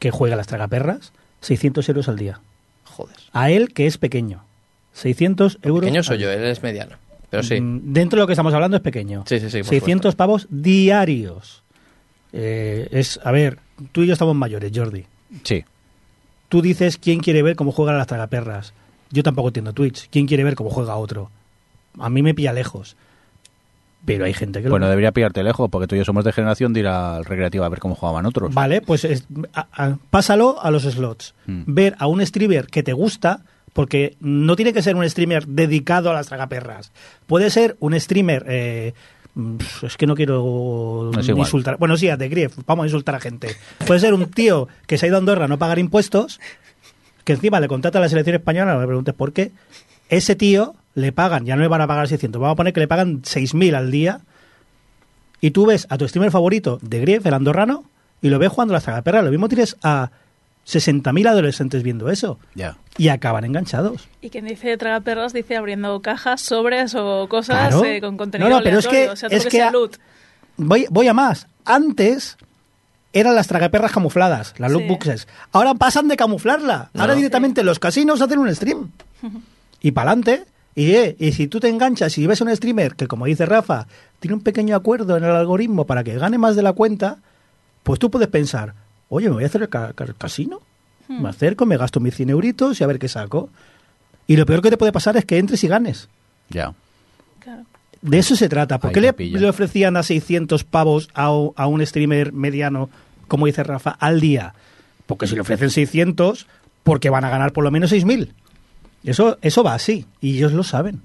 que juegue a las tragaperras 600 euros al día. Joder. A él, que es pequeño. 600 euros. Pequeño al soy yo, él es mediano. Pero sí. Mm, Dentro de lo que estamos hablando es pequeño. Sí, sí, sí, por 600 pavos diarios. Eh, es, a ver, tú y yo estamos mayores, Jordi. Sí. Tú dices quién quiere ver cómo juegan las tragaperras. Yo tampoco entiendo Twitch. ¿Quién quiere ver cómo juega otro? A mí me pilla lejos. Pero hay gente que lo Bueno, ve. debería pillarte lejos, porque tú y yo somos de generación de ir al recreativo a ver cómo jugaban otros. Vale, pues es- a- a- pásalo a los slots. Mm. Ver a un streamer que te gusta, porque no tiene que ser un streamer dedicado a las tragaperras. Puede ser un streamer. eh, es que no quiero insultar. Bueno, sí, a The Grief, vamos a insultar a gente. Puede ser un tío que se ha ido a Andorra a no pagar impuestos, que encima le contrata a la selección española, no me preguntes por qué. Ese tío le pagan, ya no le van a pagar 600, vamos a poner que le pagan 6.000 al día y tú ves a tu streamer favorito de Grief, el andorrano, y lo ves jugando a las tragaperras. Lo mismo tienes a 60.000 adolescentes viendo eso Ya. y acaban enganchados. Y quien dice tragaperras dice abriendo cajas, sobres o cosas Claro. eh, con contenido No, no, pero es que- o sea, es que que sea a- loot. Voy, voy a más. Antes eran las tragaperras camufladas, las Sí. lootboxes. Ahora pasan de camuflarla. Ahora directamente los casinos hacen un stream. *laughs* y para adelante. Y, eh, y si tú te enganchas y ves a un streamer que, como dice Rafa, tiene un pequeño acuerdo en el algoritmo para que gane más de la cuenta, pues tú puedes pensar, oye, me voy a hacer el, ca- ca- el casino. Me acerco, me gasto mis 100 euritos y a ver qué saco. Y lo peor que te puede pasar es que entres y ganes. Ya. Claro. De eso se trata. ¿Por Ahí qué le, ofrecían a 600 pavos a, a un streamer mediano, como dice Rafa, al día? Porque si le ofrecen 600, porque van a ganar por lo menos 6.000. Eso, eso va así, y ellos lo saben.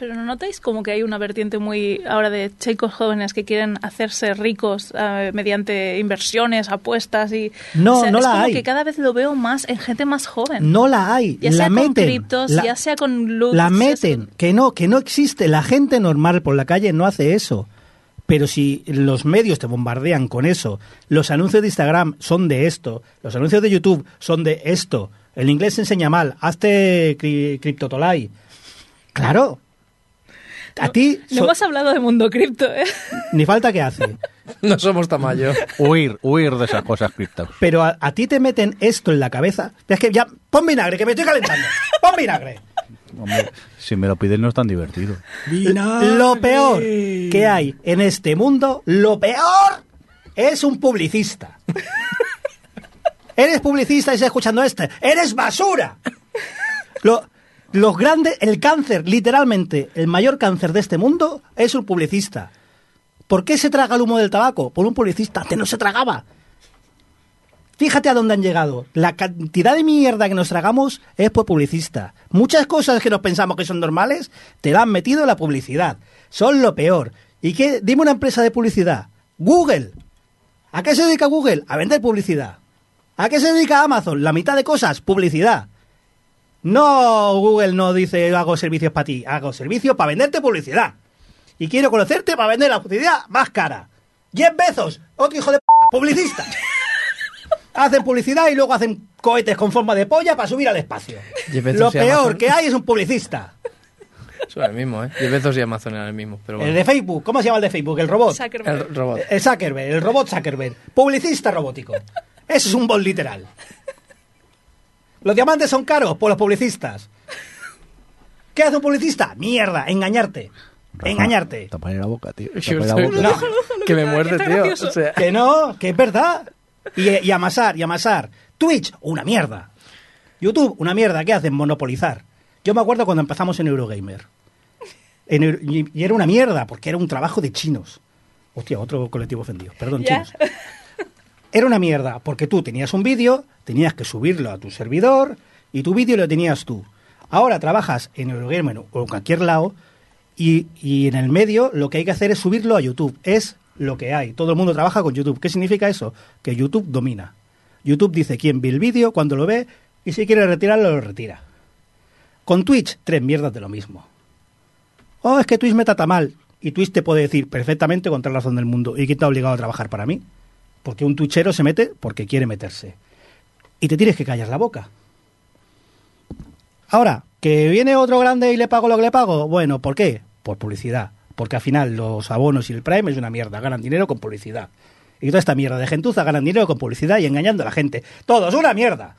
Pero ¿no notáis como que hay una vertiente muy ahora de chicos jóvenes que quieren hacerse ricos eh, mediante inversiones, apuestas y... No, no es la como hay. que cada vez lo veo más en gente más joven. No la hay, Ya la sea con meten. criptos, la, ya sea con loot, la meten, con- que no, que no existe. La gente normal por la calle no hace eso. Pero si los medios te bombardean con eso, los anuncios de Instagram son de esto, los anuncios de YouTube son de esto, el inglés se enseña mal, hazte cri- criptotolai. Claro. A ti No so- hemos hablado de mundo cripto, ¿eh? *laughs* ni falta que hace. *laughs* No somos tamaño. Huir, huir de esas cosas criptos. Pero a, a ti te meten esto en la cabeza. Es que ya, pon vinagre, que me estoy calentando. Pon vinagre. Hombre, si me lo piden no es tan divertido. Lo peor que hay en este mundo, lo peor es un publicista. *laughs* Eres publicista y estás escuchando este. ¡Eres basura! Lo, los grandes, el cáncer, literalmente, el mayor cáncer de este mundo es un publicista. ¿Por qué se traga el humo del tabaco? Por un publicista. Antes no se tragaba. Fíjate a dónde han llegado. La cantidad de mierda que nos tragamos es por publicista. Muchas cosas que nos pensamos que son normales, te la han metido en la publicidad. Son lo peor. ¿Y qué? Dime una empresa de publicidad. Google. ¿A qué se dedica Google? A vender publicidad. ¿A qué se dedica Amazon? La mitad de cosas, publicidad. No, Google no dice hago servicios para ti, hago servicios para venderte publicidad. Y quiero conocerte para vender la publicidad más cara. Jeff Bezos, otro hijo de p publicista. *laughs* Hacen publicidad y luego hacen cohetes con forma de polla para subir al espacio. Lo peor Amazon. que hay es un publicista. Son el mismo, ¿eh? Jeff Bezos y Amazon eran el mismo, pero El de Facebook, ¿cómo se llama el de Facebook? El robot. Zuckerberg. El robot. El Zuckerberg, el robot Zuckerberg. Publicista robótico. *laughs* Eso es un bot literal. ¿Los diamantes son caros? Por los publicistas. ¿Qué hace un publicista? Mierda, engañarte. Engañarte. Tapar la boca, tío. Yo Tapar la soy- boca. No. que me muerde, tío. gracioso. O sea, Que no, que es verdad. Y, y amasar, y amasar. Twitch, una mierda. YouTube, una mierda. ¿Qué hacen? Monopolizar. Yo me acuerdo cuando empezamos en Eurogamer. En Euro- y, y era una mierda, porque era un trabajo de chinos. Hostia, otro colectivo ofendido. Perdón, Ya. chinos. Era una mierda, porque tú tenías un vídeo, tenías que subirlo a tu servidor, y tu vídeo lo tenías tú. Ahora trabajas en Eurogamer o en cualquier lado, y, y en el medio lo que hay que hacer es subirlo a YouTube. Es lo que hay. Todo el mundo trabaja con YouTube. ¿Qué significa eso? Que YouTube domina. YouTube dice quién ve el vídeo, cuando lo ve, y si quiere retirarlo, lo retira. Con Twitch, tres mierdas de lo mismo. Oh, es que Twitch me trata mal. Y Twitch te puede decir perfectamente con toda la razón del mundo. ¿Y quién te obligado a trabajar para mí? Porque un twitchero se mete porque quiere meterse. Y te tienes que callar la boca. Ahora, que viene otro grande y le pago lo que le pago. Bueno, ¿por qué? Por publicidad. Porque al final los abonos y el Prime es una mierda. Ganan dinero con publicidad. Y toda esta mierda de gentuza ganan dinero con publicidad y engañando a la gente. Todo es una mierda.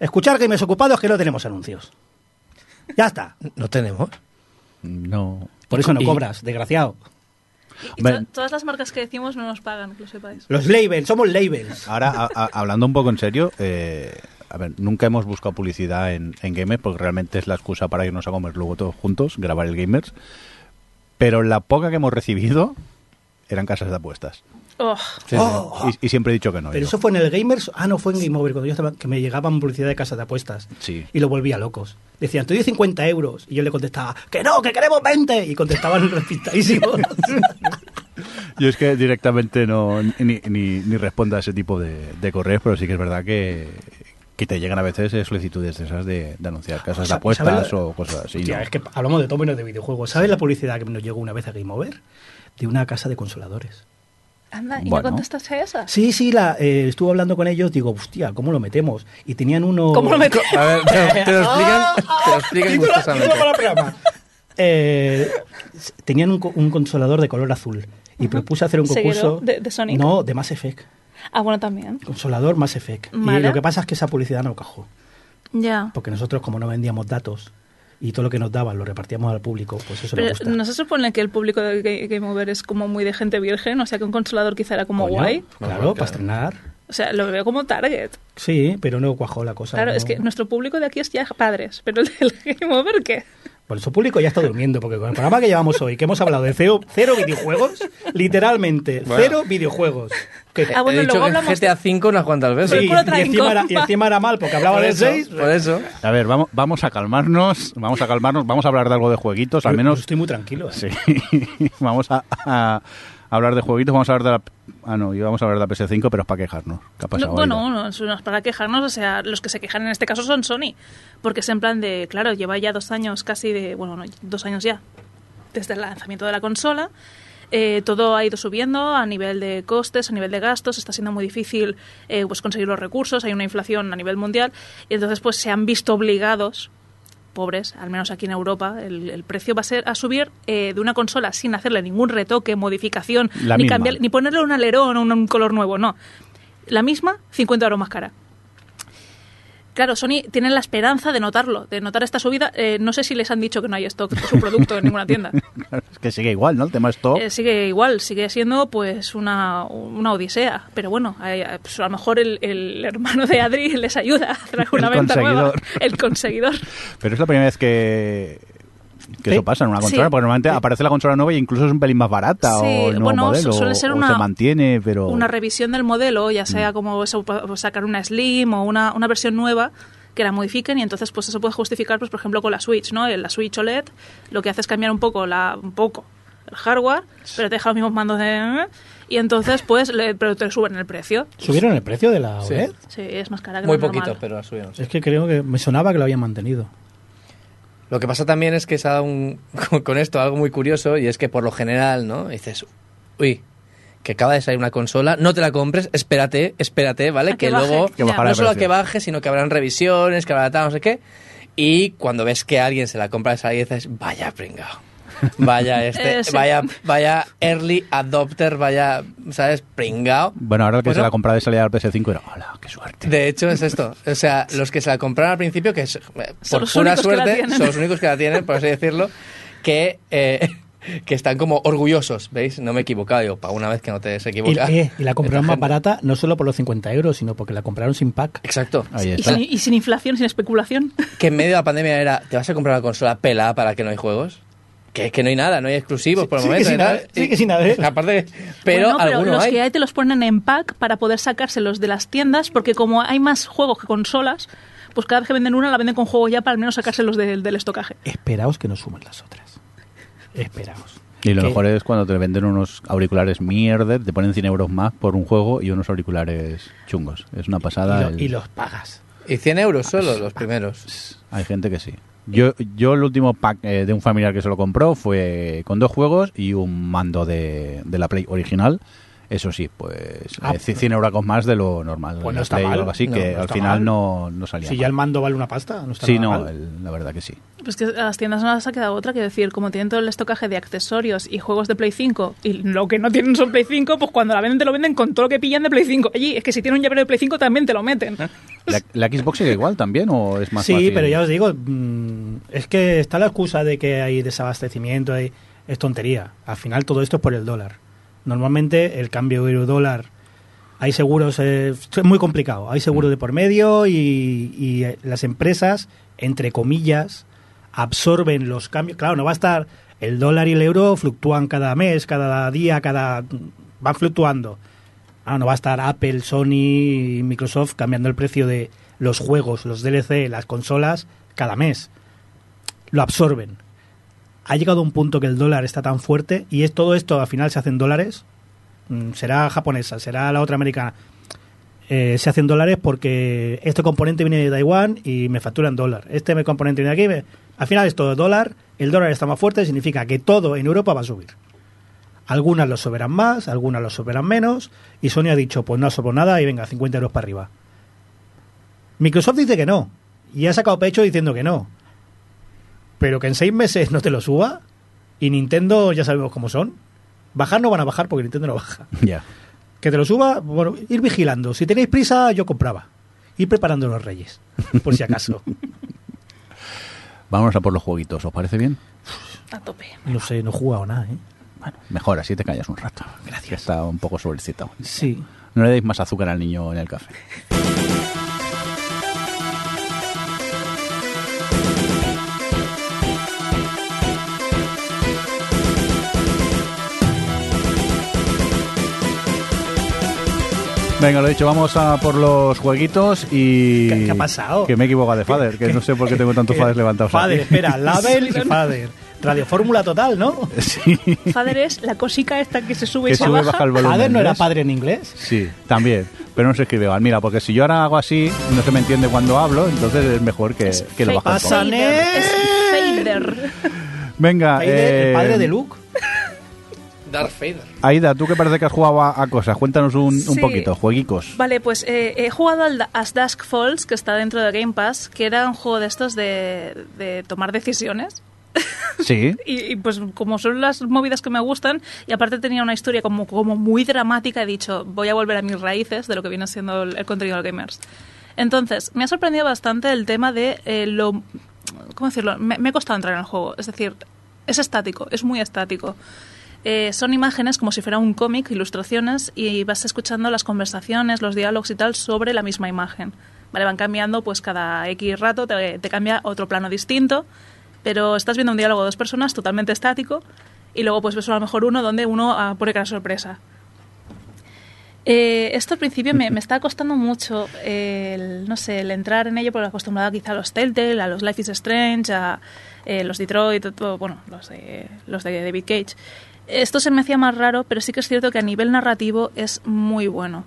Escuchar que me ocupados que no tenemos anuncios. Ya está. no tenemos. No. Por eso no Y- cobras, desgraciado. Y Hombre. to- todas las marcas que decimos no nos pagan, que lo sepáis. Los labels, somos labels. Ahora, a- a- hablando un poco en serio, eh, a ver, nunca hemos buscado publicidad en, en Gamers porque realmente es la excusa para irnos a comer luego todos juntos, grabar el Gamers. Pero la poca que hemos recibido eran casas de apuestas. Oh, Sí. Oh. Y, y siempre he dicho que no. Pero yo. eso fue en el Gamers. Ah, no, fue en Game Over, cuando yo estaba, que me llegaban publicidad de casas de apuestas. Sí. Y lo volvía locos. Decían, te doy 50 euros. Y yo le contestaba, que no, que queremos 20. Y contestaban *laughs* despistadísimos. *laughs* Yo es que directamente no ni, ni, ni respondo a ese tipo de, de correos, pero sí que es verdad que, que te llegan a veces solicitudes de esas de, de anunciar casas de apuestas ¿sabes lo- o cosas así. Hostia, ¿no? es que hablamos de todo menos de videojuegos. ¿Sabes la publicidad que nos llegó una vez a Game Over? De una casa de consoladores. Anda, ¿y Bueno. no contestaste a esa? Sí, sí, la, eh, estuve hablando con ellos. Digo, hostia, ¿cómo lo metemos? Y tenían uno... ¿Cómo lo meto? A ver, te, te lo explican, *laughs* te lo explican gustosamente. título para el programa. Eh, tenían un, co- un consolador de color azul y propuse hacer un ¿Seguidor concurso de- de Sonic? no de Mass Effect Ah, bueno, también. consolador Mass Effect y lo que pasa es que esa publicidad no cajó Ya. porque nosotros como no vendíamos datos y todo lo que nos daban lo repartíamos al público pues eso me Pero gusta ¿no se supone que el público de Ga- Game Over es como muy de gente virgen? O sea, que un consolador quizá era como Coño, guay. claro, Claro. para estrenar O sea, lo veo como target. sí pero no cuajó la cosa Claro, no. es que nuestro público de aquí es ya padres, pero el del Game Over, ¿qué? Por eso público ya está durmiendo, porque con el programa que llevamos hoy, que hemos hablado de cero, cero videojuegos, literalmente, Bueno. cero videojuegos. ¿Qué? Ah, bueno, He dicho luego que GTA V unas cuantas veces. Sí, y, encima era, y compa. encima era mal, porque hablaba por de seis. por eso. A ver, vamos, vamos a calmarnos, vamos a calmarnos, vamos a hablar de algo de jueguitos, al Yo- menos yo Estoy muy tranquilo. ¿eh? Sí, *laughs* vamos a, a hablar de jueguitos, vamos a hablar de la... Ah, no, íbamos a hablar de la PS5, pero es para quejarnos. ¿Qué ha pasado? No, bueno, no, es para quejarnos, o sea, los que se quejan en este caso son Sony, porque es en plan de, claro, lleva ya dos años casi de, bueno, no, dos años ya, desde el lanzamiento de la consola, eh, todo ha ido subiendo a nivel de costes, a nivel de gastos, está siendo muy difícil eh, pues conseguir los recursos, hay una inflación a nivel mundial, y entonces pues se han visto obligados pobres, al menos aquí en Europa, el, el precio va a ser a subir eh, de una consola sin hacerle ningún retoque, modificación, La ni cambiar, ni ponerle un alerón o un, un color nuevo, no. La misma, 50 euros más cara. Claro, Sony tiene la esperanza de notarlo, de notar esta subida. Eh, no sé si les han dicho que no hay stock de su producto en ninguna tienda. *laughs* Claro, es que sigue igual, ¿no? El tema es todo. Eh, sigue igual, sigue siendo pues una, una odisea. Pero bueno, pues, a lo mejor el, el hermano de Adri les ayuda a traer una El venta nueva. El conseguidor. Pero es la primera vez que, que Sí. eso pasa en una consola, Sí. porque normalmente aparece la consola nueva y incluso es un pelín más barata Sí, o el nuevo bueno, modelo, suele ser o una- se mantiene, pero... una revisión del modelo, ya sea Mm. como eso, pues, sacar una Slim o una, una versión nueva que la modifiquen y entonces pues eso puede justificar pues por ejemplo con la Switch, ¿no? La Switch OLED lo que hace es cambiar un poco la un poco el hardware, pero te deja los mismos mandos de y entonces pues le, pero te suben el precio. ¿Subieron el precio de la Sí. OLED? Sí, es más cara que Muy normal. poquito, pero subieron. sí. Es que creo que me sonaba que lo habían mantenido. Lo que pasa también es que se ha dado un- *laughs* con, esto algo muy curioso y es que por lo general, ¿no? Dices, uy, que acaba de salir una consola, no te la compres, espérate, espérate, ¿vale? A que luego, Que no solo que baje, sino que habrán revisiones, que habrá tal, no sé qué. Y cuando ves que alguien se la compra esa y dices, vaya pringao. Vaya este, Eh, sí. vaya, vaya early adopter, vaya, ¿sabes? Pringao. Bueno, ahora el que se la compraba de salida al PS5 era, hola, qué suerte. De hecho, es esto. O sea, los que se la compraron al principio, que es, eh, Son por los pura únicos que la suerte, tienen. son los únicos que la tienen, por así decirlo, que, eh, *laughs* que están como orgullosos, ¿veis? No me he equivocado, digo, para una vez que no te se Y, eh, y la compraron más barata no solo por los 50 euros, sino porque la compraron sin pack. Exacto. Ahí Y está. sin, y sin inflación, sin especulación. Que en medio de la *laughs* pandemia era, ¿te vas a comprar una consola pelada para que no hay juegos? Que, que no hay nada, no hay exclusivos por el sigue momento. sin ni nada. haber- sigue sin haber. Aparte, pero Bueno, pero algunos los hay. que hay te los ponen en pack para poder sacárselos de las tiendas, porque como hay más juegos que consolas, pues cada vez que venden una la venden con juego ya para al menos sacárselos del, del estocaje. Esperaos que no sumen las otras. Esperaos. Y lo Que- mejor es cuando te venden unos auriculares mierder, te ponen 100 euros más por un juego y unos auriculares chungos. Es una y, pasada. lo- el- y los pagas. Y 100 euros solo los primeros. Hay gente que sí. Yo, yo el último pack eh, de un familiar que se lo compró fue con dos juegos y un mando de, de la Play original. Eso sí, pues Ah, eh, 100 euros más de lo normal. Pues no está Play o mal. algo así, No, que no al final mal. no, no salía Si mal. ya el mando vale una pasta, no está Sí, nada no, mal. el- la verdad que sí. Pues que a las tiendas no les ha quedado otra que decir, como tienen todo el estocaje de accesorios y juegos de Play 5, y lo que no tienen son Play 5, pues cuando la venden te lo venden con todo lo que pillan de Play 5. Allí, es que si tienen un llavero de Play 5 también te lo meten. *laughs* ¿La, la Xbox sigue igual también o es más Sí, fácil? pero ya os digo, mm, es que está la excusa de que hay desabastecimiento, hay- es tontería. Al final todo esto es por el dólar. Normalmente el cambio euro-dólar, hay seguros, eh, es muy complicado, hay seguro de por medio y, y, eh, las empresas, entre comillas, absorben los cambios. Claro, no va a estar, el dólar y el euro fluctúan cada mes, cada día, cada... van fluctuando. Ah, no va a estar Apple, Sony y Microsoft cambiando el precio de los juegos, los DLC, las consolas cada mes. Lo absorben. Ha llegado un punto que el dólar está tan fuerte y es todo esto al final se hace en dólares. Mm, Será japonesa, será la otra americana. Eh, se hacen dólares porque este componente viene de Taiwán y me facturan dólar. Este componente viene de aquí. Al final es todo dólar. El dólar está más fuerte, significa que todo en Europa va a subir. Algunas lo soberan más, algunas lo soberan menos. Y Sony ha dicho, pues no absorbo nada y venga, 50 euros para arriba. Microsoft dice que no. Y ha sacado pecho diciendo que no. Pero que en seis meses no te lo suba. Y Nintendo ya sabemos cómo son. Bajar no van a bajar porque Nintendo no baja. Ya. Que te lo suba, bueno, ir vigilando. Si tenéis prisa, yo compraba. Ir preparando los reyes, por si acaso. *laughs* Vamos a por los jueguitos, ¿os parece bien? A tope. No sé, no he jugado nada, ¿eh? Bueno, mejor, así te callas un rato. Gracias. Está un poco sobrecitado. Sí. No le deis más azúcar al niño en el café. Venga, lo dicho, vamos a por los jueguitos y... ¿Qué- qué ha pasado? Que me he equivocado de Fader, que no sé por qué tengo tantos Faders levantados Fader, aquí. espera, *laughs* Label y Fader. Radio Fórmula total, ¿no? *laughs* Sí, Fader es la cosica esta que se sube que y se sube baja. baja el volumen. Fader no era padre en inglés. Sí, también. Pero no se escribe igual. Mira, porque si yo ahora hago así, no se me entiende cuando hablo, entonces es mejor que, que lo baje Fader, es Fader. Venga, Fader, eh, el padre de Luke. Darth Vader. Aida, tú que parece que has jugado a, a cosas, cuéntanos un, un Sí. poquito, jueguicos. Vale, pues eh, he jugado al As Dusk Falls, que está dentro de Game Pass, que era un juego de estos de, de tomar decisiones. *laughs* Sí, *laughs* Y, y, pues como son las movidas que me gustan, y aparte tenía una historia como, como muy dramática, he dicho, voy a volver a mis raíces de lo que viene siendo el, el contenido de gamers. Entonces, me ha sorprendido bastante el tema de eh, lo... ¿Cómo decirlo? Me, me ha costado entrar en el juego. Es decir, es estático, es muy estático. Eh, son imágenes como si fuera un cómic, ilustraciones, y vas escuchando las conversaciones, los diálogos y tal sobre la misma imagen. Vale, van cambiando, pues cada X rato te, cambia otro plano distinto, pero estás viendo un diálogo de dos personas totalmente estático, y luego pues ves a lo mejor uno donde uno ah, pone cara sorpresa. Eh, esto al principio me, me está costando mucho eh, el, no sé, el entrar en ello porque acostumbrada quizá a los Telltale, a los Life is Strange, a los Detroit, bueno, los de, los de David Cage. Esto se me hacía más raro, pero sí que es cierto que a nivel narrativo es muy bueno.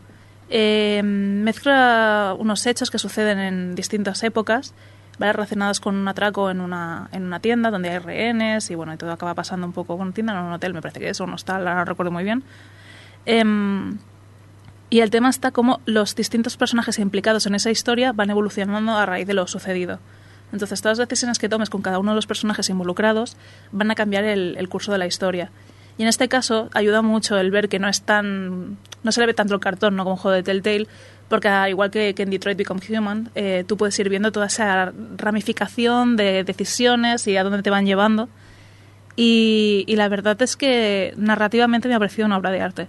Eh, mezcla unos hechos que suceden en distintas épocas, ¿vale? relacionados con un atraco en una, en una tienda donde hay rehenes y bueno, y todo acaba pasando un poco, bueno, tienda o un hotel me parece que es, o un hostal, no recuerdo muy bien. Em, y el tema está como los distintos personajes implicados en esa historia van evolucionando a raíz de lo sucedido. Entonces, todas las decisiones que tomes con cada uno de los personajes involucrados van a cambiar el, el curso de la historia. Y en este caso ayuda mucho el ver que no es tan. no se le ve tanto el cartón, ¿no? Como juego de Telltale, porque al igual que, que en Detroit Become Human, eh, tú puedes ir viendo toda esa ramificación de decisiones y a dónde te van llevando. Y, y la verdad es que narrativamente me ha parecido una obra de arte.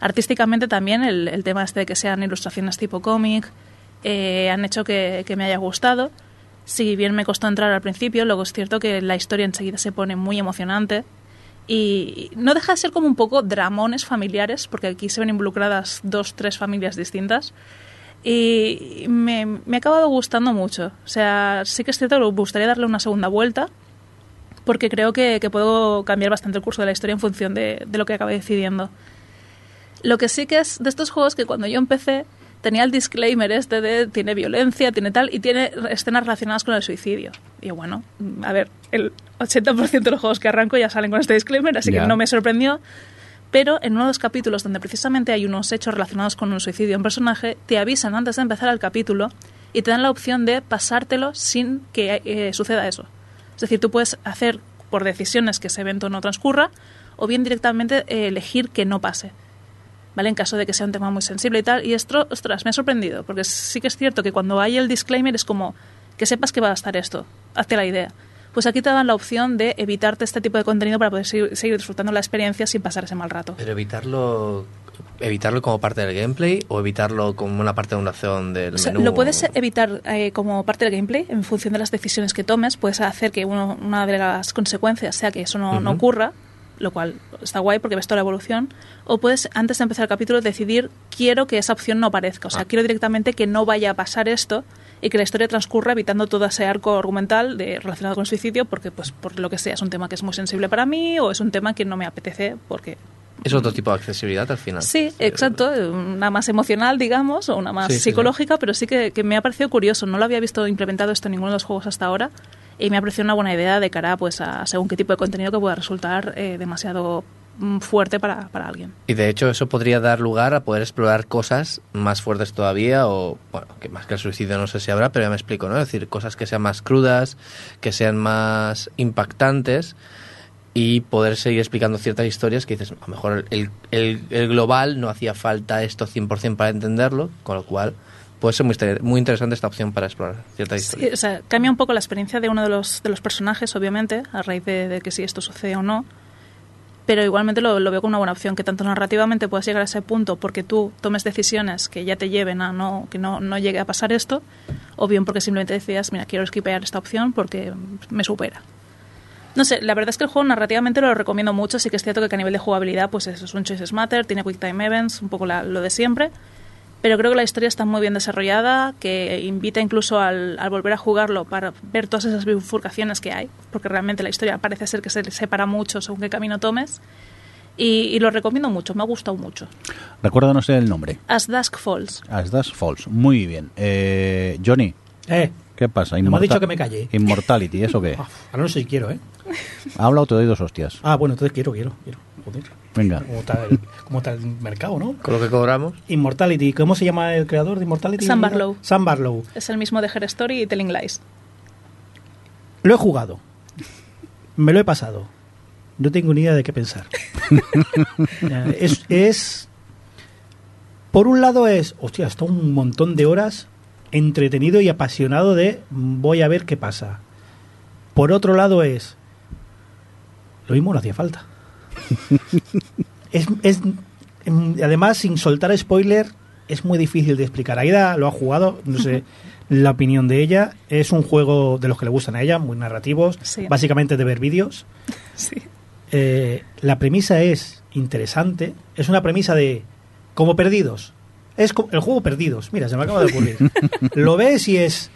Artísticamente también el, el tema este de que sean ilustraciones tipo cómic eh, han hecho que, que me haya gustado. Si bien me costó entrar al principio, luego es cierto que la historia enseguida se pone muy emocionante y no deja de ser como un poco dramones familiares, porque aquí se ven involucradas dos, tres familias distintas. Y me, me ha acabado gustando mucho. O sea, sí que es cierto me gustaría darle una segunda vuelta, porque creo que, que puedo cambiar bastante el curso de la historia en función de, de lo que acabe decidiendo. Lo que sí que es de estos juegos que cuando yo empecé tenía el disclaimer este de tiene violencia, tiene tal, y tiene escenas relacionadas con el suicidio. Y bueno, a ver, el 80% de los juegos que arranco ya salen con este disclaimer, así que no me sorprendió. Pero en uno de los capítulos donde precisamente hay unos hechos relacionados con un suicidio de un personaje, te avisan antes de empezar el capítulo y te dan la opción de pasártelo sin que eh, suceda eso. Es decir, tú puedes hacer por decisiones que ese evento no transcurra o bien directamente eh, elegir que no pase. ¿Vale? En caso de que sea un tema muy sensible y tal. Y esto, ostras, me ha sorprendido, porque sí que es cierto que cuando hay el disclaimer es como que sepas que va a estar esto, hazte la idea. Pues aquí te dan la opción de evitarte este tipo de contenido para poder seguir, seguir disfrutando la experiencia sin pasar ese mal rato. Pero evitarlo evitarlo como parte del gameplay o evitarlo como una parte de una acción del O sea, menú. lo puedes evitar eh, como parte del gameplay en función de las decisiones que tomes. Puedes hacer que uno- una de las consecuencias sea que eso no, ocurra, lo cual está guay porque ves toda la evolución. O puedes, antes de empezar el capítulo, decidir quiero que esa opción no aparezca. O sea, Ah. quiero directamente que no vaya a pasar esto y que la historia transcurra evitando todo ese arco argumental de, relacionado con el suicidio porque, pues, por lo que sea, es un tema que es muy sensible para mí o es un tema que no me apetece porque Es otro tipo de accesibilidad al final. Sí, exacto, una más emocional, digamos, o una más Sí, sí, sí. psicológica, pero sí que, que me ha parecido curioso. No lo había visto implementado esto en ninguno de los juegos hasta ahora y me ha parecido una buena idea de cara pues, a según qué tipo de contenido que pueda resultar eh, demasiado fuerte para, para alguien. Y de hecho eso podría dar lugar a poder explorar cosas más fuertes todavía o, bueno, que más que el suicidio no sé si habrá, pero ya me explico, ¿no? Es decir, cosas que sean más crudas, que sean más impactantes y poder seguir explicando ciertas historias que dices, a lo mejor el, el- el global no hacía falta esto 100% para entenderlo, con lo cual puede ser muy, muy interesante esta opción para explorar ciertas Sí, historias. o sea, cambia un poco la experiencia de uno de los, de los personajes, obviamente, a raíz de, de que si esto sucede o no. Pero igualmente lo, lo veo como una buena opción, que tanto narrativamente puedas llegar a ese punto porque tú tomes decisiones que ya te lleven a no, que no, no llegue a pasar esto, o bien porque simplemente decidas, mira, quiero skipear esta opción porque me supera. No sé, la verdad es que el juego narrativamente lo recomiendo mucho, sí que es cierto que a nivel de jugabilidad pues eso, es un Choices Matter, tiene Quick Time Events, un poco la- lo de siempre, pero creo que la historia está muy bien desarrollada, que invita incluso al, al volver a jugarlo para ver todas esas bifurcaciones que hay, porque realmente la historia parece ser que se separa mucho según qué camino tomes. Y, y lo recomiendo mucho, me ha gustado mucho. Recuérdanos el nombre. As Dusk Falls. As Das Falls. Muy bien. Eh, Johnny, Eh, ¿qué pasa? No me has Inmorta- dicho que me calle. Immortality, ¿eso qué? *laughs* ah, ahora no sé si quiero, ¿eh? Ha hablado te doy dos hostias. Ah, bueno, entonces quiero, quiero, quiero. Joder. Venga. ¿Cómo está, el, cómo está el mercado, no? Con lo que cobramos, Immortality. ¿Cómo se llama el creador de Immortality? Sam Barlow. Sam Barlow. Es el mismo de Her Story y Telling Lies. Lo he jugado. Me lo he pasado. No tengo ni idea de qué pensar. *laughs* Es, es. Por un lado es. Hostia, está un montón de horas entretenido y apasionado de. Voy a ver qué pasa. Por otro lado es. Lo mismo no hacía falta. *laughs* es, es- em, además, sin soltar spoiler, es muy difícil de explicar. Aida lo ha jugado, no sé la opinión de ella. Es un juego de los que le gustan a ella, muy narrativos, Sí. básicamente de ver vídeos. *laughs* Sí. Eh, la premisa es interesante. Es una premisa de como perdidos. Es co- el juego perdidos. Mira, se me acaba de ocurrir. *laughs* Lo ves y es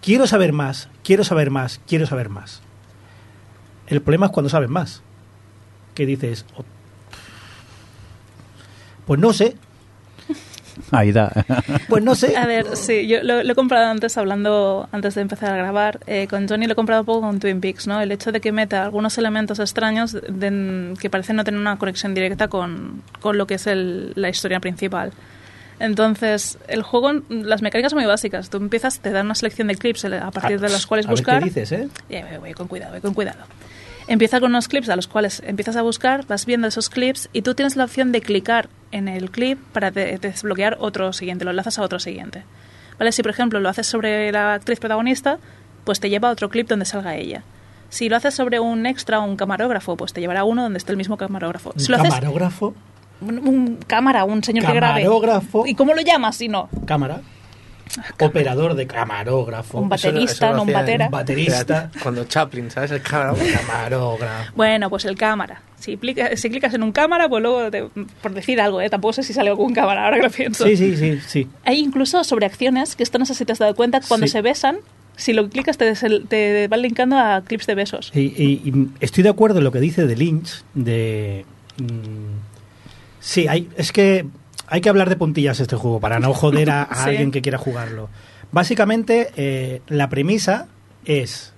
quiero saber más, quiero saber más, quiero saber más. El problema es cuando sabes más. Que dices, "Oh, pues no sé. Aida. Pues no sé. A ver, sí, yo lo, lo he comprado antes hablando, antes de empezar a grabar, eh, con Johnny lo he comprado un poco con Twin Peaks, ¿no? El hecho de que meta algunos elementos extraños de- que parecen no tener una conexión directa con, con lo que es el- la historia principal. Entonces, el juego, las mecánicas son muy básicas. Tú empiezas, te dan una selección de clips a partir de los cuales A ver buscar. qué dices, ¿eh? Voy, voy con cuidado, voy con cuidado. Empieza con unos clips a los cuales empiezas a buscar, vas viendo esos clips y tú tienes la opción de clicar en el clip para de- desbloquear otro siguiente, lo enlazas a otro siguiente. ¿Vale? Si, por ejemplo, lo haces sobre la actriz protagonista, pues te lleva a otro clip donde salga ella. Si lo haces sobre un extra o un camarógrafo, pues te llevará a uno donde esté el mismo camarógrafo. Si lo haces Camarógrafo. un, un cámara, un señor que grabe. Camarógrafo. ¿Y cómo lo llamas si no? Cámara. Operador de camarógrafo. Un baterista, eso no un batera. Un baterista. *laughs* Cuando Chaplin, ¿sabes? El cámara. Camarógrafo. Bueno, pues el cámara. Si, plica- si clicas en un cámara, pues luego, te- por decir algo, ¿eh? tampoco sé si sale algún cámara, ahora que lo pienso. Sí, sí, sí, sí. Hay incluso sobreacciones, que esto no sé si te has dado cuenta, cuando Sí. se besan, si lo clicas te, van linkando a clips de besos. Y, y- y estoy de acuerdo en lo que dice de Lynch, de... mm, sí, hay, es que hay que hablar de puntillas este juego para no joder a, a *laughs* Sí. alguien que quiera jugarlo. Básicamente, eh, la premisa es...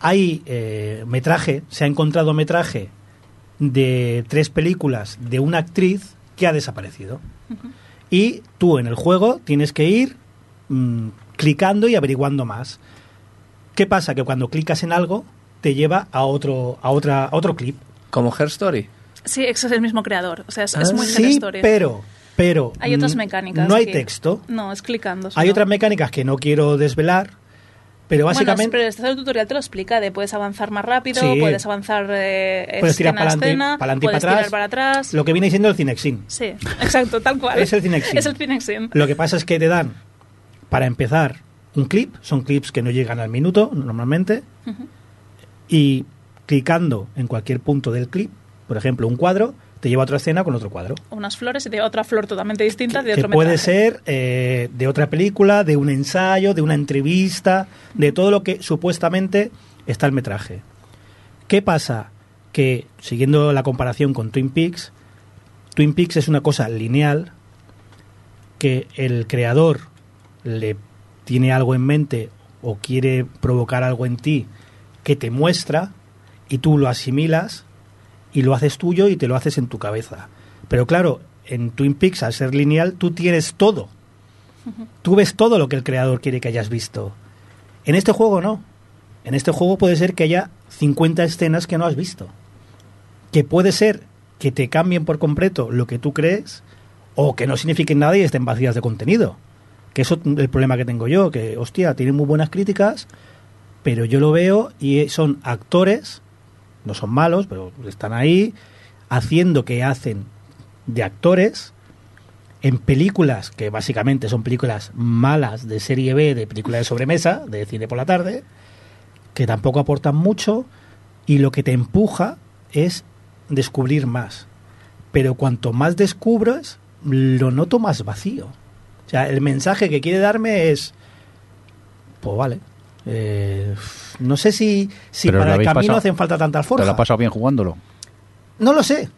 Hay eh, metraje, se ha encontrado metraje de tres películas de una actriz que ha desaparecido. Y tú en el juego tienes que ir mm, clicando y averiguando más. ¿Qué pasa? Que cuando clicas en algo te lleva a otro, a otra, a otro clip. Como Her Story. Sí, ese es el mismo creador. O sea, es, es muy sí, Her Story. pero, pero Hay otras mecánicas. No hay que- texto. No, es clicando. Hay otras mecánicas que no quiero desvelar, pero Bueno, básicamente pero este tutorial te lo explica, de puedes avanzar más rápido, Sí. puedes avanzar eh, puedes tirar para adelante para atrás. para atrás. Lo que viene siendo el Cinexin. Sí, *laughs* exacto, tal cual. Es el Cinexin. Es el Cinexin. Lo que pasa es que te dan, para empezar, un clip. Son clips que no llegan al minuto normalmente. Y clicando en cualquier punto del clip, por ejemplo, un cuadro, te lleva a otra escena con otro cuadro. Unas flores y de otra flor totalmente distinta de que otro puede metraje. ser eh, de otra película, de un ensayo, de una entrevista, de todo lo que supuestamente está el metraje. ¿Qué pasa? Que, siguiendo la comparación con Twin Peaks, Twin Peaks es una cosa lineal que el creador le tiene algo en mente o quiere provocar algo en ti que te muestra y tú lo asimilas y lo haces tuyo y te lo haces en tu cabeza. Pero claro, en Twin Peaks, al ser lineal, tú tienes todo. Tú ves todo lo que el creador quiere que hayas visto. En este juego no. En este juego puede ser que haya 50 escenas que no has visto. Que puede ser que te cambien por completo lo que tú crees o que no signifiquen nada y estén vacías de contenido. Que eso es el problema que tengo yo, que hostia, tiene muy buenas críticas, pero yo lo veo y son actores, no son malos, pero están ahí haciendo que hacen de actores en películas que básicamente son películas malas de serie B, de película de sobremesa, de cine por la tarde, que tampoco aportan mucho y lo que te empuja es descubrir más. Pero cuanto más descubres, lo noto más vacío. O sea, el mensaje que quiere darme es, pues vale. Eh, no sé si, si para el camino pasado- hacen falta tantas ¿Te lo has pasado bien jugándolo? No lo sé.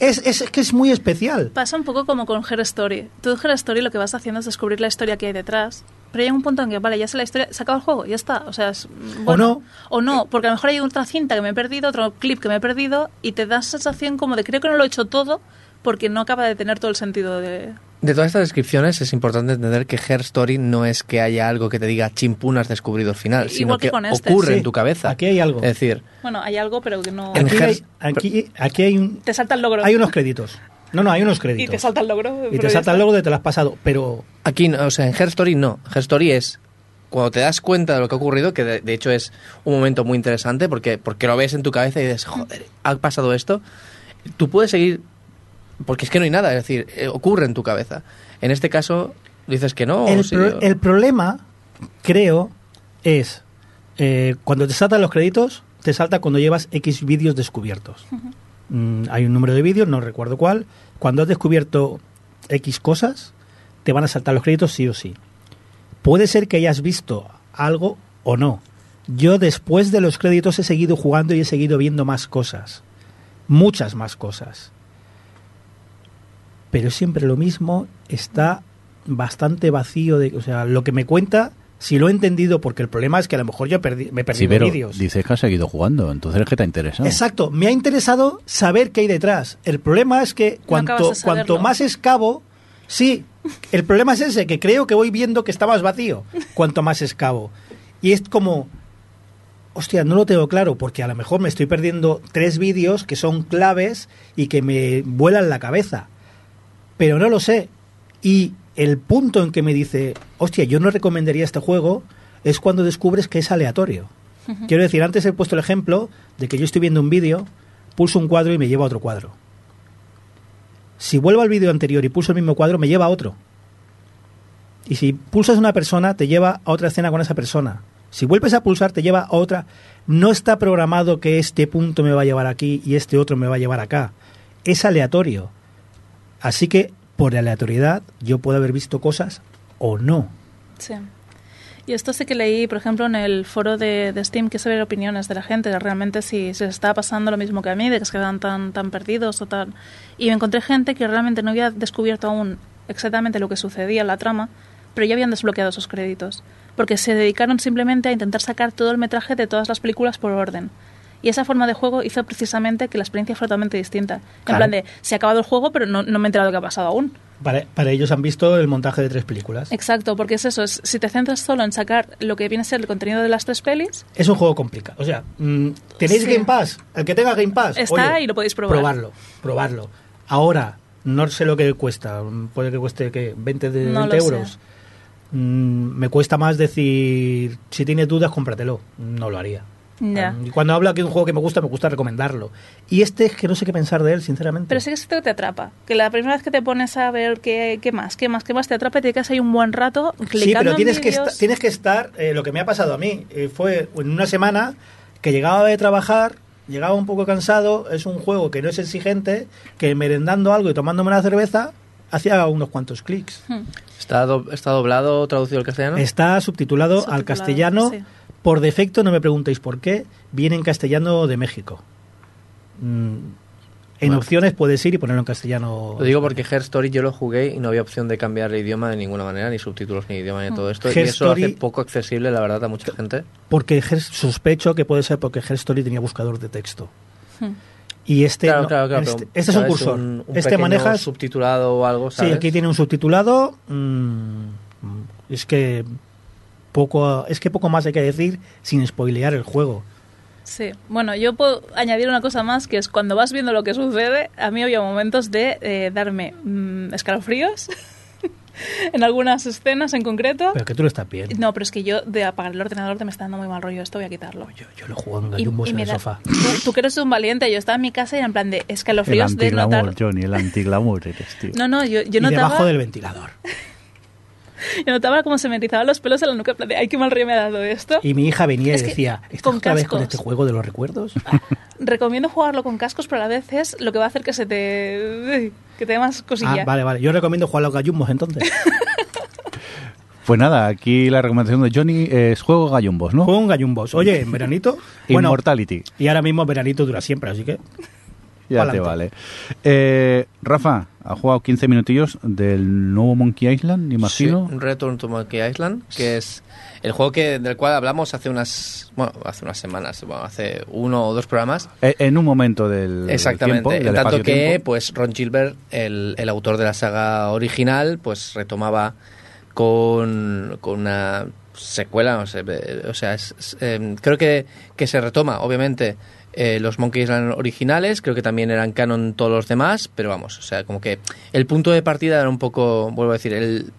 Es, es, es que es muy especial. Pasa un poco como con Her Story. Tú en Her Story lo que vas haciendo es descubrir la historia que hay detrás. Pero hay un punto en que, vale, ya sé la historia, se acaba el juego, ya está. O sea, es, bueno, no. O no, porque a lo mejor hay otra cinta que me he perdido, otro clip que me he perdido, y te da sensación como de creo que no lo he hecho todo porque no acaba de tener todo el sentido de... De todas estas descripciones es importante entender que Her Story no es que haya algo que te diga chimpún has descubrido el final, Igual sino que que, con este. ocurre Sí, en tu cabeza. aquí hay algo. Es decir, Bueno, hay algo, pero que no... Aquí Her- hay, aquí, aquí hay, un, Te salta el logro. hay unos créditos. No, no, hay unos y créditos. te salta el logro. Y te salta el logo de te lo has pasado. Pero Aquí, no, o sea, en Her Story no. Her Story es cuando te das cuenta de lo que ha ocurrido, que de, de hecho es un momento muy interesante porque, porque lo ves en tu cabeza y dices, joder, ha pasado esto. Tú puedes seguir, porque es que no hay nada, es decir, eh, ocurre en tu cabeza. En este caso, dices que no. o el, sí, pro- o- el problema, creo, es eh, cuando te saltan los créditos, te salta cuando llevas X vídeos descubiertos. Mm, hay un número de vídeos, no recuerdo cuál. Cuando has descubierto X cosas, te van a saltar los créditos sí o sí. Puede ser que hayas visto algo o no. Yo después de los créditos he seguido jugando y he seguido viendo más cosas. Muchas más cosas. Pero es siempre lo mismo, está bastante vacío de, o sea, lo que me cuenta si lo he entendido, porque el problema es que a lo mejor yo perdí, me he Sí, pero vídeos. dices que has seguido jugando, entonces es que te ha interesado. Exacto, me ha interesado saber qué hay detrás. El problema es que cuanto, cuanto más escavo, sí, el problema es ese, que creo que voy viendo que está más vacío cuanto más escavo. Y es como, hostia, no lo tengo claro, porque a lo mejor me estoy perdiendo tres vídeos que son claves y que me vuelan la cabeza. Pero no lo sé. Y el punto en que me dice, hostia, yo no recomendaría este juego, es cuando descubres que es aleatorio. Quiero decir, antes he puesto el ejemplo de que yo estoy viendo un vídeo, pulso un cuadro y me lleva a otro cuadro. Si vuelvo al vídeo anterior y pulso el mismo cuadro, me lleva a otro. Y si pulsas una persona, te lleva a otra escena con esa persona. Si vuelves a pulsar, te lleva a otra. No está programado que este punto me va a llevar aquí y este otro me va a llevar acá. Es aleatorio. Así que, por aleatoriedad, yo puedo haber visto cosas o no. Sí. Y esto sí que leí, por ejemplo, en el foro de, Steam, que ver opiniones de la gente, de realmente si se les estaba pasando lo mismo que a mí, de que se quedan tan, tan perdidos o tal. Y me encontré gente que realmente no había descubierto aún exactamente lo que sucedía en la trama, pero ya habían desbloqueado esos créditos. Porque se dedicaron simplemente a intentar sacar todo el metraje de todas las películas por orden. Y esa forma de juego hizo precisamente que la experiencia fuera totalmente distinta. En Claro. plan de, se ha acabado el juego, pero no, no me he enterado de qué ha pasado aún. Para, para ellos han visto el montaje de tres películas. Exacto, porque es eso, es- si te centras solo en sacar lo que viene a ser el contenido de las tres pelis, Es un juego complicado. O sea, mm, ¿tenéis Sí. Game Pass? El que tenga Game Pass. Está oye, y lo podéis probar. Probarlo, probarlo. Ahora, no sé lo que cuesta. Puede que cueste ¿qué? 20, de, No 20 lo sé. euros. Mm, me cuesta más decir, si tienes dudas, cómpratelo. No lo haría. Ya. Y cuando hablo aquí de un juego que me gusta, me gusta recomendarlo. Y este es que no sé qué pensar de él, sinceramente. Pero sí que es que te atrapa. Que la primera vez que te pones a ver qué, qué más, qué más, qué más, te atrapa y te quedas ahí un buen rato clicando Sí, pero en tienes que, tienes que estar, eh, lo que me ha pasado a mí, eh, fue en una semana que llegaba de trabajar, llegaba un poco cansado, es un juego que no es exigente, que merendando algo y tomándome una cerveza, hacía unos cuantos clics. Hmm. ¿Está, do- está doblado, traducido al castellano? Está subtitulado, al Subtitulado, castellano, sí. Por defecto, no me preguntéis por qué, viene en castellano de México. Mm, en Bueno. opciones puedes ir y ponerlo en castellano. Lo digo porque Her Story yo lo jugué y no había opción de cambiar de idioma de ninguna manera, ni subtítulos ni idioma ni todo esto. Her y eso lo hace poco accesible, la verdad, a mucha gente. Porque Her- sospecho que puede ser porque Her Story tenía buscador de texto. Hmm. Y este, claro, no, claro, claro. este, pero, este es un cursor. Un, un este pequeño maneja. subtitulado o algo, Sí, aquí tiene un subtitulado. mm, es que poco, es que poco más hay que decir sin spoilear el juego. Sí, bueno, yo puedo añadir una cosa más, que es cuando vas viendo lo que sucede, a mí había momentos de eh, darme mm, escalofríos *laughs* en algunas escenas en concreto. Pero que tú lo estás bien. No, pero es que yo de apagar el ordenador te me está dando muy mal rollo, esto voy a quitarlo. Yo, yo lo juego en gallumbos en el da- sofá. Tú, tú que eres un valiente, yo estaba en mi casa y era en plan de El escalofríos de antiglamour, notar... Johnny, el antiglamour eres, tío. No, no, yo, yo y notaba... debajo del ventilador. *laughs* *laughs* Yo notaba como se me erizaban los pelos en la nuca, de, ay, qué mal rollo me ha dado esto. Y mi hija venía Es y decía, ¿estás con otra vez con este juego de los recuerdos? Recomiendo jugarlo con cascos, pero a la vez es lo que va a hacer que se te... que te dé más cosilla. ah, vale, vale. Yo recomiendo jugar a los gallumbos entonces. *laughs* Pues nada, aquí la recomendación de Johnny es juego gallumbos, ¿no? Juego gallumbos. Oye, en veranito. *laughs* bueno, Immortality. y ahora mismo veranito dura siempre, así que. Ya Pa'lante. te vale. Eh, Rafa, ha jugado 15 minutillos del nuevo Monkey Island, imagino. Sí, Return to Monkey Island, que es el juego que del cual hablamos hace unas bueno, hace unas semanas, bueno, hace uno o dos programas. Eh, en un momento del Exactamente. tiempo, del en tanto que pues Ron Gilbert, el, el autor de la saga original, pues retomaba con, con una secuela, no sé, o sea, es- es, eh, creo que, que se retoma, obviamente, eh, los Monkey Island originales, creo que también eran canon todos los demás, pero vamos, o sea, como que el punto de partida era un poco, vuelvo a decir, el...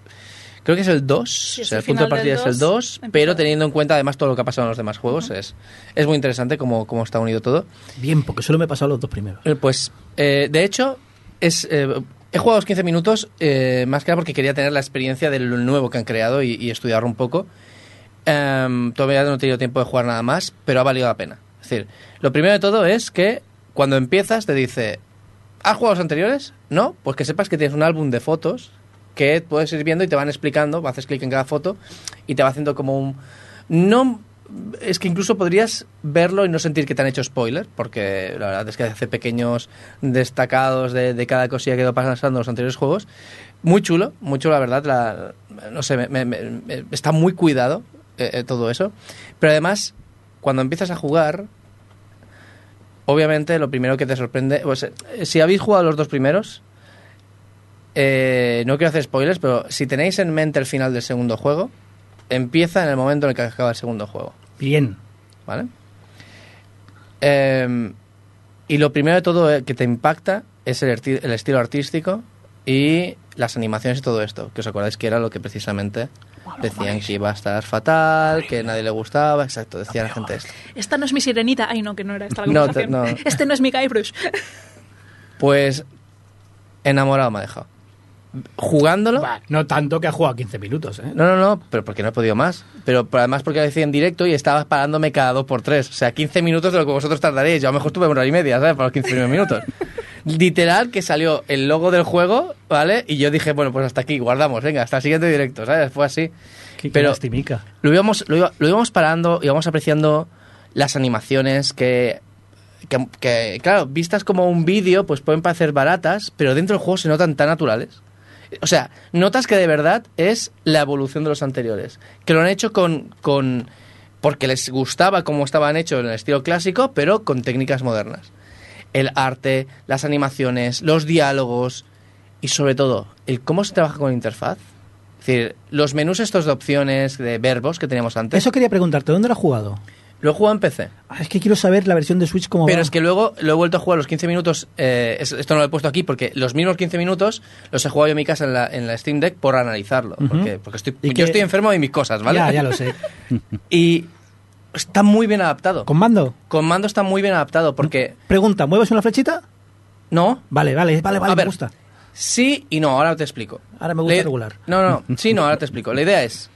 Creo que es el 2, o es sea, el el punto de partida del es el 2, 2, empezó. pero teniendo en cuenta además todo lo que ha pasado en los demás juegos, es, es muy interesante cómo, cómo está unido todo. Bien, porque solo me he pasado los dos primeros. Eh, Pues, eh, de hecho, es, eh, he jugado los 15 minutos eh, más que nada porque quería tener la experiencia de lo nuevo que han creado y, y estudiarlo un poco. Em, todavía no he tenido tiempo de jugar nada más, pero ha valido la pena. Es decir, lo primero de todo es que cuando empiezas te dice, ¿has jugado los anteriores? No, pues que sepas que tienes un álbum de fotos que puedes ir viendo y te van explicando, haces clic en cada foto y te va haciendo como un... No es que incluso podrías verlo y no sentir que te han hecho spoiler, porque la verdad es que hace pequeños destacados de, de cada cosilla que ha ido en los anteriores juegos. Muy chulo, muy la verdad. no sé, está muy cuidado eh, eh, todo eso. Pero además, cuando empiezas a jugar, obviamente lo primero que te sorprende. Pues, si habéis jugado los dos primeros, eh, no quiero hacer spoilers, pero si tenéis en mente el final del segundo juego, empieza en el momento en el que acaba el segundo juego. Bien. ¿Vale? Eh, y lo primero de todo eh, que te impacta es el, el estilo artístico y las animaciones y todo esto. Que os acordáis que era lo que precisamente decían que iba a estar fatal, que nadie le gustaba. Exacto, decía la gente esto. Esta no es mi sirenita. Ay, no, que no era esta la No, conversación. te- no. Este no es mi Guybrush. *laughs* Pues enamorado me ha dejado. Jugándolo. No tanto que ha jugado 15 minutos, ¿eh? No, no, no, pero porque no he podido más. Pero, pero además porque lo decía en directo y estaba parándome cada dos por tres. O sea, 15 minutos de lo que vosotros tardaréis. Yo a lo mejor tuve una hora y media, ¿sabes? Para los 15 primeros minutos. *laughs* Literal que salió el logo del juego, ¿vale? Y yo dije, bueno, pues hasta aquí, guardamos, venga, hasta el siguiente directo, ¿sabes? Fue así. Qué, qué Pero- lastimica. Lo íbamos, lo, iba- lo íbamos parando, íbamos apreciando las animaciones que, que, que, claro, vistas como un vídeo, pues pueden parecer baratas, pero dentro del juego se notan tan naturales. O sea, notas que de verdad es la evolución de los anteriores. Que lo han hecho con, con porque les gustaba cómo estaban hechos en el estilo clásico, pero con técnicas modernas. El arte, las animaciones, los diálogos y sobre todo el cómo se trabaja con interfaz. Es decir, los menús estos de opciones, de verbos que teníamos antes, Eso quería preguntarte, ¿dónde lo has jugado? lo he jugado en PC. Ah, es que quiero saber la versión de Switch cómo Pero va. es que luego lo he vuelto a jugar los 15 minutos. eh, es- esto no lo he puesto aquí porque los mismos 15 minutos los he jugado yo en mi casa en la, en la Steam Deck por analizarlo. Ujú. Porque, porque estoy, ¿Y yo qué- estoy enfermo de mis cosas, ¿vale? Ya, ya lo sé. *laughs* Y está muy bien adaptado. ¿Con mando? Con mando está muy bien adaptado porque. Pregunta, ¿mueves una flechita? No, Vale, vale, vale, vale, A me ver. gusta. sí y no, ahora te explico. Ahora me gusta La- regular. No, no, no. *laughs* Sí, no, ahora te explico. La idea es,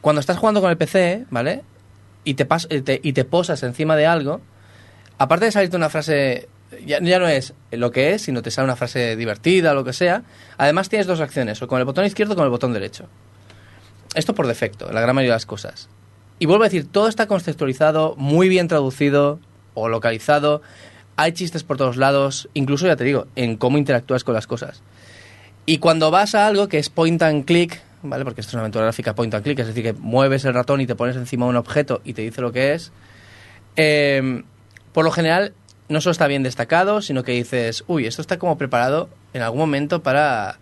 cuando estás jugando con el PC, ¿vale? Y te, pas- y te, y te posas encima de algo, aparte de salirte una frase, ya, ya no es lo que es, sino te sale una frase divertida o lo que sea, además tienes dos acciones, o con el botón izquierdo o con el botón derecho. Esto por defecto, la gran mayoría de las cosas. Y vuelvo a decir, todo está contextualizado, muy bien traducido o localizado. Hay chistes por todos lados, incluso ya te digo, en cómo interactúas con las cosas. Y cuando vas a algo que es point and click, ¿vale? Porque esto es una aventura gráfica point and click, es decir, que mueves el ratón y te pones encima un objeto y te dice lo que es. eh, por lo general, no solo está bien destacado, sino que dices, uy, esto está como preparado en algún momento para.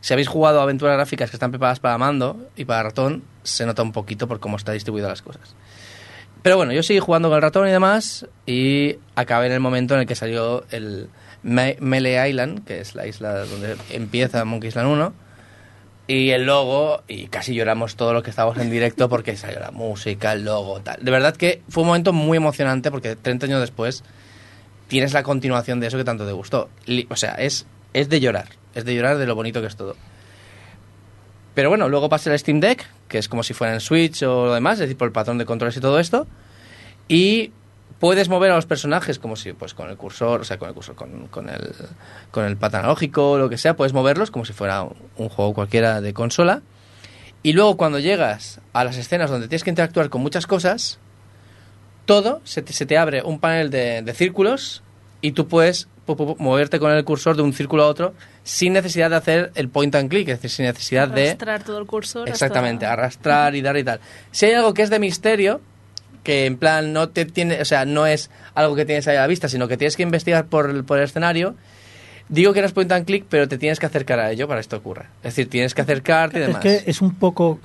Si habéis jugado aventuras gráficas que están preparadas para mando y para ratón, se nota un poquito por cómo está distribuidas las cosas. Pero bueno, yo seguí jugando con el ratón y demás y acabé en el momento en el que salió el Me- Melee Island, que es la isla donde empieza Monkey Island 1, y el logo, y casi lloramos todos los que estábamos en directo porque salió la música, el logo, tal. De verdad que fue un momento muy emocionante porque 30 años después tienes la continuación de eso que tanto te gustó. O sea, es, es de llorar, es de llorar de lo bonito que es todo. Pero bueno, luego pasé el Steam Deck, que es como si fuera en Switch o lo demás, es decir, por el patrón de controles y todo esto. Y puedes mover a los personajes como si, pues con el cursor, o sea, con el cursor, con, con el, con el pad analógico lo que sea, puedes moverlos como si fuera un, juego cualquiera de consola. Y luego cuando llegas a las escenas donde tienes que interactuar con muchas cosas, todo se te, abre un panel de, de círculos y tú puedes pu- pu- pu- moverte con el cursor de un círculo a otro sin necesidad de hacer el point and click, es decir, sin necesidad de... Arrastrar todo el cursor. hasta- Exactamente, arrastrar y dar y tal. Si hay algo que es de misterio, que en plan no te tiene, o sea, no es algo que tienes ahí a la vista, sino que tienes que investigar por el, por el escenario, digo que no es point and click, pero te tienes que acercar a ello para que esto ocurra. Es decir, tienes que acercarte y Es demás. que es un poco...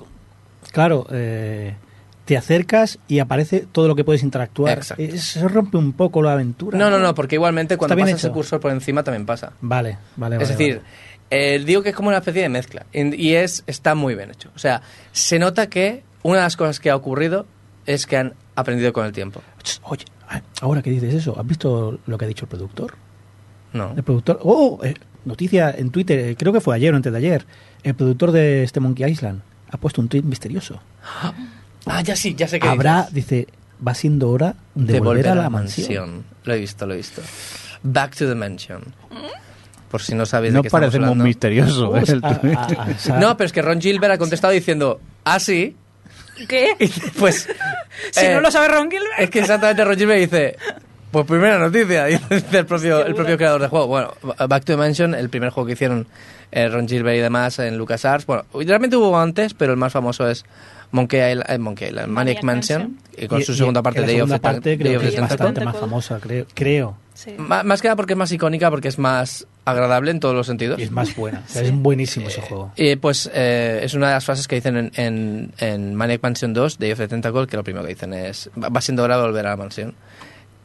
Claro, eh, te acercas y aparece todo lo que puedes interactuar. Exacto. Eh, Se rompe un poco la aventura. No, no, no, porque igualmente cuando pasas el cursor por encima también pasa. Vale, vale, vale. es decir, eh, digo que es como una especie de mezcla y es está muy bien hecho. O sea, se nota que una de las cosas que ha ocurrido es que han aprendido con el tiempo. vale. Oye, ahora que dices eso, ¿has visto lo que ha dicho el productor? No. El productor... ¡Oh! eh, noticia en Twitter, eh, creo que fue ayer o antes de ayer. El productor de este Monkey Island ha puesto un tweet misterioso. *gasps* Ah, ya sí, ya sé que Habrá, dice, va siendo hora de, volver, a la, mansión. Lo he visto, lo he visto. Back to the mansion. Por si no sabéis No de qué estamos parece muy misterioso. ¿eh? A- a- a- No, pero es que Ron Gilbert ha contestado diciendo, ah, sí. ¿Qué? *laughs* Pues. *laughs* Si eh, no lo sabe Ron Gilbert. Es que exactamente Ron Gilbert dice. Pues primera noticia, *laughs* dice el propio, el propio creador del juego. Bueno, Back to the Mansion, el primer juego que hicieron eh, Ron Gilbert y demás en LucasArts. Bueno, realmente hubo antes, pero el más famoso es Monkey Island, eh, Monkey Island, Maniac Maniac Mansion, Mansion. y con Y- su segunda y parte la Day of segunda the Tan- parte Day creo of que es bastante más famosa, creo. creo. Sí. Más que nada porque es más icónica, porque es más agradable en todos los sentidos. Y es más buena. O sea, Es buenísimo ese juego. Y pues eh, es una de las frases que dicen en, en, en Maniac Mansion 2, Day of the Tentacle, que lo primero que dicen es, va siendo hora de volver a la mansión.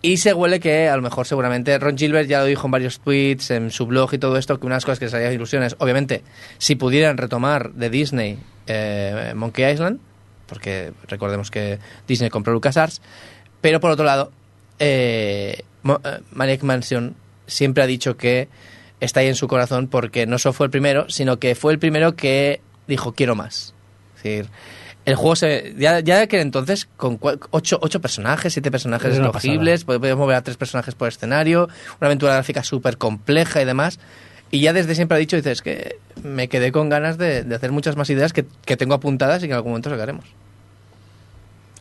Y se huele que a lo mejor seguramente Ron Gilbert ya lo dijo en varios tweets, en su blog y todo esto, que unas cosas que les haría ilusiones, obviamente, si pudieran retomar de Disney eh, Monkey Island, porque recordemos que Disney compró LucasArts, pero por otro lado, eh, eh, Maniac Mansion siempre ha dicho que está ahí en su corazón porque no solo fue el primero, sino que fue el primero que dijo quiero más. Es decir, el juego se, ya, ya de aquel entonces, con cua- ocho, ocho personajes, siete personajes escogibles, podíamos mover a tres personajes por escenario, una aventura gráfica súper compleja y demás. Y ya desde siempre ha dicho, dices que me quedé con ganas de, de hacer muchas más ideas que, que tengo apuntadas y que en algún momento sacaremos.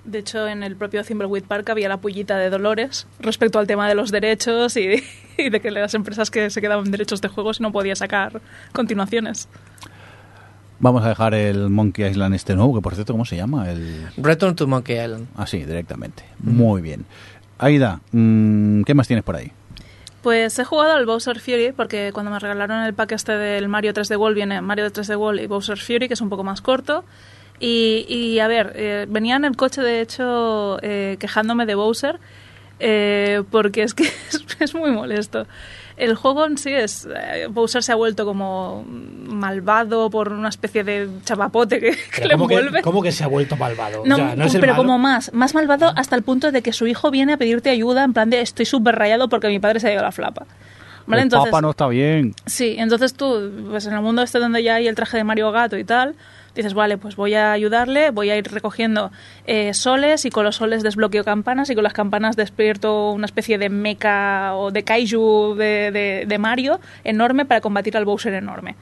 De hecho, en el propio Thimbleweed Park había la pullita de Dolores respecto al tema de los derechos y, y de que las empresas que se quedaban derechos de juegos no podía sacar continuaciones. Vamos a dejar el Monkey Island este nuevo, que por cierto, ¿cómo se llama? El... Return to Monkey Island. Así, directamente. Muy bien. Aida, mm, ¿qué más tienes por ahí? Pues he jugado al Bowser Fury porque cuando me regalaron el pack este del Mario 3D World viene Mario 3D World y Bowser Fury, que es un poco más corto. Y, y, a ver, eh, venía en el coche de hecho eh, quejándome de Bowser eh, porque es que *laughs* es, es muy molesto. El juego en sí es. eh, Bowser se ha vuelto como malvado por una especie de chapapote que, que le ¿cómo, envuelve. que, ¿Cómo que se ha vuelto malvado? No, O sea, no es el pero malo. como más, más malvado hasta el punto de que su hijo viene a pedirte ayuda en plan de estoy súper rayado porque mi padre se ha ido a la flapa. ¿Vale? el Entonces, Papa no está bien. Sí, entonces tú, pues en el mundo este donde ya hay el traje de Mario Gato y tal, dices, vale, pues voy a ayudarle, voy a ir recogiendo eh, soles y con los soles desbloqueo campanas y con las campanas despierto una especie de mecha o de kaiju de, de- de Mario enorme para combatir al Bowser enorme.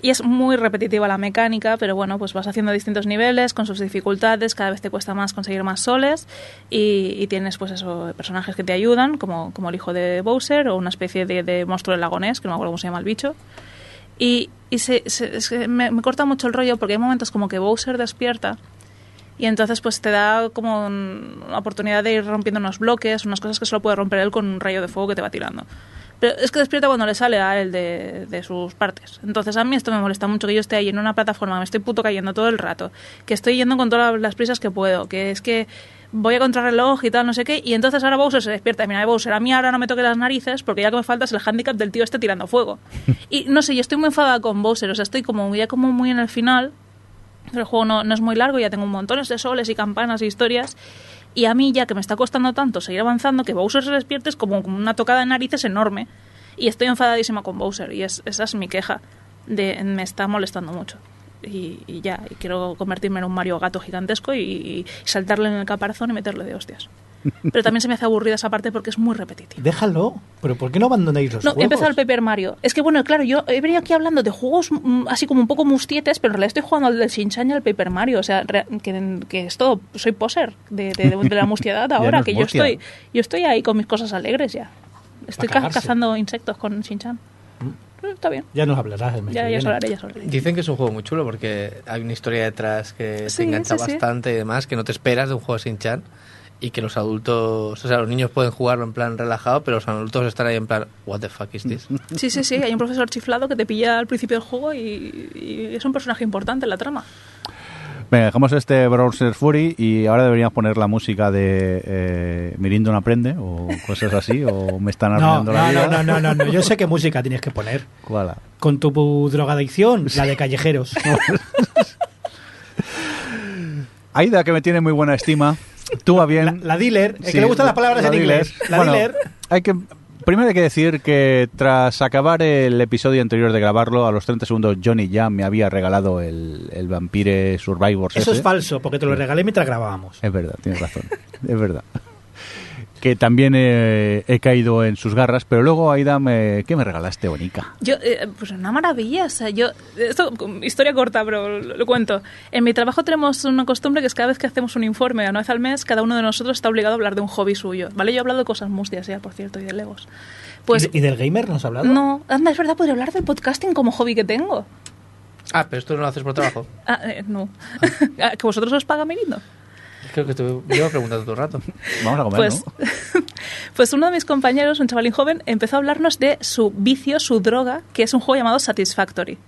Y es muy repetitiva la mecánica, pero bueno, pues vas haciendo distintos niveles con sus dificultades, cada vez te cuesta más conseguir más soles y, y tienes pues eso, personajes que te ayudan, como, como el hijo de Bowser o una especie de, de monstruo del lagonés, que no me acuerdo cómo se llama el bicho. Y, y se, se- me corta mucho el rollo porque hay momentos como que Bowser despierta y entonces pues te da como un- una oportunidad de ir rompiendo unos bloques, unas cosas que solo puede romper él con un rayo de fuego que te va tirando. Pero es que despierta cuando le sale a él de, de sus partes. Entonces a mí esto me molesta mucho, que yo esté ahí en una plataforma, me estoy puto cayendo todo el rato, que estoy yendo con todas las prisas que puedo, que es que voy a contrarreloj y tal, no sé qué, y entonces ahora Bowser se despierta. Mira, Bowser, a mí ahora no me toque las narices porque ya que me falta es el handicap del tío este tirando fuego. *laughs* Y no sé, yo estoy muy enfadada con Bowser, o sea, estoy como ya como muy en el final, el juego no, no es muy largo, ya tengo un montones de soles y campanas y historias. Y a mí, ya que me está costando tanto seguir avanzando, que Bowser se despierte es como una tocada de narices enorme. Y estoy enfadadísima con Bowser. Y es, esa es mi queja. De, me está molestando mucho. Y, y ya, y quiero convertirme en un Mario gato gigantesco y, y saltarle en el caparazón y meterle de hostias. *laughs* Pero también se me hace aburrida esa parte porque es muy repetitiva. Déjalo. ¿Pero por qué no abandonáis los No, he juegos? empezado el Paper Mario. Es que, bueno, claro, yo he venido aquí hablando de juegos mm, así como un poco mustietes, pero en realidad estoy jugando al del Shinchan y al Paper Mario. O sea, re- que, que es todo, soy poser de, de- de la mustiedad *laughs* ahora, no que yo estoy, yo estoy ahí con mis cosas alegres ya. Estoy cazando insectos con Shinchan. Eh, Está bien. Ya nos hablarás el mes Ya, que ya hablaré, ya hablaré. Dicen que es un juego muy chulo porque hay una historia detrás que Sí, te engancha sí, sí. bastante y demás, que no te esperas de un juego sin chan y que los adultos, o sea, los niños pueden jugarlo en plan relajado, pero los adultos están ahí en plan, what the fuck is this? *laughs* Sí, sí, sí. Hay un profesor chiflado que te pilla al principio del juego y, y es un personaje importante en la trama. Venga, dejamos este Browser Fury y ahora deberíamos poner la música de eh, Mirindo no aprende o cosas así, o me están *laughs* arruinando no, la vida. no, no, no, no, Yo sé qué *laughs* música tienes que poner. ¿Cuál? Con tu drogadicción, la de callejeros. *laughs* Aida, que me tiene muy buena estima, tú va bien. La, la dealer, es que le gustan las palabras la en dealer. inglés. La Bueno, dealer. Hay que, primero hay que decir que tras acabar el episodio anterior de grabarlo, a los 30 segundos Johnny ya me había regalado el, el Vampire Survivors. Eso ese. es falso, porque te lo regalé mientras grabábamos. Es verdad, tienes razón. es verdad. Que también he, he caído en sus garras, pero luego, Aida, me, ¿qué me regalaste, Bonica? Yo, eh, pues una maravilla, o sea, yo, esto, historia corta, pero lo, lo cuento. En mi trabajo tenemos una costumbre que es cada vez que hacemos un informe, una vez al mes, cada uno de nosotros está obligado a hablar de un hobby suyo, ¿vale? Yo he hablado de cosas mustias ya, por cierto, y de legos. Pues, ¿Y, y del gamer nos has hablado? no, anda, es verdad, podría hablar del podcasting como hobby que tengo. Ah, pero esto no lo haces por trabajo. Ah, eh, no. *laughs* Ah, ¿Que vosotros os paga Mirindo? Creo que te llevo preguntando todo el rato. *laughs* Vamos a comer, Pues, ¿no? *laughs* pues uno de mis compañeros, un chavalín joven, empezó a hablarnos de su vicio, su droga, que es un juego llamado Satisfactory.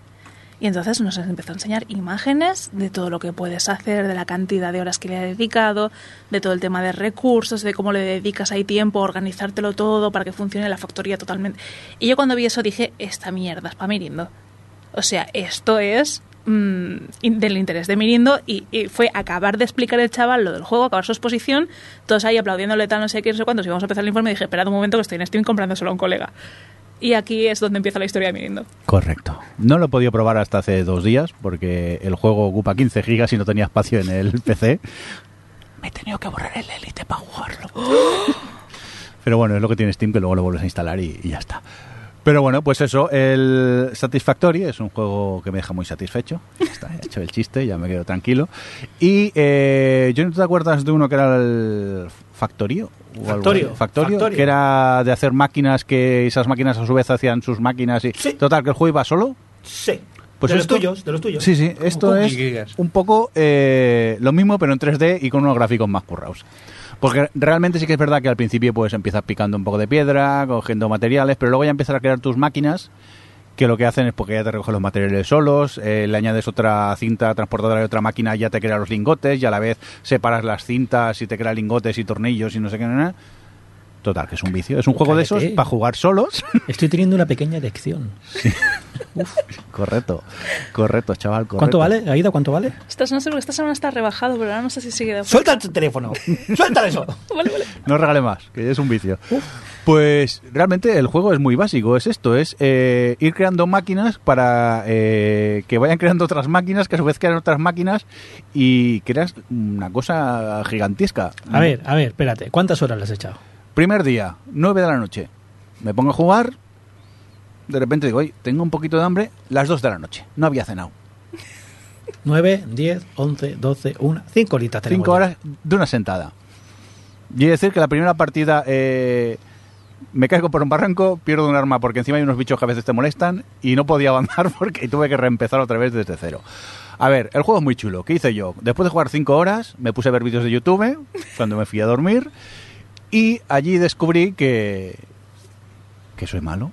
Y entonces nos empezó a enseñar imágenes de todo lo que puedes hacer, de la cantidad de horas que le ha dedicado, de todo el tema de recursos, de cómo le dedicas ahí tiempo a organizártelo todo para que funcione la factoría totalmente. Y yo cuando vi eso dije, esta mierda es para Mirindo. O sea, esto es mm, in- del interés de Mirindo y, y fue acabar de explicar el chaval lo del juego, acabar su exposición, todos ahí aplaudiéndole tal, no sé qué, no sé cuántos, y vamos a empezar el informe y dije, esperad un momento que estoy en Steam comprándoselo a un colega. Y aquí es donde empieza la historia de Mirindo. Correcto. No lo he podido probar hasta hace dos días porque el juego ocupa 15 gigas y no tenía espacio en el *laughs* PC. Me he tenido que borrar el Elite para jugarlo. *gasps* Pero bueno, es lo que tiene Steam que luego lo vuelves a instalar y, y ya está. Pero bueno, pues eso, el Satisfactory es un juego que me deja muy satisfecho. *laughs* Ya está, he hecho el chiste, ya me quedo tranquilo. Y eh, yo no te acuerdas de uno que era el Factorio. o Factorio? Factorio, Factorio. que era de hacer máquinas que esas máquinas a su vez hacían sus máquinas y Sí. total que el juego iba solo. Sí. Pues de esto- los tuyos, de los tuyos. Sí, sí, esto es un poco eh, lo mismo, pero en 3D y con unos gráficos más currados. Porque realmente sí que es verdad que al principio pues empiezas picando un poco de piedra, cogiendo materiales, pero luego ya empiezas a crear tus máquinas que lo que hacen es porque ya te recogen los materiales solos, eh, le añades otra cinta transportadora de otra máquina, ya te crea los lingotes y a la vez separas las cintas y te crea lingotes y tornillos y no sé qué. nada. Total, que es un vicio. Es un juego de esos para jugar solos. *laughs* Estoy teniendo una pequeña elección. correcto, correcto, chaval. Correcto. ¿Cuánto vale, Aida? ¿Cuánto vale? Estás, no sé, porque esta semana está rebajado, pero ahora no sé si sigue de Suelta el teléfono. *laughs* Suelta eso. Vale, vale. No regale más, que es un vicio. Pues realmente el juego es muy básico, es esto, es eh, ir creando máquinas para eh, que vayan creando otras máquinas, que a su vez crean otras máquinas y creas una cosa gigantesca. A ver, a ver, espérate. ¿Cuántas horas le has echado? Primer día, 9 de la noche. Me pongo a jugar, de repente digo, oye, tengo un poquito de hambre, las 2 de la noche, no había cenado. 9, 10, 11, 12, 1, 5 horitas tenemos 5 ya. horas de una sentada. Y es decir que la primera partida eh, me caigo por un barranco, pierdo un arma porque encima hay unos bichos que a veces te molestan y no podía avanzar *laughs* porque tuve que reempezar otra vez desde cero. A ver, el juego es muy chulo. ¿Qué hice yo? Después de jugar 5 horas, me puse a ver vídeos de YouTube cuando me fui a dormir y allí descubrí que que soy malo.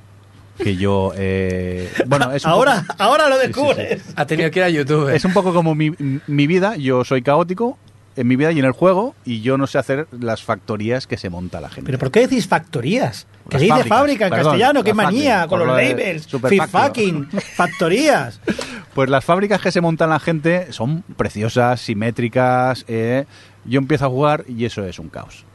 Que yo... eh, bueno, es un ahora, poco- ahora lo sí, sí. descubres. Ha tenido que ir a YouTube. es un poco como mi, mi vida, yo soy caótico en mi vida y en el juego y yo no sé hacer las factorías que se monta la gente. ¿Pero por qué decís factorías? Que se dice fábricas, fábrica en perdón, castellano, qué manía, con los labels. fucking, *laughs* factorías. Pues las fábricas que se montan la gente son preciosas, simétricas. eh. Yo empiezo a jugar y eso es un caos.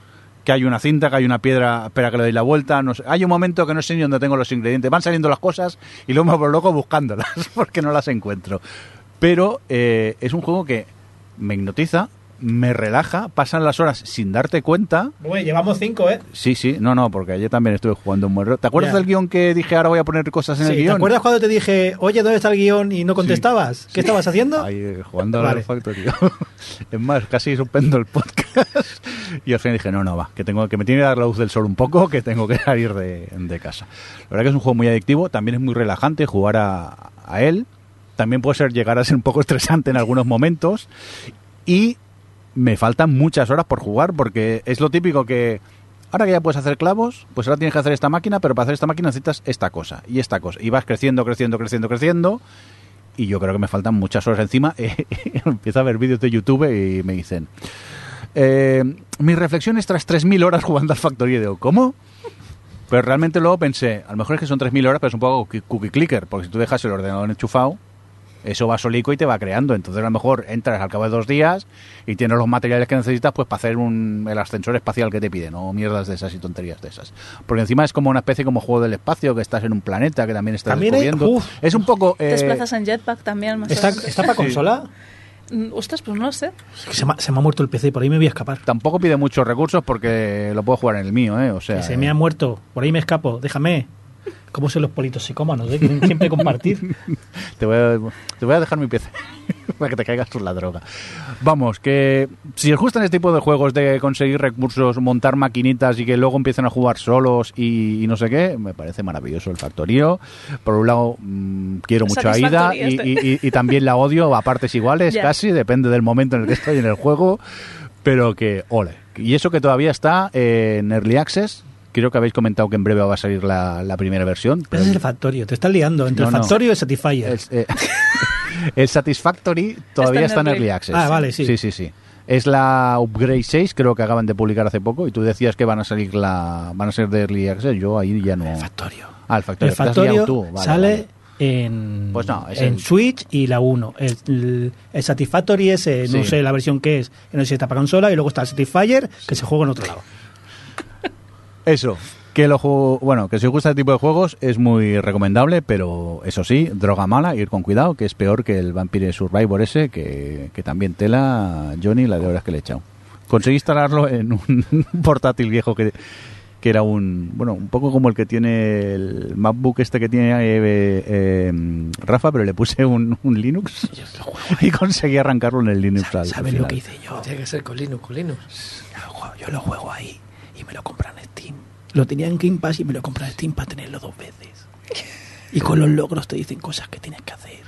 Que hay una cinta, que hay una piedra, espera que le doy la vuelta. No sé. Hay un momento que no sé ni dónde tengo los ingredientes. Van saliendo las cosas y luego me vuelvo loco buscándolas *laughs* porque no las encuentro. Pero eh, es un juego que me hipnotiza, me relaja, pasan las horas sin darte cuenta. Bueno, llevamos 5, ¿eh? Sí, sí, no, no, porque ayer también estuve jugando un buen. ¿Te acuerdas Ya. del guion que dije ahora voy a poner cosas en Sí, el ¿Te guion? acuerdas cuando te dije, oye, ¿dónde está el guion? y no contestabas? ¿Qué estabas haciendo? Ahí, jugando Vale. al Factory. *laughs* es más, casi suspendo el podcast. Y al final dije, no, no, va, que tengo que me tiene que dar la luz del sol un poco, que tengo que salir de, casa. La verdad que es un juego muy adictivo, también es muy relajante jugar a, a él. También puede ser llegar a ser un poco estresante en algunos momentos. Y me faltan muchas horas por jugar, porque es lo típico que ahora que ya puedes hacer clavos, pues ahora tienes que hacer esta máquina, pero para hacer esta máquina necesitas esta cosa y esta cosa. Y vas creciendo, creciendo, creciendo, creciendo. Y yo creo que me faltan muchas horas encima. *laughs* empiezo a ver vídeos de YouTube y me dicen... Eh, mis reflexiones tras 3.000 horas jugando al Factory. Y digo, ¿cómo? Pero realmente luego pensé, a lo mejor es que son 3.000 horas, pero es un poco cookie- clicker, porque si tú dejas el ordenador enchufado, eso va solico y te va creando. Entonces a lo mejor entras al cabo de dos días y tienes los materiales que necesitas pues para hacer un, el ascensor espacial que te piden, o mierdas de esas y tonterías de esas. Porque encima es como una especie como juego del espacio, que estás en un planeta, que también estás También hay- descubriendo. uf. es un poco... Te eh, desplazas en jetpack también. más ¿Está. ¿está para consola? Ostras, pues no lo sé. Se, me, ha- se me ha muerto el PC, por ahí me voy a escapar. Tampoco pide muchos recursos porque lo puedo jugar en el mío, ¿eh? O sea, Que se me ha muerto, por ahí me escapo, déjame. ¿Cómo son los politos psicómanos? eh? Quieren siempre compartir. *laughs* Te voy a, te voy a dejar mi PC *laughs* para que te caigas tú en la droga. Vamos, que si os gustan este tipo de juegos de conseguir recursos, montar maquinitas y que luego empiecen a jugar solos y, y no sé qué, me parece maravilloso el Factorío. Por un lado, mm, quiero mucho a Ida y, este. y- y- y también la odio a partes iguales, *laughs* Ya. casi, depende del momento en el que estoy en el juego, pero que, ole. Y eso que todavía está en Early Access. Creo que habéis comentado que en breve va a salir la, la primera versión. Ese es el Factorio, te estás liando entre No, el no. Factorio y el Satisfyer. El, eh, *laughs* el Satisfactory todavía Está está en Early. Access. Ah, vale, sí. Sí, sí, sí. Es la Upgrade 6, creo que acaban de publicar hace poco, y tú decías que van a salir la van a ser de Early Access. Yo ahí ya no. El Factorio. Ah, el Factorio. El Factorio tú. Vale, sale vale. en, Pues no, es en el- Switch y la 1. El, el- el Satisfactory es, no sé la versión que es, no sé si está para consola, y luego está el Satisfyer, que se juega en otro lado. Eso. Que lo juego, bueno, que si os gusta este tipo de juegos es muy recomendable, pero eso sí, droga mala, ir con cuidado, que es peor que el Vampire Survivor ese, que, que también tela Johnny la de horas que le he echado. Conseguí instalarlo en un *laughs* portátil viejo que, que era un, bueno, un poco como el que tiene el MacBook este que tiene eh, eh, Rafa, pero le puse un, un Linux *laughs* y conseguí arrancarlo en el Linux. ¿Sabes lo final. que hice yo? Tiene que ser con Linux, con Linux. Yo lo juego- Yo lo juego ahí y me lo compran. Lo tenía en Game Pass y me lo compran en Steam para tenerlo dos veces. Y con los logros te dicen cosas que tienes que hacer.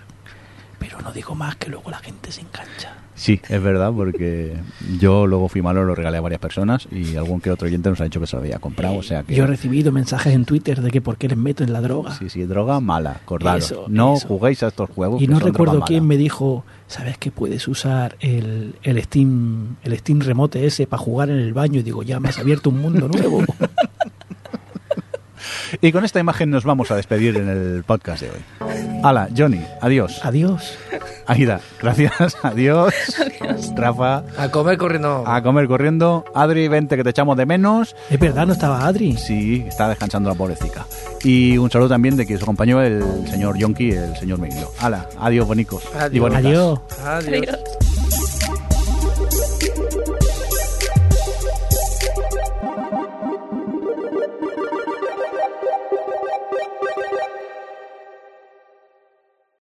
Pero no digo más que luego la gente se engancha. Sí, es verdad, porque yo luego fui malo, lo regalé a varias personas y algún que otro oyente nos ha dicho que se lo había comprado, o sea que... Yo he recibido mensajes en Twitter de que por qué les meto en la droga. Sí, sí, droga mala, acordaros. Eso, no eso. juguéis a estos juegos. Y no recuerdo quién me dijo, ¿sabes que puedes usar el, el Steam el Steam Remote ese para jugar en el baño? Y digo, ya me has abierto un mundo nuevo. *laughs* Y con esta imagen nos vamos a despedir en el podcast de hoy. Hala, Johnny, adiós. Adiós. Aida, gracias, *laughs* adiós. Rafa, A comer corriendo. a comer corriendo. Adri, vente que te echamos de menos. Es verdad, no estaba Adri. Sí, está descansando la pobrecita. Y un saludo también de quien os acompañó el señor Yonki, el señor Miguel. Hala, adiós, bonicos. y Adiós. bonitas. Adiós. Adiós. Adiós.